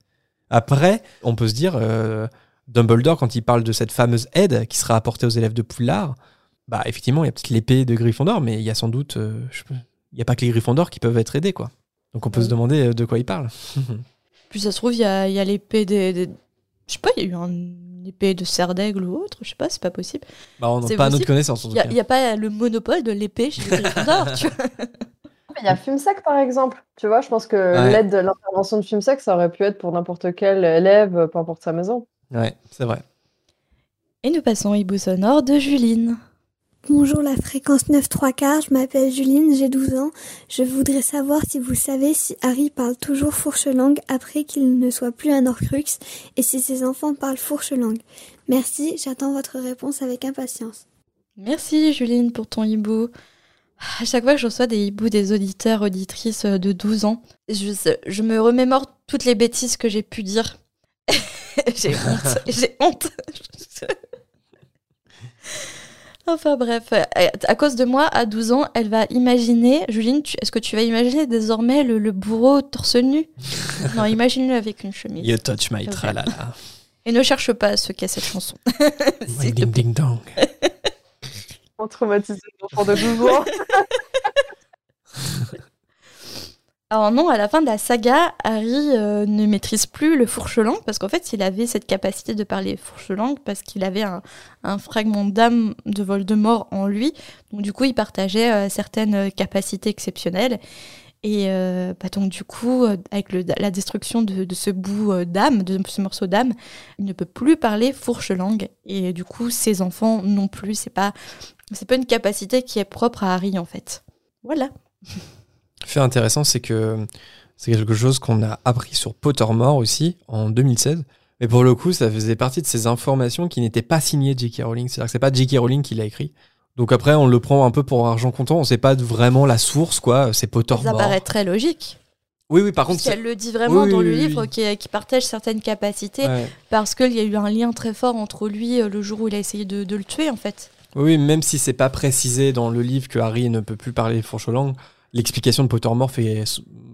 Après, on peut se dire, euh, Dumbledore, quand il parle de cette fameuse aide qui sera apportée aux élèves de Poudlard, bah, effectivement, il y a peut-être l'épée de Gryffondor, mais il y a sans doute, euh, je- il n'y a pas que les Gryffondors qui peuvent être aidés, quoi. Donc, on peut se demander euh, de quoi il parle. Puis ça se trouve, il y a, il y a l'épée des, des- Je sais pas, il y a eu un- une épée de serre d'aigle ou autre, je sais pas, c'est pas possible. bah, on n'a pas à notre connaissance, en Il tout y a, cas. il y a pas le monopole de l'épée chez les tu vois. Il y a Fumsac par exemple. Tu vois, je pense que Ouais. l'aide de l'intervention de Fumsac, ça aurait pu être pour n'importe quel élève, peu importe sa maison. Ouais, c'est vrai. Et nous passons au hibou sonore de Juline. Bonjour la fréquence 9 3 quarts, je m'appelle Juline, j'ai 12 ans. Je voudrais savoir si vous savez si Harry parle toujours fourche-langue après qu'il ne soit plus un Horcrux et si ses enfants parlent fourche-langue. Merci, j'attends votre réponse avec impatience. Merci Juline pour ton hibou. À chaque fois que je reçois des hiboux des auditeurs, auditrices de 12 ans, je, je me remémore toutes les bêtises que j'ai pu dire. j'ai honte. J'ai honte. enfin bref, euh, à cause de moi, à 12 ans, elle va imaginer. Juline, tu- est-ce que tu vas imaginer désormais le, le bourreau torse nu? Non, imagine-le avec une chemise. You touch my tralala. Et ne cherche pas ce qu'est cette chanson. Te Ding ding dong. On traumatise les enfants de 12 ans. Alors non, à la fin de la saga, Harry euh, ne maîtrise plus le fourche-langue parce qu'en fait, il avait cette capacité de parler fourche-langue parce qu'il avait un, fragment d'âme de Voldemort en lui. Donc du coup, il partageait euh, certaines capacités exceptionnelles. Et euh, bah, donc du coup, avec la destruction de, ce bout d'âme, de ce morceau d'âme, il ne peut plus parler fourche-langue. Et du coup, ses enfants non plus. C'est pas, c'est pas une capacité qui est propre à Harry en fait. Voilà. Fait intéressant, c'est que c'est quelque chose qu'on a appris sur Pottermore aussi en 2016. Mais pour le coup, ça faisait partie de ces informations qui n'étaient pas signées J.K. Rowling. C'est-à-dire que c'est pas J.K. Rowling qui l'a écrit. Donc après, on le prend un peu pour argent comptant. On sait pas vraiment la source, quoi. C'est Ça Pottermore. paraît très logique. Oui, oui, par contre. Parce qu'elle le dit vraiment Oui, dans oui, le oui, livre qui, qui partage certaines capacités ouais. parce qu'il y a eu un lien très fort entre lui euh, le jour où il a essayé de, de le tuer en fait. Oui, oui, même si c'est pas précisé dans le livre que Harry ne peut plus parler fourche-langue, l'explication de Pottermore fait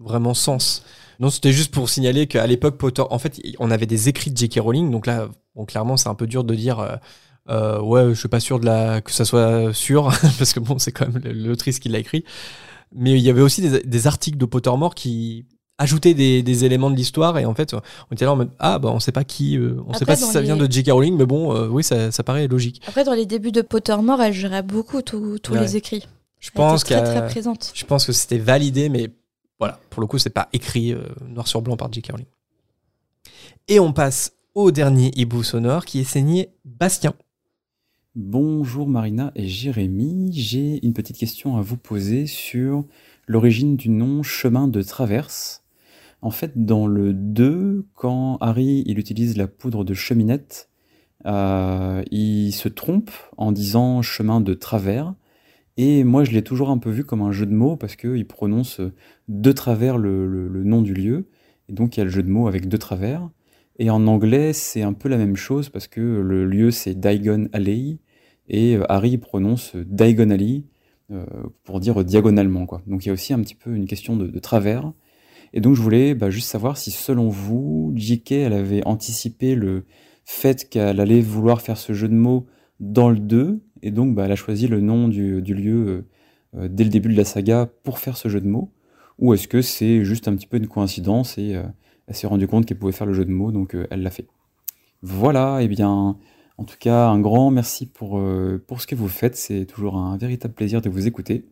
vraiment sens. Non, c'était juste pour signaler qu'à l'époque, Potter, en fait, on avait des écrits de J.K. Rowling, donc là, bon, clairement, c'est un peu dur de dire, euh, euh, ouais, je suis pas sûr de la, que ça soit sûr, parce que bon, c'est quand même l'autrice qui l'a écrit. Mais il y avait aussi des, des articles de Pottermore qui ajoutaient des, des éléments de l'histoire, et en fait, on était là en mode, ah, bah, on sait pas qui, euh, on sait Après, pas si ça vient de J.K. Rowling, mais bon, euh, oui, ça, ça paraît logique. Après dans les débuts de Pottermore, elle gérait beaucoup tous tous Ouais. les écrits. Je Elle pense était très qu'à- très présente. Je pense que c'était validé, mais voilà, pour le coup, c'est pas écrit euh, noir sur blanc par J.K. Rowling. Et on passe au dernier hibou sonore qui est signé Bastien. Bonjour Marina et Jérémy, j'ai une petite question à vous poser sur l'origine du nom chemin de traverse. En fait, dans le 2, quand Harry il utilise la poudre de cheminette, euh, il se trompe en disant chemin de travers. Et moi, je l'ai toujours un peu vu comme un jeu de mots parce qu'il prononce de travers le, nom du lieu. Et donc, il y a le jeu de mots avec de travers. Et en anglais, c'est un peu la même chose parce que le lieu, c'est Diagon Alley. Et euh, Harry prononce Diagon Alley euh, pour dire diagonalement. Quoi. Donc, il y a aussi un petit peu une question de, de travers. Et donc, je voulais bah, juste savoir si, selon vous, J.K. elle avait anticipé le fait qu'elle allait vouloir faire ce jeu de mots dans le 2, et donc bah, elle a choisi le nom du, lieu euh, euh, dès le début de la saga pour faire ce jeu de mots, ou est-ce que c'est juste un petit peu une coïncidence et euh, elle s'est rendue compte qu'elle pouvait faire le jeu de mots, donc elle l'a fait. Voilà, et bien, en tout cas, un grand merci pour, ce que vous faites, c'est toujours un véritable plaisir de vous écouter,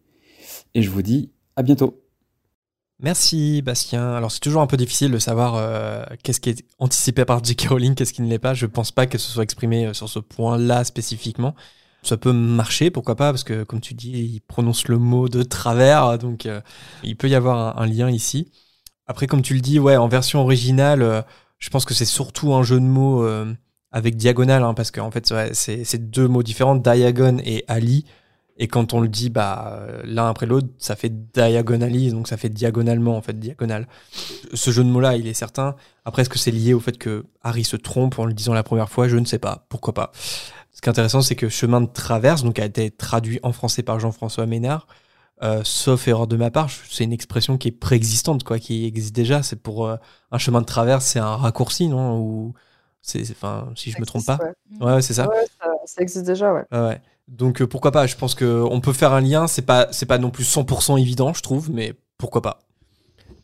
et je vous dis à bientôt. Merci Bastien. Alors c'est toujours un peu difficile de savoir qu'est-ce qui est anticipé par J.K. Rowling, qu'est-ce qui ne l'est pas. Je pense pas qu'elle se soit exprimée sur ce point-là spécifiquement. Ça peut marcher, pourquoi pas, parce que comme tu dis, il prononce le mot de travers, donc euh, il peut y avoir un, lien ici. Après, comme tu le dis, ouais, en version originale, euh, je pense que c'est surtout un jeu de mots euh, avec diagonale, hein, parce qu'en fait, ouais, c'est deux mots différents, Diagon et Ali. Et quand on le dit bah, euh, l'un après l'autre, ça fait diagonally, donc ça fait diagonalement, en fait, diagonale. Ce jeu de mots-là, il est certain. Après, est-ce que c'est lié au fait que Harry se trompe en le disant la première fois? Je ne sais pas. Pourquoi pas? Ce qui est intéressant, c'est que chemin de traverse, donc a été traduit en français par Jean-François Ménard. Euh, sauf erreur de ma part, c'est une expression qui est préexistante, quoi, qui existe déjà. C'est pour euh, un chemin de traverse, c'est un raccourci, non? Ou c'est, enfin, si je Ça me trompe existe, pas. ouais. Ouais, ouais, c'est ça. Ouais, ça, ça existe déjà, ouais. Donc euh, pourquoi pas? Je pense que on peut faire un lien. C'est pas c'est pas non plus 100% évident, je trouve, mais pourquoi pas?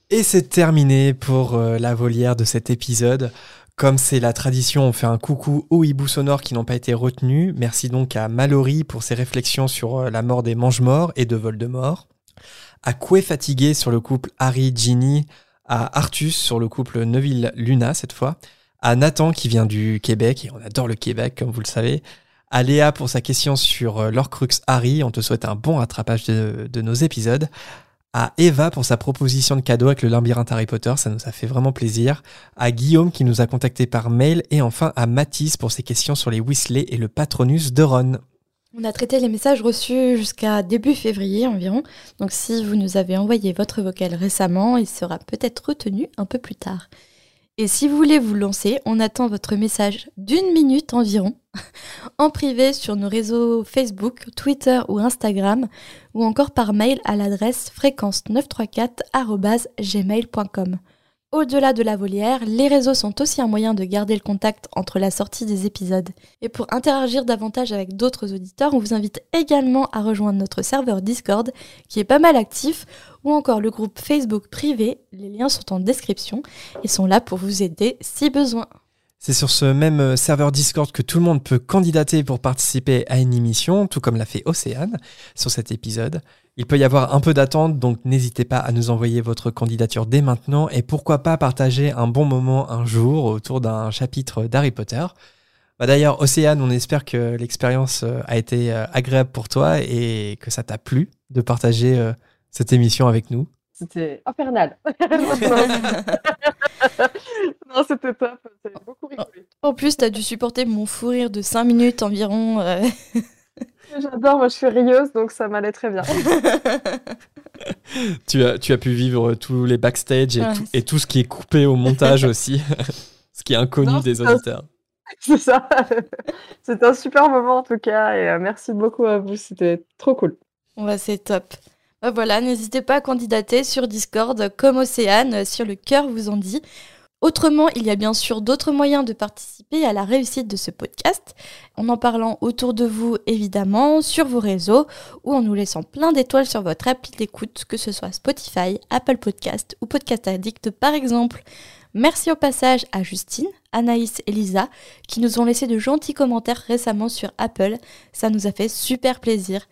Et c'est terminé pour la volière de cet épisode. Comme c'est la tradition, on fait un coucou aux hiboux sonores qui n'ont pas été retenus. Merci donc à Mallory pour ses réflexions sur euh, la mort des mange-morts et de Voldemort. À Coué Fatigué sur le couple Harry-Ginny. À Artus sur le couple Neville-Luna cette fois. À Nathan qui vient du Québec, et on adore le Québec comme vous le savez à Léa pour sa question sur euh, l'Orcrux Harry. On te souhaite un bon rattrapage de, de nos épisodes. À Eva pour sa proposition de cadeau avec le labyrinthe Harry Potter, ça nous a fait vraiment plaisir. À Guillaume qui nous a contacté par mail. Et enfin à Mathis pour ses questions sur les Weasley et le patronus de Ron. On a traité les messages reçus jusqu'à début février environ. Donc si vous nous avez envoyé votre vocal récemment, il sera peut-être retenu un peu plus tard. Et si vous voulez vous lancer, on attend votre message d'une minute environ en privé sur nos réseaux Facebook, Twitter ou Instagram ou encore par mail à l'adresse fréquence934@gmail.com. Au-delà de la volière, les réseaux sont aussi un moyen de garder le contact entre la sortie des épisodes. Et pour interagir davantage avec d'autres auditeurs, on vous invite également à rejoindre notre serveur Discord, qui est pas mal actif, ou encore le groupe Facebook privé. Les liens sont en description et sont là pour vous aider si besoin. C'est sur ce même euh, serveur Discord que tout le monde peut candidater pour participer à une émission, tout comme l'a fait Océane sur cet épisode. Il peut y avoir un peu d'attente, donc n'hésitez pas à nous envoyer votre candidature dès maintenant et pourquoi pas partager un bon moment un jour autour d'un chapitre d'Harry Potter. Bah D'ailleurs, Océane, on espère que l'expérience euh, a été euh, agréable pour toi et que ça t'a plu de partager cette émission avec nous. C'était infernal. non, c'était top. beaucoup rigolé. En plus, tu as dû supporter mon fou rire de 5 minutes environ. Euh. J'adore, moi je suis rieuse, donc ça m'allait très bien. tu, as, tu as pu vivre tous les backstage et, tout, et tout ce qui est coupé au montage aussi, ce qui est inconnu des auditeurs. C'est ça. C'était un super moment en tout cas, et euh, merci beaucoup à vous, c'était trop cool. Ouais, c'est top. Bah voilà, n'hésitez pas à candidater sur Discord comme Océane, sur le cœur vous en dit. Autrement, il y a bien sûr d'autres moyens de participer à la réussite de ce podcast, en en parlant autour de vous évidemment, sur vos réseaux, ou en nous laissant plein d'étoiles sur votre appli d'écoute, que ce soit Spotify, Apple Podcast ou Podcast Addict par exemple. Merci au passage à Justine, Anaïs et Lisa, qui nous ont laissé de gentils commentaires récemment sur Apple, ça nous a fait super plaisir.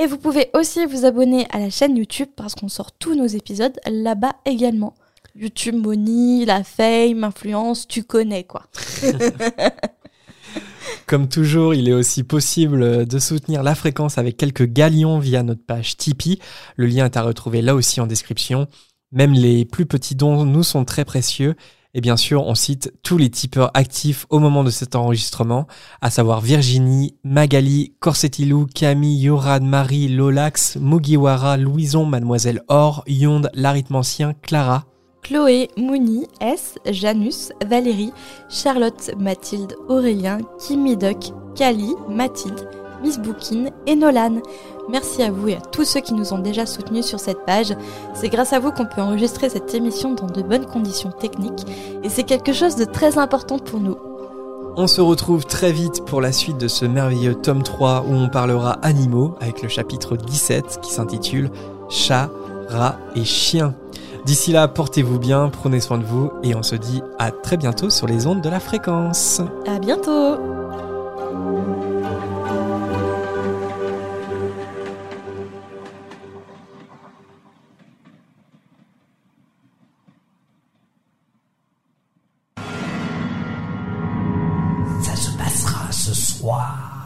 Et vous pouvez aussi vous abonner à la chaîne YouTube parce qu'on sort tous nos épisodes là-bas également. YouTube Money, la fame, influence, tu connais quoi. Comme toujours, il est aussi possible de soutenir la fréquence avec quelques galions via notre page Tipeee. Le lien est à retrouver là aussi en description. Même les plus petits dons nous sont très précieux. Et bien sûr, on cite tous les tipeurs actifs au moment de cet enregistrement, à savoir Virginie, Magali, Corsetilou, Camille, Yoran, Marie, Lolax, Mugiwara, Louison, Mademoiselle Or, Yonde, L'arithmancien, Clara, Chloé, Mouni, S, Janus, Valérie, Charlotte, Mathilde, Aurélien, Kimi Duck, Kali, Mathilde, Miss Bookin et Nolan. Merci à vous et à tous ceux qui nous ont déjà soutenus sur cette page. C'est grâce à vous qu'on peut enregistrer cette émission dans de bonnes conditions techniques et c'est quelque chose de très important pour nous. On se retrouve très vite pour la suite de ce merveilleux tome 3 où on parlera animaux avec le chapitre 17 qui s'intitule Chat, rat et chien. D'ici là, portez-vous bien, prenez soin de vous et on se dit à très bientôt sur les ondes de la fréquence. À bientôt 哇。